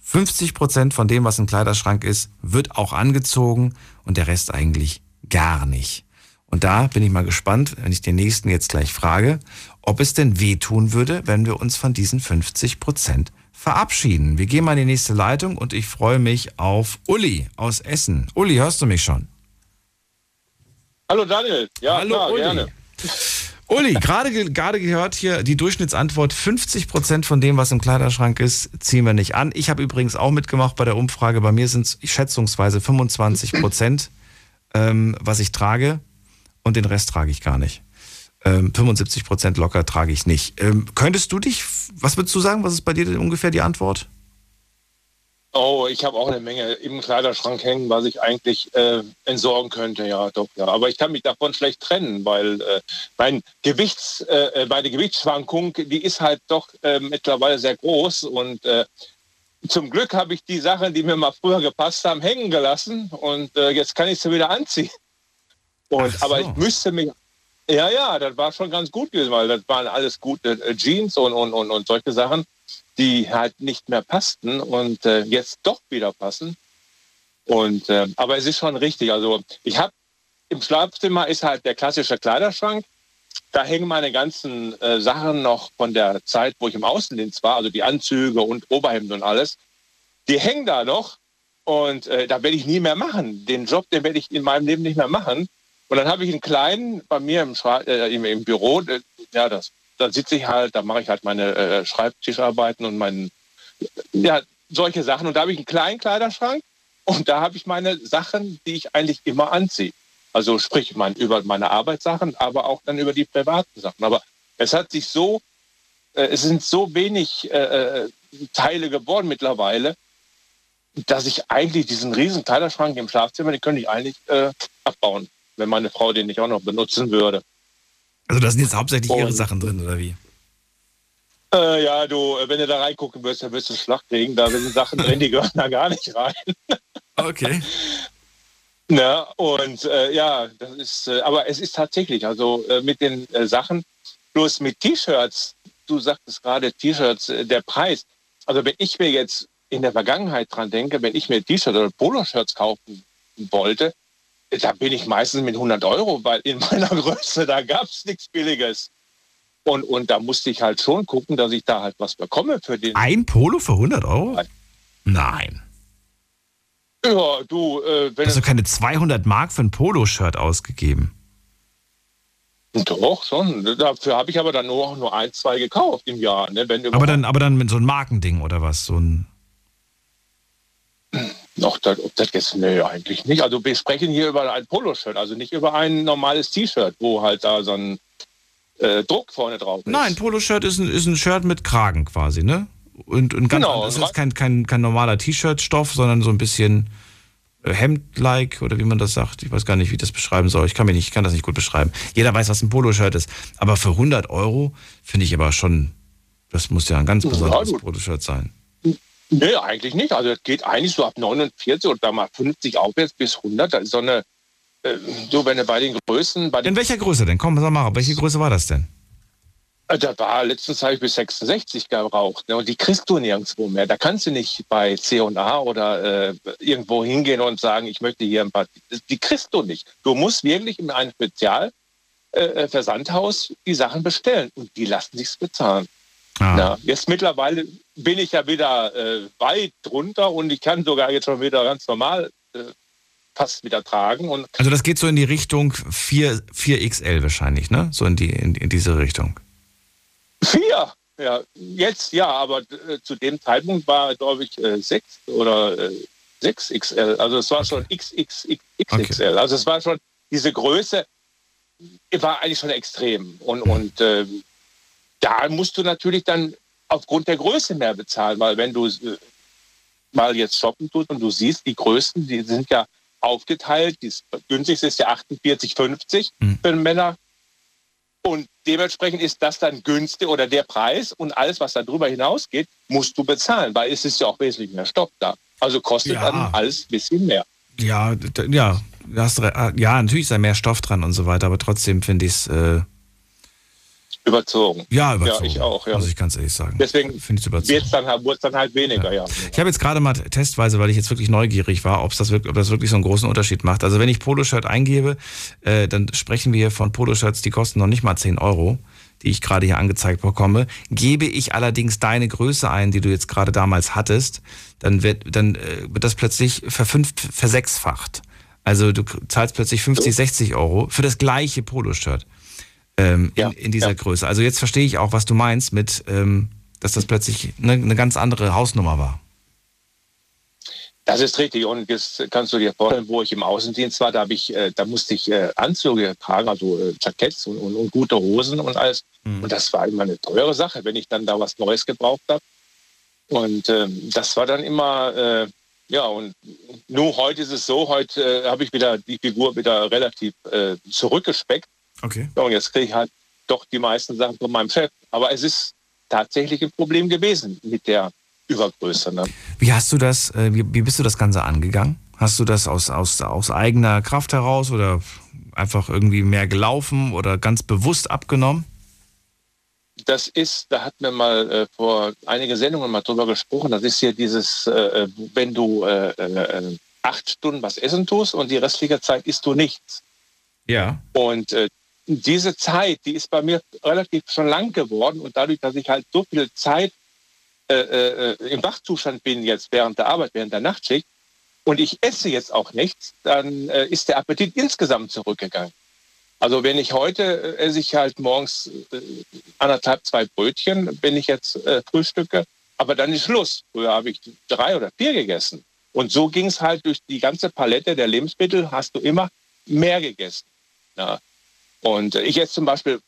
50 Prozent von dem, was im Kleiderschrank ist, wird auch angezogen und der Rest eigentlich gar nicht. Und da bin ich mal gespannt, wenn ich den nächsten jetzt gleich frage, ob es denn wehtun würde, wenn wir uns von diesen 50 Prozent verabschieden. Wir gehen mal in die nächste Leitung und ich freue mich auf Uli aus Essen. Uli, hörst du mich schon? Hallo Daniel. Ja, Hallo klar, Uli. gerne. Uli, gerade, ge- gerade gehört hier die Durchschnittsantwort, 50 Prozent von dem, was im Kleiderschrank ist, ziehen wir nicht an. Ich habe übrigens auch mitgemacht bei der Umfrage. Bei mir sind es schätzungsweise 25 Prozent, ähm, was ich trage und den Rest trage ich gar nicht. Ähm, 75 Prozent locker trage ich nicht. Ähm, könntest du dich, was würdest du sagen, was ist bei dir denn ungefähr die Antwort? Oh, ich habe auch eine Menge im Kleiderschrank hängen, was ich eigentlich äh, entsorgen könnte. Ja, doch, ja. Aber ich kann mich davon schlecht trennen, weil äh, mein Gewichts, äh, meine Gewichtsschwankung, die ist halt doch äh, mittlerweile sehr groß und äh, zum Glück habe ich die Sachen, die mir mal früher gepasst haben, hängen gelassen und äh, jetzt kann ich sie wieder anziehen. Und aber ich müsste mich ja, ja, das war schon ganz gut gewesen, weil das waren alles gute äh, Jeans und, und, und, und solche Sachen, die halt nicht mehr passten und äh, jetzt doch wieder passen. Und äh, aber es ist schon richtig. Also ich habe im Schlafzimmer ist halt der klassische Kleiderschrank. Da hängen meine ganzen äh, Sachen noch von der Zeit, wo ich im Außendienst war, also die Anzüge und Oberhemden und alles. Die hängen da noch und äh, da werde ich nie mehr machen. Den Job, den werde ich in meinem Leben nicht mehr machen. Und dann habe ich einen kleinen bei mir im, Schra äh, im, im Büro. Äh, ja, das, da sitze ich halt, da mache ich halt meine äh, Schreibtischarbeiten und meinen, ja, solche Sachen. Und da habe ich einen kleinen Kleiderschrank und da habe ich meine Sachen, die ich eigentlich immer anziehe. Also sprich mein, über meine Arbeitssachen, aber auch dann über die privaten Sachen. Aber es hat sich so, äh, es sind so wenig äh, äh, Teile geworden mittlerweile, dass ich eigentlich diesen riesen Kleiderschrank im Schlafzimmer, den könnte ich eigentlich äh, abbauen, wenn meine Frau den nicht auch noch benutzen würde. Also da sind jetzt hauptsächlich ihre Sachen drin, oder wie? Äh, ja, du, wenn du da reingucken wirst, dann wirst du Schlag kriegen. Da sind Sachen drin, die gehören da gar nicht rein. Okay. Na, und äh, ja, das ist, äh, aber es ist tatsächlich, also äh, mit den äh, Sachen, bloß mit T-Shirts, du sagtest gerade T-Shirts, äh, der Preis. Also wenn ich mir jetzt in der Vergangenheit dran denke, wenn ich mir T-Shirts oder Poloshirts kaufen wollte, da bin ich meistens mit 100 Euro, weil in meiner Größe, da gab es nichts Billiges. Und, und da musste ich halt schon gucken, dass ich da halt was bekomme für den. Ein Polo für 100 Euro? Nein. Ja, du, äh, wenn Hast du keine 200 Mark für ein Poloshirt ausgegeben? Doch, schon. Dafür habe ich aber dann nur, nur ein, zwei gekauft im Jahr. Ne? Wenn Aber dann, aber dann mit so einem Markending oder was? So ein Noch, das, ob das jetzt, nee, eigentlich nicht. Also wir sprechen hier über ein Poloshirt, also nicht über ein normales T-Shirt, wo halt da so ein äh, Druck vorne drauf ist. Nein, Poloshirt ist ein, ist ein Shirt mit Kragen quasi, ne? Und, und ganz Genau, das ist kein, kein, kein normaler T-Shirt-Stoff, sondern so ein bisschen äh, Hemd-like oder wie man das sagt. Ich weiß gar nicht, wie ich das beschreiben soll. Ich kann, mir nicht, ich kann das nicht gut beschreiben. Jeder weiß, was ein Poloshirt ist. Aber für 100 Euro finde ich aber schon, das muss ja ein ganz besonderes. Poloshirt sein. Nee, eigentlich nicht. Also es geht eigentlich so ab 49 oder mal 50 aufwärts bis 100. Das ist so eine, äh, so wenn du bei den Größen, bei den In welcher Größe denn? Komm, sag mal, welche Größe war das denn? Äh, Da war letztens habe ich bis 66 geraucht. Ne? Und die kriegst du nirgendwo mehr. Da kannst du nicht bei C&A oder äh, irgendwo hingehen und sagen, ich möchte hier ein paar. Die kriegst du nicht. Du musst wirklich in einem Spezial äh, Versandhaus die Sachen bestellen und die lassen sich's bezahlen. Ah. Ja, jetzt mittlerweile bin ich ja wieder äh, weit drunter und ich kann sogar jetzt schon wieder ganz normal äh, fast wieder tragen. Und Also das geht so in die Richtung 4, 4XL wahrscheinlich, ne? So in, die, in, in diese Richtung. Vier. Ja, jetzt ja, aber äh, zu dem Zeitpunkt war, glaube ich, äh, sechs oder äh, 6XL. Also es war schon XXXXL. Also es war schon diese Größe, war eigentlich schon extrem. Und, und äh, da musst du natürlich dann aufgrund der Größe mehr bezahlen, weil wenn du äh, mal jetzt shoppen tust und du siehst, die Größten, die sind ja aufgeteilt, das günstigste ist ja 48,50 Hm. für Männer. Und dementsprechend ist das dann günstig oder der Preis und alles, was darüber hinausgeht, musst du bezahlen, weil es ist ja auch wesentlich mehr Stoff da. Also kostet Ja. dann alles ein bisschen mehr. Ja, ja, hast, re- ja, natürlich ist da mehr Stoff dran und so weiter, aber trotzdem finde ich es äh, Überzogen. ja überzogen. Ja, ich auch, ja. Muss ich ganz ehrlich sagen. Deswegen Finde ich überzogen. wird es dann, halt- wird's dann halt weniger, ja. Ich habe jetzt gerade mal testweise, weil ich jetzt wirklich neugierig war, ob's das wirklich, ob das wirklich so einen großen Unterschied macht. Also wenn ich Poloshirt eingebe, äh, dann sprechen wir hier von Poloshirts, die kosten noch nicht mal 10 Euro, die ich gerade hier angezeigt bekomme. Gebe ich allerdings deine Größe ein, die du jetzt gerade damals hattest, dann wird, dann äh, wird das plötzlich verfünft, versechsfacht. Also du zahlst plötzlich 50, 60 Euro für das gleiche Poloshirt ähm, in, in dieser Größe. Also jetzt verstehe ich auch, was du meinst mit, ähm, dass das plötzlich eine, eine ganz andere Hausnummer war. Das ist richtig. Und jetzt kannst du dir vorstellen, wo ich im Außendienst war, da, hab ich, äh, da musste ich äh, Anzüge tragen, also äh, Jacketts und, und, und gute Hosen und alles. Und das war immer eine teure Sache, wenn ich dann da was Neues gebraucht habe. Und ähm, das war dann immer, äh, ja, und nur heute ist es so, heute äh, habe ich wieder die Figur wieder relativ äh, zurückgespeckt. Okay. Und jetzt kriege ich halt doch die meisten Sachen von meinem Chef. Aber es ist tatsächlich ein Problem gewesen mit der Übergröße. Ne? Wie hast du das, äh, wie, bist du das Ganze angegangen? Hast du das aus, aus, aus eigener Kraft heraus oder einfach irgendwie mehr gelaufen oder ganz bewusst abgenommen? Das ist, da hat mir mal äh, vor einige Sendungen mal drüber gesprochen. Das ist hier dieses, äh, wenn du äh, äh, acht Stunden was essen tust und die restliche Zeit isst du nichts. Ja. Und äh, diese Zeit, die ist bei mir relativ schon lang geworden und dadurch, dass ich halt so viel Zeit äh, äh, im Wachzustand bin jetzt während der Arbeit, während der Nachtschicht und ich esse jetzt auch nichts, dann äh, ist der Appetit insgesamt zurückgegangen. Also wenn ich heute äh, esse ich halt morgens äh, anderthalb, zwei Brötchen, wenn ich jetzt äh, frühstücke, aber dann ist Schluss. Früher habe ich drei oder vier gegessen. Und so ging es halt durch die ganze Palette der Lebensmittel, hast du immer mehr gegessen. Ja. Und ich esse zum Beispiel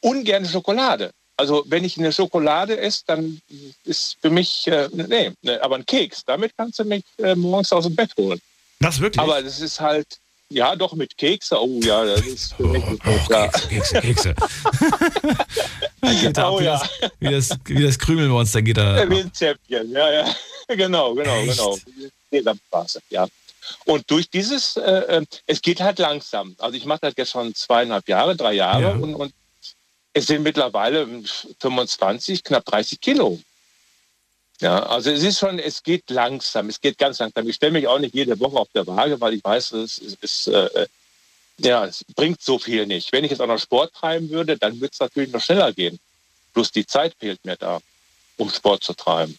ungern Schokolade. Also wenn ich eine Schokolade esse, dann ist für mich, äh, nee, ne, aber ein Keks, damit kannst du mich äh, morgens aus dem Bett holen. Das wirklich? Aber das ist halt, ja doch mit Kekse, oh ja, das ist für mich nicht gut, ja. Kekse, Kekse. geht da ab, Oh wie, ja. das, wie, das, wie das Krümelmonster geht da. Wie ein Zäpfchen, ja, ja. Genau, genau, Echt? genau. Sesamstraße, ja. Und durch dieses, äh, äh, es geht halt langsam. Also ich mache das jetzt schon zweieinhalb Jahre, drei Jahre Ja. und, und es sind mittlerweile 25, knapp 30 Kilo. Ja, also es ist schon, es geht langsam, es geht ganz langsam. Ich stelle mich auch nicht jede Woche auf der Waage, weil ich weiß, es, es, es, äh, ja, es bringt so viel nicht. Wenn ich jetzt auch noch Sport treiben würde, dann würde es natürlich noch schneller gehen. Bloß die Zeit fehlt mir da, um Sport zu treiben.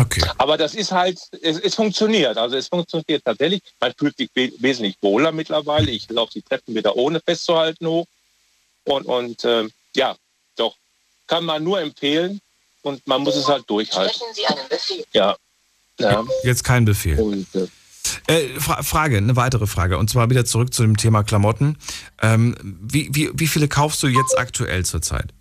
Okay. Aber das ist halt, es, es funktioniert. Also es funktioniert tatsächlich. Man fühlt sich we wesentlich wohler mittlerweile. Ich laufe die Treppen wieder ohne festzuhalten hoch. Und, und ähm, ja, doch, kann man nur empfehlen. Und man muss es halt durchhalten. Sie einen Befehl. Ja. ja. Jetzt kein Befehl. Und, äh, Äh, Fra Frage, eine weitere Frage. Und zwar wieder zurück zu dem Thema Klamotten. Ähm, wie, wie, wie viele kaufst du jetzt aktuell zurzeit?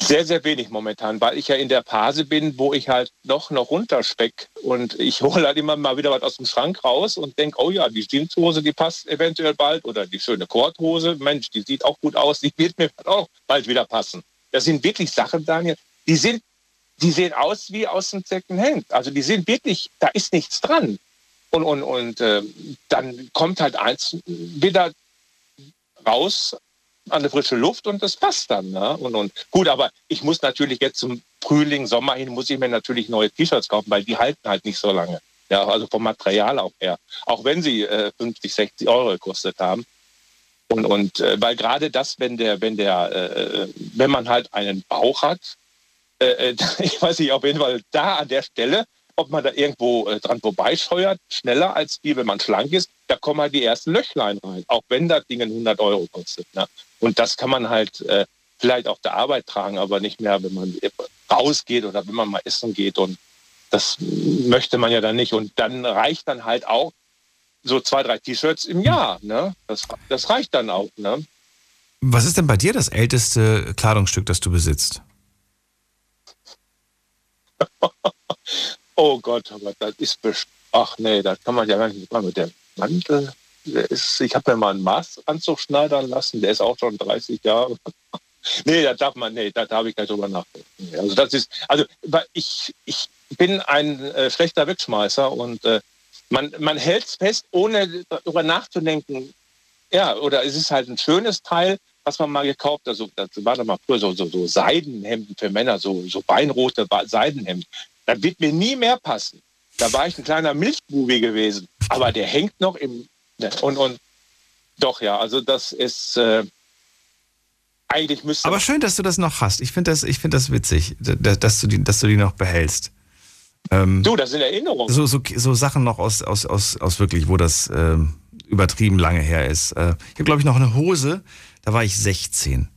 Sehr, sehr wenig momentan, weil ich ja in der Phase bin, wo ich halt noch, noch runterspeck. Und ich hole halt immer mal wieder was aus dem Schrank raus und denke, oh ja, die Jeanshose, die passt eventuell bald. Oder die schöne Korthose, Mensch, die sieht auch gut aus, die wird mir auch bald wieder passen. Das sind wirklich Sachen, Daniel, die sind, die sehen aus wie aus dem Second Hand. Also die sind wirklich, da ist nichts dran. Und, und, und äh, dann kommt halt eins wieder raus an die frische Luft und das passt dann. Ne? Und, und gut, aber ich muss natürlich jetzt zum Frühling, Sommer hin, muss ich mir natürlich neue T-Shirts kaufen, weil die halten halt nicht so lange. Ja, also vom Material auch her. Auch wenn sie äh, 50, 60 Euro gekostet haben. Und, und äh, weil gerade das, wenn der, wenn der, äh, wenn man halt einen Bauch hat, äh, äh, ich weiß nicht, auf jeden Fall da an der Stelle, ob man da irgendwo äh, dran vorbeischeuert, schneller als wie wenn man schlank ist, da kommen halt die ersten Löchlein rein, auch wenn das Ding 100 Euro kostet. Ne? Und das kann man halt äh, vielleicht auf der Arbeit tragen, aber nicht mehr, wenn man rausgeht oder wenn man mal essen geht. Und das möchte man ja dann nicht. Und dann reicht dann halt auch so zwei, drei T-Shirts im Jahr. Ne? Das, das reicht dann auch. Ne? Was ist denn bei dir das älteste Kleidungsstück, das du besitzt? Oh Gott, aber das ist bestimmt. Ach nee, das kann man ja gar nicht mal mit dem Mantel. Ist, ich habe mir mal einen Maßanzug schneidern lassen, der ist auch schon 30 Jahre. nee, da darf man, nee, da darf ich nicht drüber nachdenken. Also das ist, also ich, ich bin ein äh, schlechter Wegschmeißer und äh, man, man hält es fest, ohne darüber nachzudenken. Ja, oder es ist halt ein schönes Teil, was man mal gekauft hat. Also, das war doch mal früher so, so, so Seidenhemden für Männer, so, so beinrote Seidenhemden. Das wird mir nie mehr passen. Da war ich ein kleiner Milchbubi gewesen. Aber der hängt noch im. Ne, und, und doch, ja, also das ist. Äh, eigentlich müsste. Aber schön, dass du das noch hast. Ich finde das, ich find das witzig, dass du, die, dass du die noch behältst. Ähm, du, das sind Erinnerungen. So, so, so Sachen noch aus, aus, aus, aus wirklich, wo das ähm, übertrieben lange her ist. Äh, ich habe, glaube ich, noch eine Hose, da war ich 16.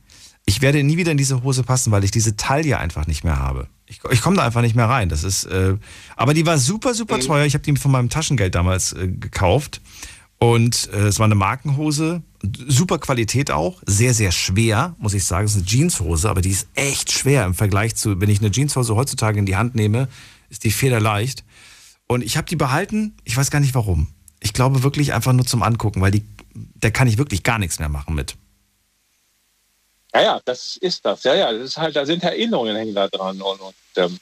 Ich werde nie wieder in diese Hose passen, weil ich diese Taille einfach nicht mehr habe. Ich, ich komme da einfach nicht mehr rein. Das ist, äh, aber die war super, super mhm. teuer. Ich habe die von meinem Taschengeld damals äh, gekauft. Und äh, es war eine Markenhose, super Qualität auch, sehr, sehr schwer, muss ich sagen. Es ist eine Jeanshose, aber die ist echt schwer im Vergleich zu, wenn ich eine Jeanshose heutzutage in die Hand nehme, ist die federleicht. Und ich habe die behalten, ich weiß gar nicht warum. Ich glaube wirklich einfach nur zum Angucken, weil die, da kann ich wirklich gar nichts mehr machen mit. Ja, ja, das ist das. Ja, ja, das ist halt, da sind Erinnerungen hängen da dran. Und, und ähm,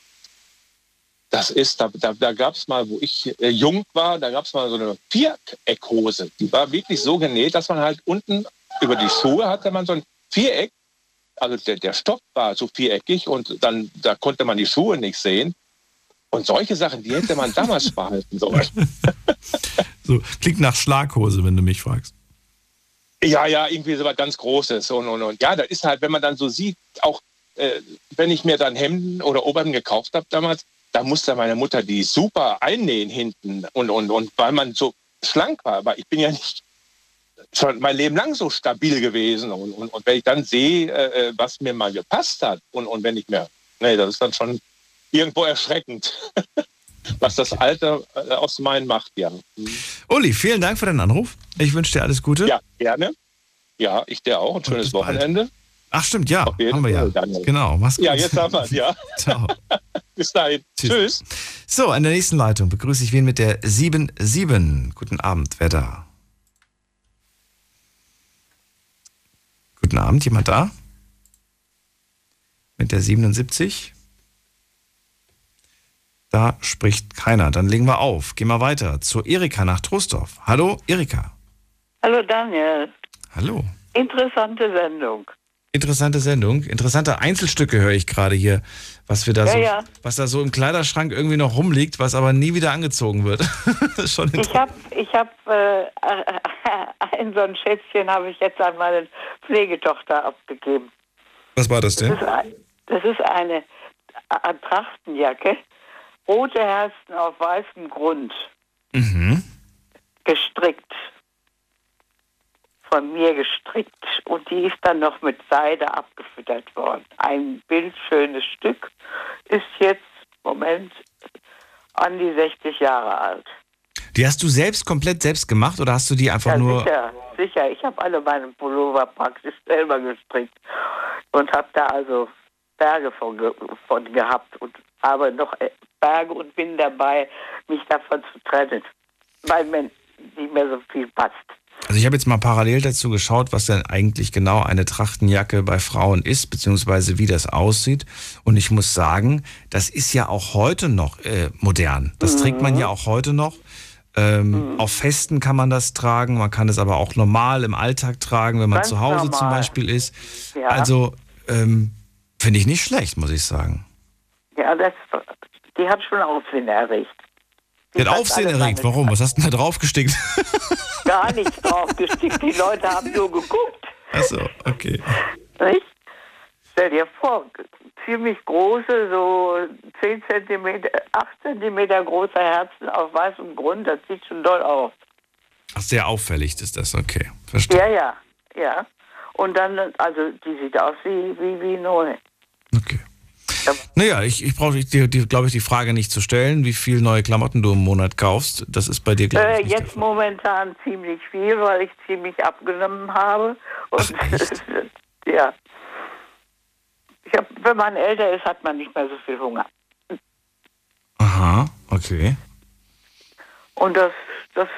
das ist, da, da, da gab es mal, wo ich äh, jung war, da gab es mal so eine Viereckhose. Die war wirklich so genäht, dass man halt unten über die Schuhe hatte man so ein Viereck. Also der, der Stoff war so viereckig und dann da konnte man die Schuhe nicht sehen. Und solche Sachen, die hätte man damals behalten sollen. so, klingt nach Schlaghose, wenn du mich fragst. Ja, ja, irgendwie so was ganz Großes. Und, und, und ja, das ist halt, wenn man dann so sieht, auch äh, wenn ich mir dann Hemden oder Oberhemden gekauft habe damals, da musste meine Mutter die super einnähen hinten. Und, und, und weil man so schlank war, aber ich bin ja nicht schon mein Leben lang so stabil gewesen. Und, und, und wenn ich dann sehe, äh, äh was mir mal gepasst hat, und, und wenn ich mir, nee, das ist dann schon irgendwo erschreckend, was das Alter äh, aus meinen macht, ja. Uli, vielen Dank für deinen Anruf. Ich wünsche dir alles Gute. Ja, gerne. Ja, ich dir auch. Ein schönes Wochenende. Bald. Ach stimmt, ja, haben wir ja. Daniel. Genau, mach's gut. Ja, jetzt haben wir es, ja. Ciao. Bis dahin. Tschüss. Tschüss. So, an der nächsten Leitung begrüße ich wen mit der 77. Guten Abend, wer da? Guten Abend, jemand da? Mit der 77? Da spricht keiner. Dann legen wir auf. Gehen wir weiter zu Erika nach Trostorf. Hallo, Erika. Hallo, Daniel. Hallo. Interessante Sendung. Interessante Sendung. Interessante Einzelstücke höre ich gerade hier, was wir da ja, so, ja. was da so im Kleiderschrank irgendwie noch rumliegt, was aber nie wieder angezogen wird. Schon ich habe ich hab, äh, ein so ein Schätzchen habe ich jetzt an meine Pflegetochter abgegeben. Was war das denn? Das ist, ein, das ist eine Trachtenjacke rote Herzen auf weißem Grund. Mhm. Gestrickt. Von mir gestrickt. Und die ist dann noch mit Seide abgefüttert worden. Ein bildschönes Stück ist jetzt, Moment, an die 60 Jahre alt. Die hast du selbst komplett selbst gemacht oder hast du die einfach ja, nur. Sicher, sicher. Ich habe alle meine Pullover praktisch selber gestrickt und habe da also Berge von, von gehabt und habe noch äh, Berge und bin dabei, mich davon zu trennen, weil mir nicht mehr so viel passt. Also ich habe jetzt mal parallel dazu geschaut, was denn eigentlich genau eine Trachtenjacke bei Frauen ist, beziehungsweise wie das aussieht. Und ich muss sagen, das ist ja auch heute noch äh, modern. Das mhm. trägt man ja auch heute noch. Ähm, mhm. Auf Festen kann man das tragen, man kann es aber auch normal im Alltag tragen, wenn man Ganz zu Hause normal. zum Beispiel ist. Ja. Also ähm, finde ich nicht schlecht, muss ich sagen. Ja, das, die hat schon Aufsehen erregt. Die, hat Aufsehen erregt? Warum? Was hast du denn da draufgestickt? Gar nichts draufgestickt. Die Leute haben nur geguckt. Achso, okay. Nicht? Stell dir vor, ziemlich große, so 10 cm, 8 cm große Herzen auf weißem Grund, das sieht schon doll aus. Ach, sehr auffällig ist das, okay. Verstehe. Ja, ja, ja. Und dann, also die sieht aus wie, wie, wie neu. Naja, ich, ich brauche dir, dir glaube ich, die Frage nicht zu stellen, wie viel neue Klamotten du im Monat kaufst. Das ist bei dir, glaube ich, Äh, nicht jetzt momentan ziemlich viel, weil ich ziemlich abgenommen habe. Und ja. Ich hab, wenn man älter ist, hat man nicht mehr so viel Hunger. Aha, okay. Und das, das,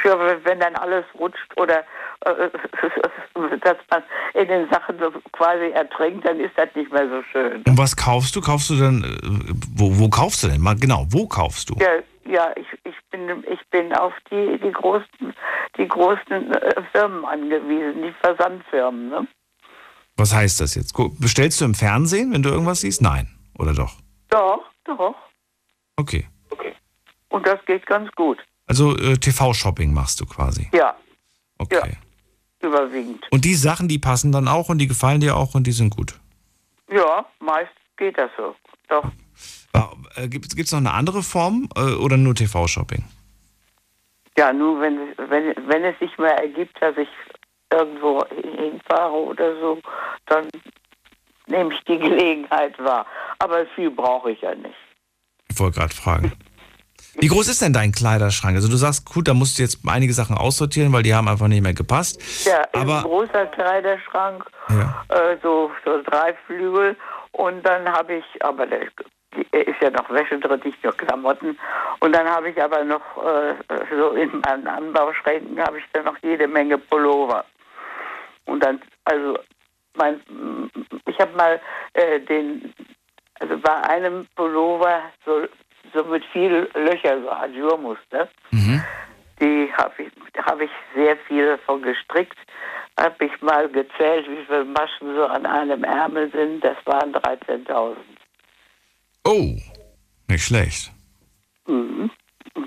für, wenn dann alles rutscht oder äh, dass man in den Sachen so quasi ertrinkt, dann ist das nicht mehr so schön. Und was kaufst du? Kaufst du dann, äh, wo, wo kaufst du denn? Mal genau, wo kaufst du? Ja, ja ich, ich, bin, ich bin auf die, die großen, die großen äh, Firmen angewiesen, die Versandfirmen. Ne? Was heißt das jetzt? Bestellst du im Fernsehen, wenn du irgendwas siehst? Nein, oder doch? Doch, doch. Okay. Und das geht ganz gut. Also äh, TV-Shopping machst du quasi. Ja. Okay. Ja, überwiegend. Und die Sachen, die passen dann auch und die gefallen dir auch und die sind gut. Ja, meist geht das so. Doch. Äh, Gibt es noch eine andere Form äh, oder nur TV-Shopping? Ja, nur wenn, wenn, wenn es sich mal ergibt, dass ich irgendwo hinfahre oder so, dann nehme ich die Gelegenheit wahr. Aber viel brauche ich ja nicht. Ich wollte gerade fragen. Wie groß ist denn dein Kleiderschrank? Also du sagst, gut, da musst du jetzt einige Sachen aussortieren, weil die haben einfach nicht mehr gepasst. Ja, Aber ein großer Kleiderschrank, Ja. äh, so, so drei Flügel. Und dann habe ich, aber da ist ja noch Wäsche drin, nicht nur Klamotten. Und dann habe ich aber noch, äh, so in meinen Anbauschränken habe ich dann noch jede Menge Pullover. Und dann, also, mein, ich habe mal äh, den, also bei einem Pullover so, so mit viel Löcher, so Ajourmuster, die habe ich, hab ich sehr viel davon gestrickt. Habe ich mal gezählt, wie viele Maschen so an einem Ärmel sind. Das waren 13.000. Oh, nicht schlecht. Mhm.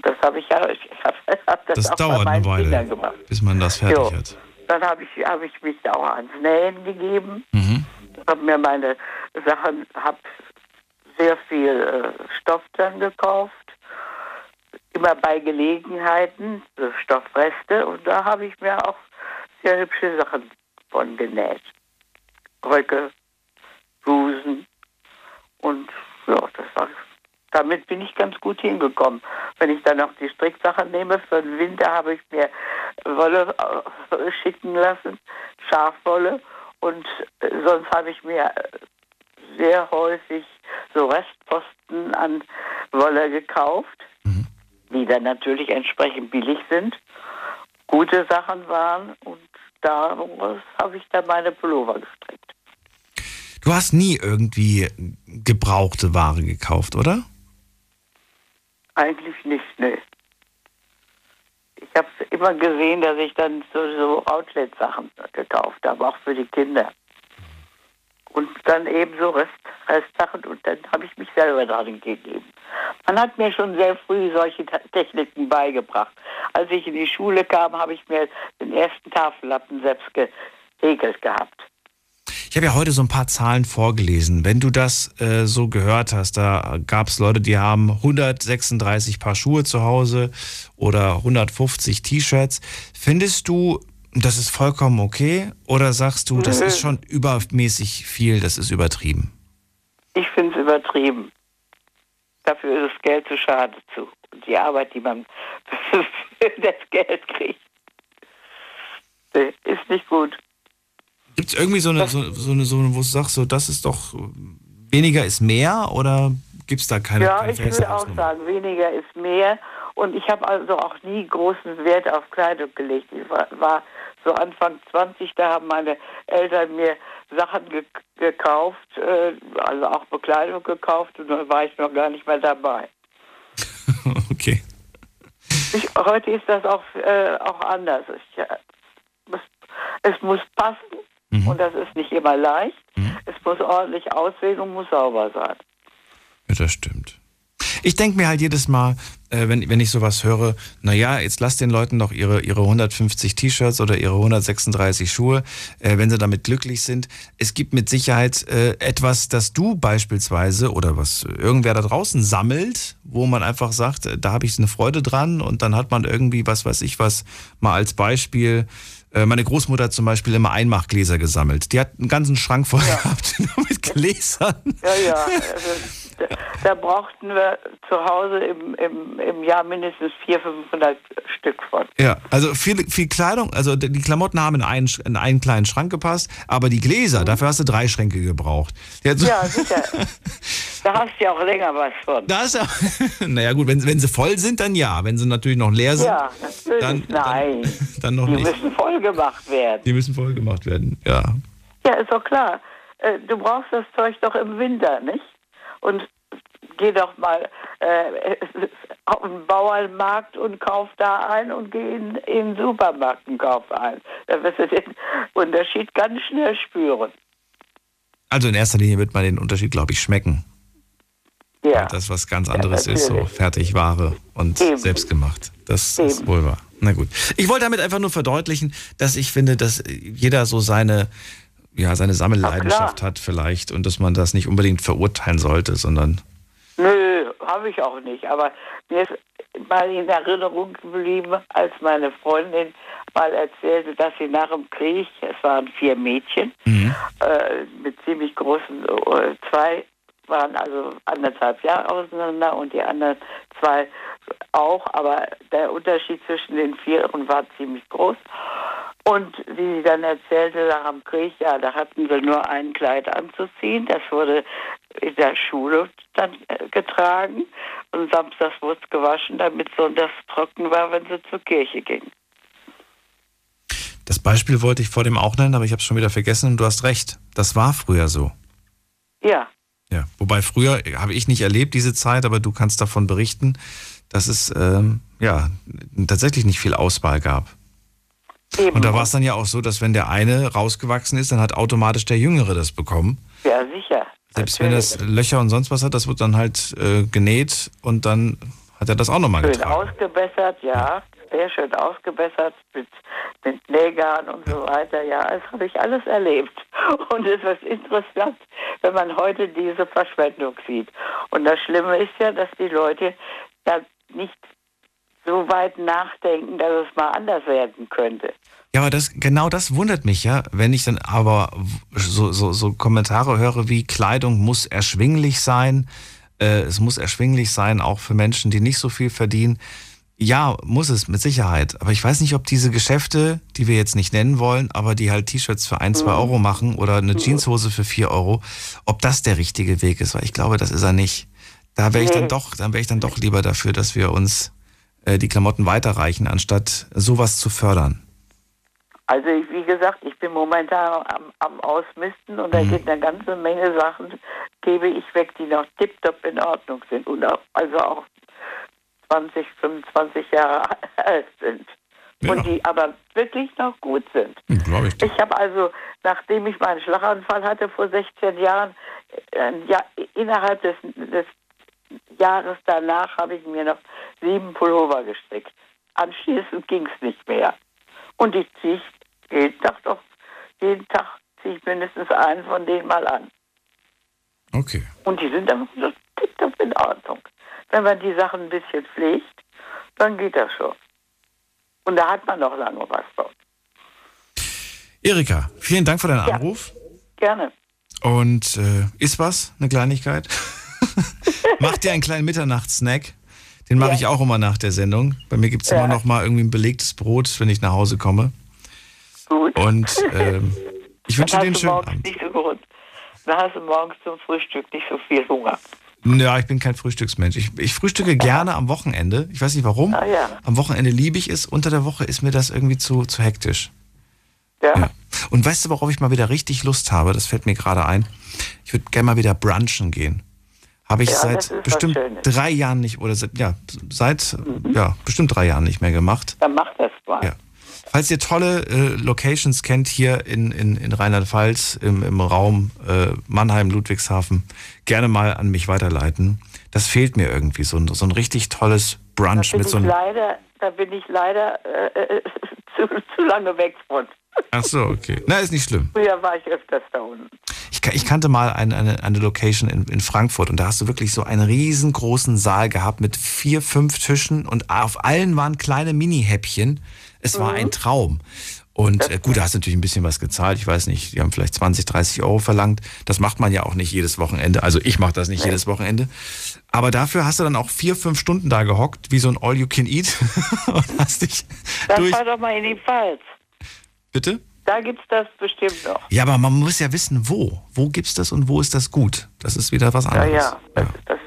Das habe ich ja, ich habe hab das, Das dauert eine Weile, gemacht. bis man das fertig Jo. hat. Dann habe ich, hab ich mich auch ans Nähen gegeben. Mhm. Habe mir meine Sachen, habe sehr viel äh, Stoff dann gekauft. Immer bei Gelegenheiten, Stoffreste. Und da habe ich mir auch sehr hübsche Sachen von genäht. Röcke, Blusen. Und ja, das war, damit bin ich ganz gut hingekommen. Wenn ich dann noch die Stricksachen nehme, für den Winter habe ich mir Wolle äh, schicken lassen, Schafwolle. Und äh, sonst habe ich mir sehr häufig so Restposten an Wolle gekauft, die dann natürlich entsprechend billig sind, gute Sachen waren und daraus habe ich dann meine Pullover gestrickt. Du hast nie irgendwie gebrauchte Ware gekauft, oder? Eigentlich nicht, ne. Ich habe immer gesehen, dass ich dann so, so Outlet-Sachen gekauft habe, auch für die Kinder. Und dann eben so Rest, Restsachen und dann habe ich mich selber dran gegeben. Man hat mir schon sehr früh solche Techniken beigebracht. Als ich in die Schule kam, habe ich mir den ersten Tafellappen selbst gehäkelt gehabt. Ich habe ja heute so ein paar Zahlen vorgelesen. Wenn du das äh, so gehört hast, da gab es Leute, die haben 136 Paar Schuhe zu Hause oder 150 T-Shirts. Findest du, das ist vollkommen okay? Oder sagst du, das ist schon übermäßig viel, das ist übertrieben? Ich finde es übertrieben. Dafür ist das Geld zu schade zu. Und die Arbeit, die man für das Geld kriegt, ist nicht gut. Gibt es irgendwie so eine, so, so eine, so eine, wo du sagst, so, das ist doch, weniger ist mehr? Oder gibt es da keine, ja, keine ich würde auch sagen, weniger ist mehr. Und ich habe also auch nie großen Wert auf Kleidung gelegt. Ich war, war so Anfang 20, da haben meine Eltern mir Sachen ge gekauft, äh, also auch Bekleidung gekauft und dann war ich noch gar nicht mehr dabei. okay. Ich, heute ist das auch, äh, auch anders. Ich, äh, es, es muss passen und das ist nicht immer leicht. Es muss ordentlich aussehen und muss sauber sein. Ja, das stimmt. Ich denke mir halt jedes Mal, äh, wenn, wenn ich sowas höre, naja, jetzt lass den Leuten doch ihre, ihre 150 T-Shirts oder ihre 136 Schuhe, äh, wenn sie damit glücklich sind. Es gibt mit Sicherheit äh, etwas, das du beispielsweise oder was irgendwer da draußen sammelt, wo man einfach sagt, äh, da habe ich eine Freude dran und dann hat man irgendwie, was weiß ich was, mal als Beispiel Äh, Meine Großmutter hat zum Beispiel immer Einmachgläser gesammelt. Die hat einen ganzen Schrank voll gehabt, nur mit Gläsern. Ja, ja. Da, brauchten wir zu Hause im, im, im Jahr mindestens 400, 500 Stück von. Ja, also viel, viel Kleidung, also die Klamotten haben in einen, in einen kleinen Schrank gepasst, aber die Gläser, dafür hast du drei Schränke gebraucht. Die so- Ja, sicher. da hast du ja auch länger was von. Da ist ja, naja gut, wenn, wenn sie voll sind, dann ja. Wenn sie natürlich noch leer sind, Ja, dann- Nein. dann noch Die nicht. müssen voll gemacht werden. Die müssen voll gemacht werden, ja. Ja, ist doch klar. Äh, Du brauchst das Zeug doch im Winter, nicht? Und geh doch mal äh, auf den Bauernmarkt und kauf da ein und geh in, in den Supermarkt und kauf ein. Da wirst du den Unterschied ganz schnell spüren. Also in erster Linie wird man den Unterschied, glaube ich, schmecken. Ja. Das was ganz anderes ist, so. Fertigware und Eben. selbstgemacht. Das ist wohl wahr. Na gut. Ich wollte damit einfach nur verdeutlichen, dass ich finde, dass jeder so seine, ja, seine Sammelleidenschaft hat vielleicht und dass man das nicht unbedingt verurteilen sollte, sondern Nö, habe ich auch nicht. Aber mir ist mal in Erinnerung geblieben, als meine Freundin mal erzählte, dass sie nach dem Krieg, es waren vier Mädchen, äh, mit ziemlich großen, äh, zwei waren also anderthalb Jahre auseinander und die anderen zwei auch, aber der Unterschied zwischen den Vieren war ziemlich groß. Und wie sie dann erzählte nach dem Krieg, ja, da hatten wir nur ein Kleid anzuziehen. Das wurde in der Schule dann äh, getragen und samstags wurde es gewaschen, damit sonntags trocken war, wenn sie zur Kirche gingen. das Beispiel wollte ich vor dem auch nennen, aber ich habe es schon wieder vergessen und du hast recht. Das war früher so. Ja, Ja, wobei früher äh, habe ich nicht erlebt diese Zeit, aber du kannst davon berichten, dass es ähm, ja tatsächlich nicht viel Auswahl gab. Und da war es dann ja auch so, dass wenn der eine rausgewachsen ist, dann hat automatisch der Jüngere das bekommen. ja, sicher. Selbst wenn das Löcher und sonst was hat, das wird dann halt äh, genäht und dann hat er das auch nochmal Schön getragen. ausgebessert, ja, sehr schön ausgebessert mit, mit Nägern und so weiter. Ja, das habe ich alles erlebt. Und es ist interessant, wenn man heute diese Verschwendung sieht. Und das Schlimme ist ja, dass die Leute da nicht so weit nachdenken, dass es mal anders werden könnte. Ja, aber das, genau das wundert mich ja, wenn ich dann aber so, so, so Kommentare höre wie Kleidung muss erschwinglich sein, äh, es muss erschwinglich sein, auch für Menschen, die nicht so viel verdienen. Ja, muss es, mit Sicherheit. Aber ich weiß nicht, ob diese Geschäfte, die wir jetzt nicht nennen wollen, aber die halt T-Shirts für ein, zwei Euro machen oder eine Jeanshose für vier Euro, ob das der richtige Weg ist, weil ich glaube, das ist er nicht. Da wäre ich dann doch, dann wäre ich dann doch lieber dafür, dass wir uns die Klamotten weiterreichen, anstatt sowas zu fördern. Also ich, wie gesagt, ich bin momentan am, am Ausmisten und da geht eine ganze Menge Sachen, gebe ich weg, die noch tiptop in Ordnung sind und auch, also auch 20, 25 Jahre alt sind. Und die aber wirklich noch gut sind. Glaube ich. Ich habe also, nachdem ich meinen Schlaganfall hatte vor 16 Jahren, äh, ja, innerhalb des, des Jahres danach habe ich mir noch sieben Pullover gestrickt. Anschließend ging es nicht mehr. Und ich ziehe jeden Tag doch, jeden Tag ziehe ich mindestens einen von denen mal an. Okay. Und die sind dann so tipptopp in Ordnung. Wenn man die Sachen ein bisschen pflegt, dann geht das schon. Und da hat man noch lange was von. Erika, vielen Dank für deinen Anruf. Gerne. Und äh, ist was? Eine Kleinigkeit? Mach dir einen kleinen Mitternachtssnack. Den mache ich auch immer nach der Sendung. Bei mir gibt es immer noch mal irgendwie ein belegtes Brot, wenn ich nach Hause komme. Gut. Und ähm, ich wünsche dir einen schönen Abend. Nicht so gut. Dann hast du morgens zum Frühstück nicht so viel Hunger. Ja, ich bin kein Frühstücksmensch. Ich, ich frühstücke gerne am Wochenende. Ich weiß nicht warum. Ah, ja. Am Wochenende liebe ich es. Unter der Woche ist mir das irgendwie zu, zu hektisch. Ja. Und weißt du, worauf ich mal wieder richtig Lust habe? Das fällt mir gerade ein. Ich würde gerne mal wieder brunchen gehen. Habe ich Ja, seit bestimmt drei Jahren nicht, oder seit, ja, seit, ja, bestimmt drei Jahren nicht mehr gemacht. Dann mach das mal. Ja. Falls ihr tolle äh, Locations kennt hier in, in, in Rheinland-Pfalz, im, im Raum äh, Mannheim, Ludwigshafen, gerne mal an mich weiterleiten. Das fehlt mir irgendwie, so ein, so ein richtig tolles Brunch mit so einem. leider, da bin ich leider äh, äh, zu, zu lange weg von. Ach so, okay. Na, ist nicht schlimm. Früher war ich öfters da unten. Ich, ich kannte mal eine, eine, eine Location in, in Frankfurt und da hast du wirklich so einen riesengroßen Saal gehabt mit vier, fünf Tischen und auf allen waren kleine Mini-Häppchen. Es war ein Traum. Und äh, gut, da hast du natürlich ein bisschen was gezahlt. Ich weiß nicht, die haben vielleicht 20, 30 Euro verlangt. Das macht man ja auch nicht jedes Wochenende. Also ich mache das nicht jedes Wochenende. Aber dafür hast du dann auch vier, fünf Stunden da gehockt, wie so ein All-You-Can-Eat. und hast dich Das durch... war doch mal in die Pfalz. Bitte? Da gibt's das bestimmt noch. Ja, aber man muss ja wissen, wo. Wo gibt's das und wo ist das gut? Das ist wieder was Ja, anderes. ja, das, das ist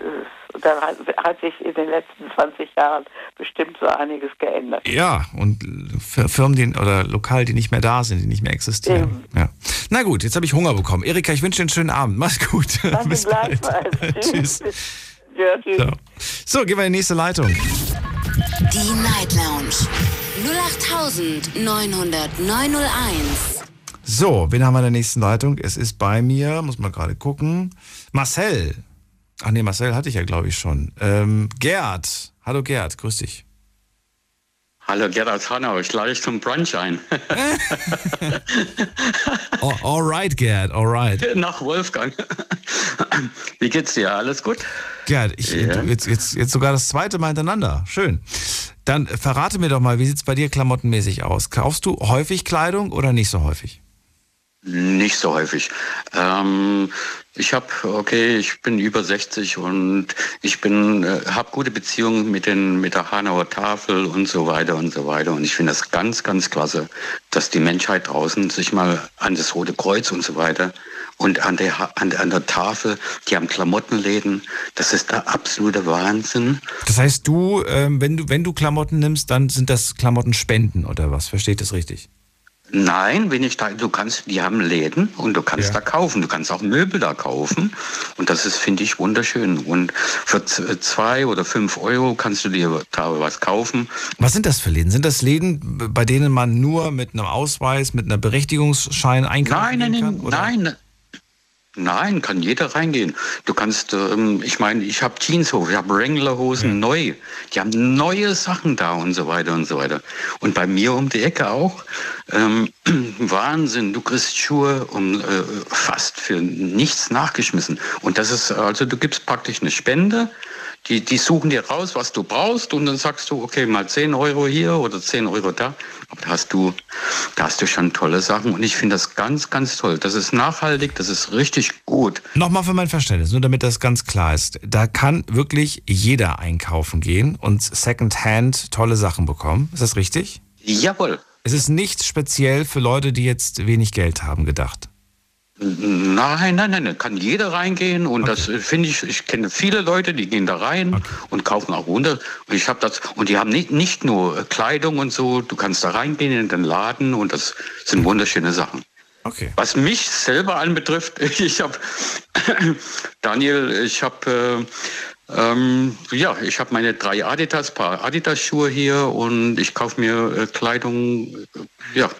es. Dann hat, hat sich in den letzten 20 Jahren bestimmt so einiges geändert. Ja, und F- Firmen, die, oder Lokal, die nicht mehr da sind, die nicht mehr existieren. Ja. Na gut, jetzt habe ich Hunger bekommen. Erika, ich wünsche dir einen schönen Abend. Mach's gut. Danke Bis bald. gleichfalls. Tschüss. Ja, tschüss. So. so, gehen wir in die nächste Leitung. Die Night Lounge 0890901. So, wen haben wir in der nächsten Leitung? Es ist bei mir, muss man gerade gucken. Marcel. Ach nee, Marcel hatte ich ja, glaube ich, schon. Ähm, Gerd. Hallo Gerd, grüß dich. Hallo Gerhard Hanau, ich lade dich zum Brunch ein. Oh, alright, Gerd, alright. Nach Wolfgang. Wie geht's dir? Alles gut? Gerd, ich, du, jetzt, jetzt, jetzt sogar das zweite Mal hintereinander. Schön. Dann verrate mir doch mal, wie sieht's bei dir klamottenmäßig aus? Kaufst du häufig Kleidung oder nicht so häufig? Nicht so häufig. Ähm, ich habe, okay, ich bin über 60 und ich bin, äh, habe gute Beziehungen mit den mit der Hanauer Tafel und so weiter und so weiter. Und ich finde das ganz, ganz klasse, dass die Menschheit draußen sich mal an das Rote Kreuz und so weiter und an der an, an der Tafel, die haben Klamottenläden. Das ist der absolute Wahnsinn. Das heißt, du, ähm, wenn du, wenn du Klamotten nimmst, dann sind das Klamottenspenden oder was? Versteht das richtig? Nein, wenn ich da, du kannst, die haben Läden und du kannst da kaufen. Du kannst auch Möbel da kaufen. Und das ist, finde ich, wunderschön. Und für z- zwei oder fünf Euro kannst du dir da was kaufen. Was sind das für Läden? Sind das Läden, bei denen man nur mit einem Ausweis, mit einer Berechtigungsschein einkaufen Nein, nein, gehen nein, kann? Oder? nein. Nein, kann jeder reingehen. Du kannst, ähm, ich meine, ich habe Jeanshosen, ich habe Wrangler-Hosen neu. Die haben neue Sachen da und so weiter und so weiter. Und bei mir um die Ecke auch. Ähm, Wahnsinn, du kriegst Schuhe um äh, fast für nichts nachgeschmissen. Und das ist, also du gibst praktisch eine Spende. Die, die suchen dir raus, was du brauchst und dann sagst du, okay, mal 10 Euro hier oder 10 Euro da. Aber da hast du, da hast du schon tolle Sachen und ich finde das ganz, ganz toll. Das ist nachhaltig, das ist richtig gut. Nochmal für mein Verständnis, nur damit das ganz klar ist. Da kann wirklich jeder einkaufen gehen und Secondhand tolle Sachen bekommen. Ist das richtig? Jawohl. Es ist nicht speziell für Leute, die jetzt wenig Geld haben, gedacht. Nein, nein, nein, da kann jeder reingehen und das äh, finde ich, ich kenne viele Leute, die gehen da rein und kaufen auch runter und ich habe das und die haben nicht, nicht nur äh, Kleidung und so, du kannst da reingehen in den Laden und das sind wunderschöne Sachen. Okay. Was mich selber anbetrifft, ich habe Daniel, ich habe äh, ähm, ja, ich habe meine drei Adidas, paar Adidas-Schuhe hier und ich kaufe mir äh, Kleidung, äh, ja,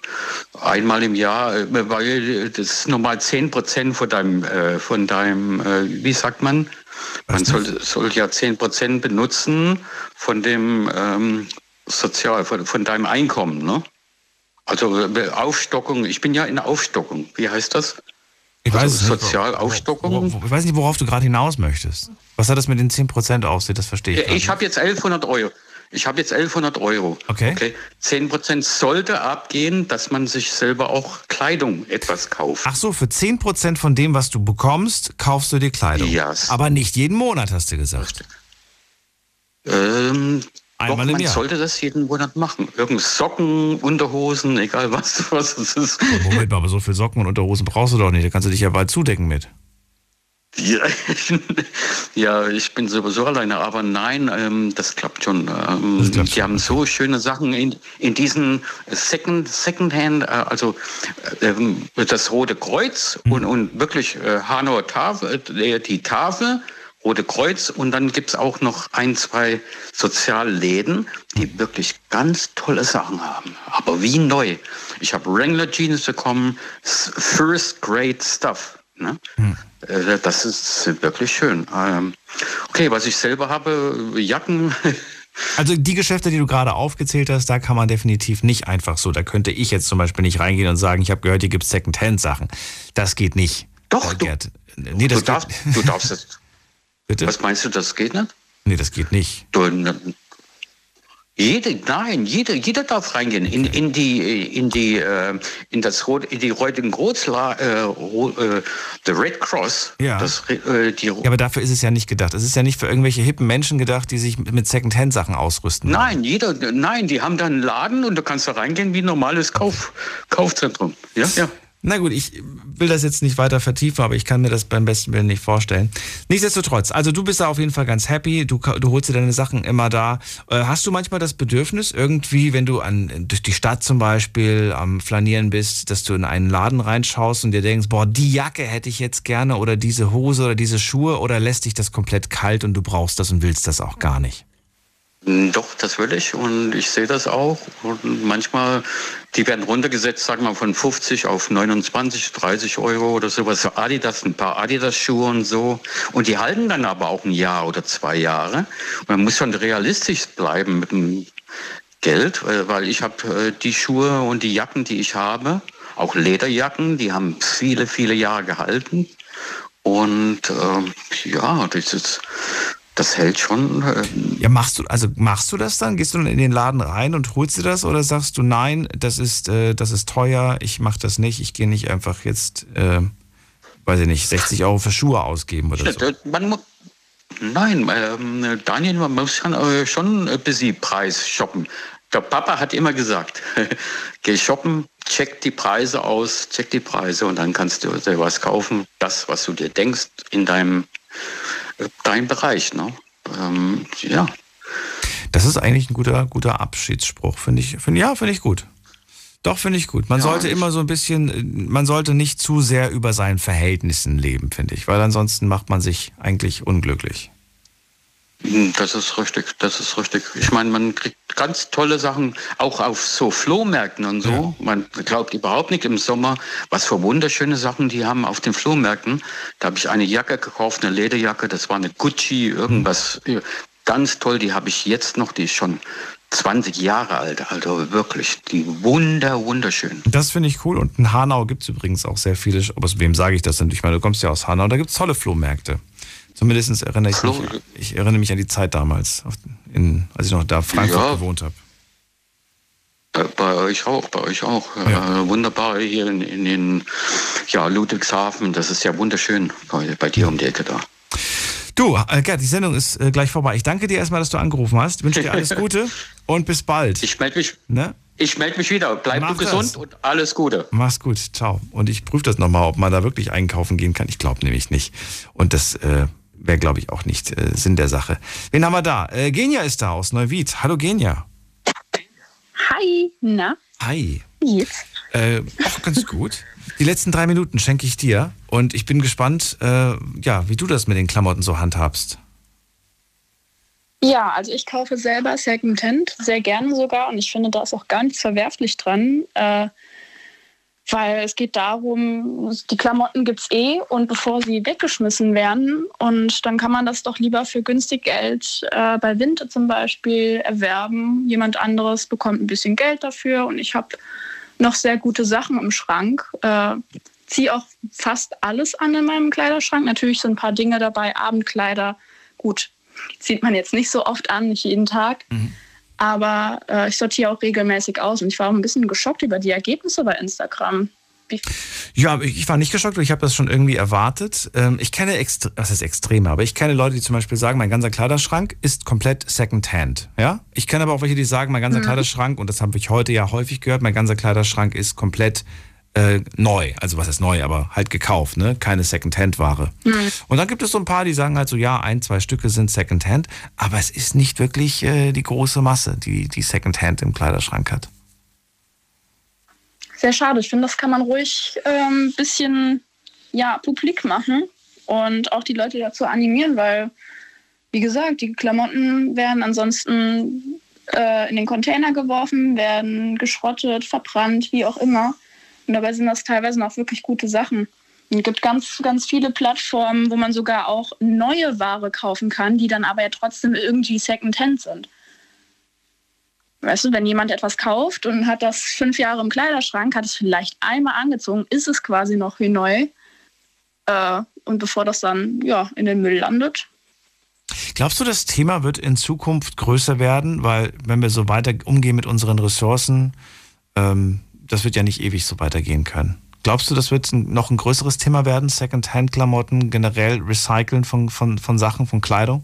einmal im Jahr, äh, weil das ist normal 10 Prozent von deinem, äh, von deinem, äh, wie sagt man? Man soll, soll ja 10 Prozent benutzen von dem ähm, Sozial, von, von deinem Einkommen, ne? Also äh, Aufstockung, ich bin ja in Aufstockung. Wie heißt das? Ich also weiß nicht. Sozialaufstockung. Ich weiß nicht, worauf du gerade hinaus möchtest. Was hat das mit den 10% auf sich? Das verstehe ich. Ja, gerade ich habe jetzt 1100 Euro. Ich habe jetzt 1100 Euro. Okay. okay. 10% sollte abgehen, dass man sich selber auch Kleidung etwas kauft. Ach so, für 10% von dem, was du bekommst, kaufst du dir Kleidung. Yes. Aber nicht jeden Monat, hast du gesagt. Ähm, Einmal doch, im man Jahr. sollte das jeden Monat machen. Irgend Socken, Unterhosen, egal was, was es ist. Moment mal, aber so viel Socken und Unterhosen brauchst du doch nicht. Da kannst du dich ja bald zudecken mit. Ja, ja, ich bin sowieso alleine, aber nein, ähm, das klappt schon. Ähm, die haben so schöne Sachen in, in diesen Second, Secondhand, äh, also äh, ähm, das Rote Kreuz und, und wirklich äh, Hanauer Tafel, äh, die Tafel, Rote Kreuz und dann gibt's auch noch ein, zwei Sozialläden, die wirklich ganz tolle Sachen haben. Aber wie neu. Ich habe Wrangler Jeans bekommen, First Grade Stuff. Ne? Äh, Das ist wirklich schön. Ähm, Okay, was ich selber habe, Jacken. Also die Geschäfte, die du gerade aufgezählt hast, da kann man definitiv nicht einfach so. Da könnte ich jetzt zum Beispiel nicht reingehen und sagen, ich habe gehört, hier gibt es Secondhand-Sachen. Das geht nicht. Doch, du, nee, das du, darfst, du darfst es. Bitte? Was meinst du, das geht nicht? Nee, das geht nicht. Du, Jede, nein, jeder, jeder darf reingehen in, in die, in die, äh, in das Rot, in die Reutigen Großla, äh, äh, the Red Cross. Ja. Das, äh, die, Ja, aber dafür ist es ja nicht gedacht. Es ist ja nicht für irgendwelche hippen Menschen gedacht, die sich mit Secondhand-Sachen ausrüsten. Nein, jeder, nein, die haben da einen Laden und du kannst da reingehen wie ein normales Kauf, Kaufzentrum. Ja, ja. Na gut, ich will das jetzt nicht weiter vertiefen, aber ich kann mir das beim besten Willen nicht vorstellen. Nichtsdestotrotz, also du bist da auf jeden Fall ganz happy, du, du holst dir deine Sachen immer da. Äh, hast du manchmal das Bedürfnis, irgendwie, wenn du an, durch die Stadt zum Beispiel am Flanieren bist, dass du in einen Laden reinschaust und dir denkst, boah, die Jacke hätte ich jetzt gerne oder diese Hose oder diese Schuhe oder lässt dich das komplett kalt und du brauchst das und willst das auch gar nicht? Doch, das will ich und ich sehe das auch. Und manchmal, die werden runtergesetzt, sagen wir von 50 auf 29, 30 Euro oder sowas. So Adidas, ein paar Adidas-Schuhe und so. Und die halten dann aber auch ein Jahr oder zwei Jahre. Man muss schon realistisch bleiben mit dem Geld, weil weil ich habe äh, die Schuhe und die Jacken, die ich habe, auch Lederjacken, die haben viele, viele Jahre gehalten. Und ähm, ja, das ist, das hält schon. Äh, Ja, machst du, also machst du das dann? Gehst du dann in den Laden rein und holst dir das oder sagst du, nein, das ist, äh, das ist teuer, ich mach das nicht, ich gehe nicht einfach jetzt, äh, weiß ich nicht, 60 Euro für Schuhe ausgeben oder so. Man Nein, ähm, Daniel, man muss schon, äh, schon ein bisschen Preis shoppen. Der Papa hat immer gesagt, geh shoppen, check die Preise aus, check die Preise und dann kannst du dir was kaufen, das, was du dir denkst, in deinem, deinem Bereich. Ne? Ähm, ja. Das ist eigentlich ein guter, guter Abschiedsspruch, finde ich. Find, ja, finde ich gut. Doch, finde ich gut. Man Ja, sollte immer so ein bisschen, äh, man sollte nicht zu sehr über seinen Verhältnissen leben, finde ich, weil ansonsten macht man sich eigentlich unglücklich. Hm, Das ist richtig, das ist richtig. Ich meine, man kriegt ganz tolle Sachen, auch auf so Flohmärkten und so. Man glaubt überhaupt nicht im Sommer, was für wunderschöne Sachen die haben auf den Flohmärkten. Da habe ich eine Jacke gekauft, eine Lederjacke, das war eine Gucci, irgendwas. Ganz toll, die habe ich jetzt noch, die ist schon 20 Jahre alt, also wirklich, die wunder, wunderschön. Das finde ich cool. Und in Hanau gibt es übrigens auch sehr viele, aber aus wem sage ich das denn? Ich meine, du kommst ja aus Hanau, da gibt es tolle Flohmärkte. Zumindest erinnere ich mich, ich erinnere mich an die Zeit damals, in, als ich noch da in Frankfurt Ja. gewohnt habe. Bei euch auch, bei euch auch. Äh, wunderbar hier in, in, in ja, Ludwigshafen, das ist ja wunderschön bei, bei dir um die Ecke da. Du, äh, Gerd, die Sendung ist äh, gleich vorbei. Ich danke dir erstmal, dass du angerufen hast. Wünsche dir alles Gute und bis bald. Ich melde mich, ne? ich melde mich wieder. Bleib Mach du gesund das. und alles Gute. Mach's gut, ciao. Und ich prüfe das nochmal, ob man da wirklich einkaufen gehen kann. Ich glaube nämlich nicht. Und das äh, wäre, glaube ich, auch nicht äh, Sinn der Sache. Wen haben wir da? Äh, Genia ist da aus Neuwied. Hallo Genia. Hi, na, Hi. wie geht's? Äh, auch ganz gut. Die letzten drei Minuten schenke ich dir und ich bin gespannt, äh, ja, wie du das mit den Klamotten so handhabst. Ja, also ich kaufe selber Secondhand, sehr gerne sogar und ich finde, da ist auch gar nichts verwerflich dran, äh, weil es geht darum, die Klamotten gibt's eh und bevor sie weggeschmissen werden und dann kann man das doch lieber für günstig Geld äh, bei Winter zum Beispiel erwerben. Jemand anderes bekommt ein bisschen Geld dafür und ich habe noch sehr gute Sachen im Schrank. Äh, ziehe auch fast alles an in meinem Kleiderschrank. Natürlich sind ein paar Dinge dabei, Abendkleider. Gut, zieht man jetzt nicht so oft an, nicht jeden Tag. Aber äh, ich sortiere auch regelmäßig aus und ich war auch ein bisschen geschockt über die Ergebnisse bei Instagram. Ja, ich war nicht geschockt, ich habe das schon irgendwie erwartet. Ähm, Ich kenne, was ist Extreme, aber ich kenne Leute, die zum Beispiel sagen, mein ganzer Kleiderschrank ist komplett Secondhand. Ja? Ich kenne aber auch welche, die sagen, mein ganzer Mhm. Kleiderschrank, und das habe ich heute ja häufig gehört, mein ganzer Kleiderschrank ist komplett äh, neu. Also was ist neu, aber halt gekauft, ne? Keine Secondhand-Ware. Und dann gibt es so ein paar, die sagen halt so, ja, ein, zwei Stücke sind Secondhand, aber es ist nicht wirklich äh, die große Masse, die die Secondhand im Kleiderschrank hat. Sehr schade. Ich finde, das kann man ruhig ein ähm, bisschen ja, publik machen und auch die Leute dazu animieren, weil, wie gesagt, die Klamotten werden ansonsten äh, in den Container geworfen, werden geschrottet, verbrannt, wie auch immer. Und dabei sind das teilweise noch wirklich gute Sachen. Es gibt ganz, ganz viele Plattformen, wo man sogar auch neue Ware kaufen kann, die dann aber ja trotzdem irgendwie Secondhand sind. Weißt du, wenn jemand etwas kauft und hat das fünf Jahre im Kleiderschrank, hat es vielleicht einmal angezogen, ist es quasi noch wie neu. Äh, und bevor das dann ja, in den Müll landet, Glaubst du, das Thema wird in Zukunft größer werden? Weil, wenn wir so weiter umgehen mit unseren Ressourcen, ähm, das wird ja nicht ewig so weitergehen können. Glaubst du, das wird noch ein größeres Thema werden? Second-Hand-Klamotten, generell Recyceln von, von, von Sachen, von Kleidung?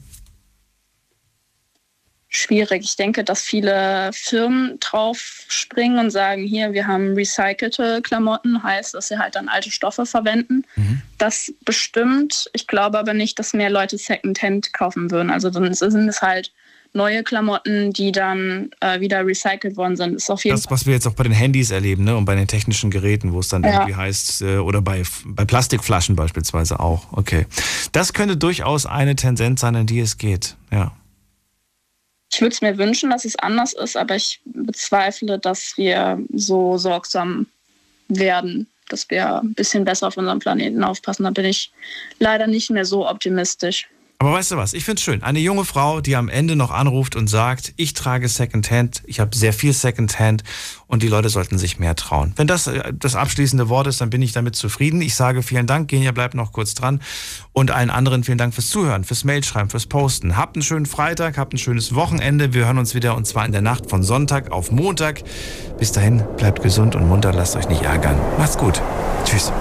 schwierig. Ich denke, dass viele Firmen drauf springen und sagen, hier, wir haben recycelte Klamotten, heißt, dass sie halt dann alte Stoffe verwenden. Mhm. Das bestimmt. Ich glaube aber nicht, dass mehr Leute Secondhand kaufen würden. Also dann sind es halt neue Klamotten, die dann äh, wieder recycelt worden sind. Ist auf jeden das, was wir jetzt auch bei den Handys erleben ne? und bei den technischen Geräten, wo es dann ja. irgendwie heißt, äh, oder bei, bei Plastikflaschen beispielsweise auch. Okay. Das könnte durchaus eine Tendenz sein, in die es geht. Ja. Ich würde es mir wünschen, dass es anders ist, aber ich bezweifle, dass wir so sorgsam werden, dass wir ein bisschen besser auf unseren Planeten aufpassen. Da bin ich leider nicht mehr so optimistisch. Aber weißt du was, ich finde es schön. Eine junge Frau, die am Ende noch anruft und sagt, ich trage Secondhand, ich habe sehr viel Secondhand und die Leute sollten sich mehr trauen. Wenn das äh, das abschließende Wort ist, dann bin ich damit zufrieden. Ich sage vielen Dank, Genia bleibt noch kurz dran und allen anderen vielen Dank fürs Zuhören, fürs Mailschreiben, fürs Posten. Habt einen schönen Freitag, habt ein schönes Wochenende. Wir hören uns wieder und zwar in der Nacht von Sonntag auf Montag. Bis dahin, bleibt gesund und munter, lasst euch nicht ärgern. Macht's gut. Tschüss.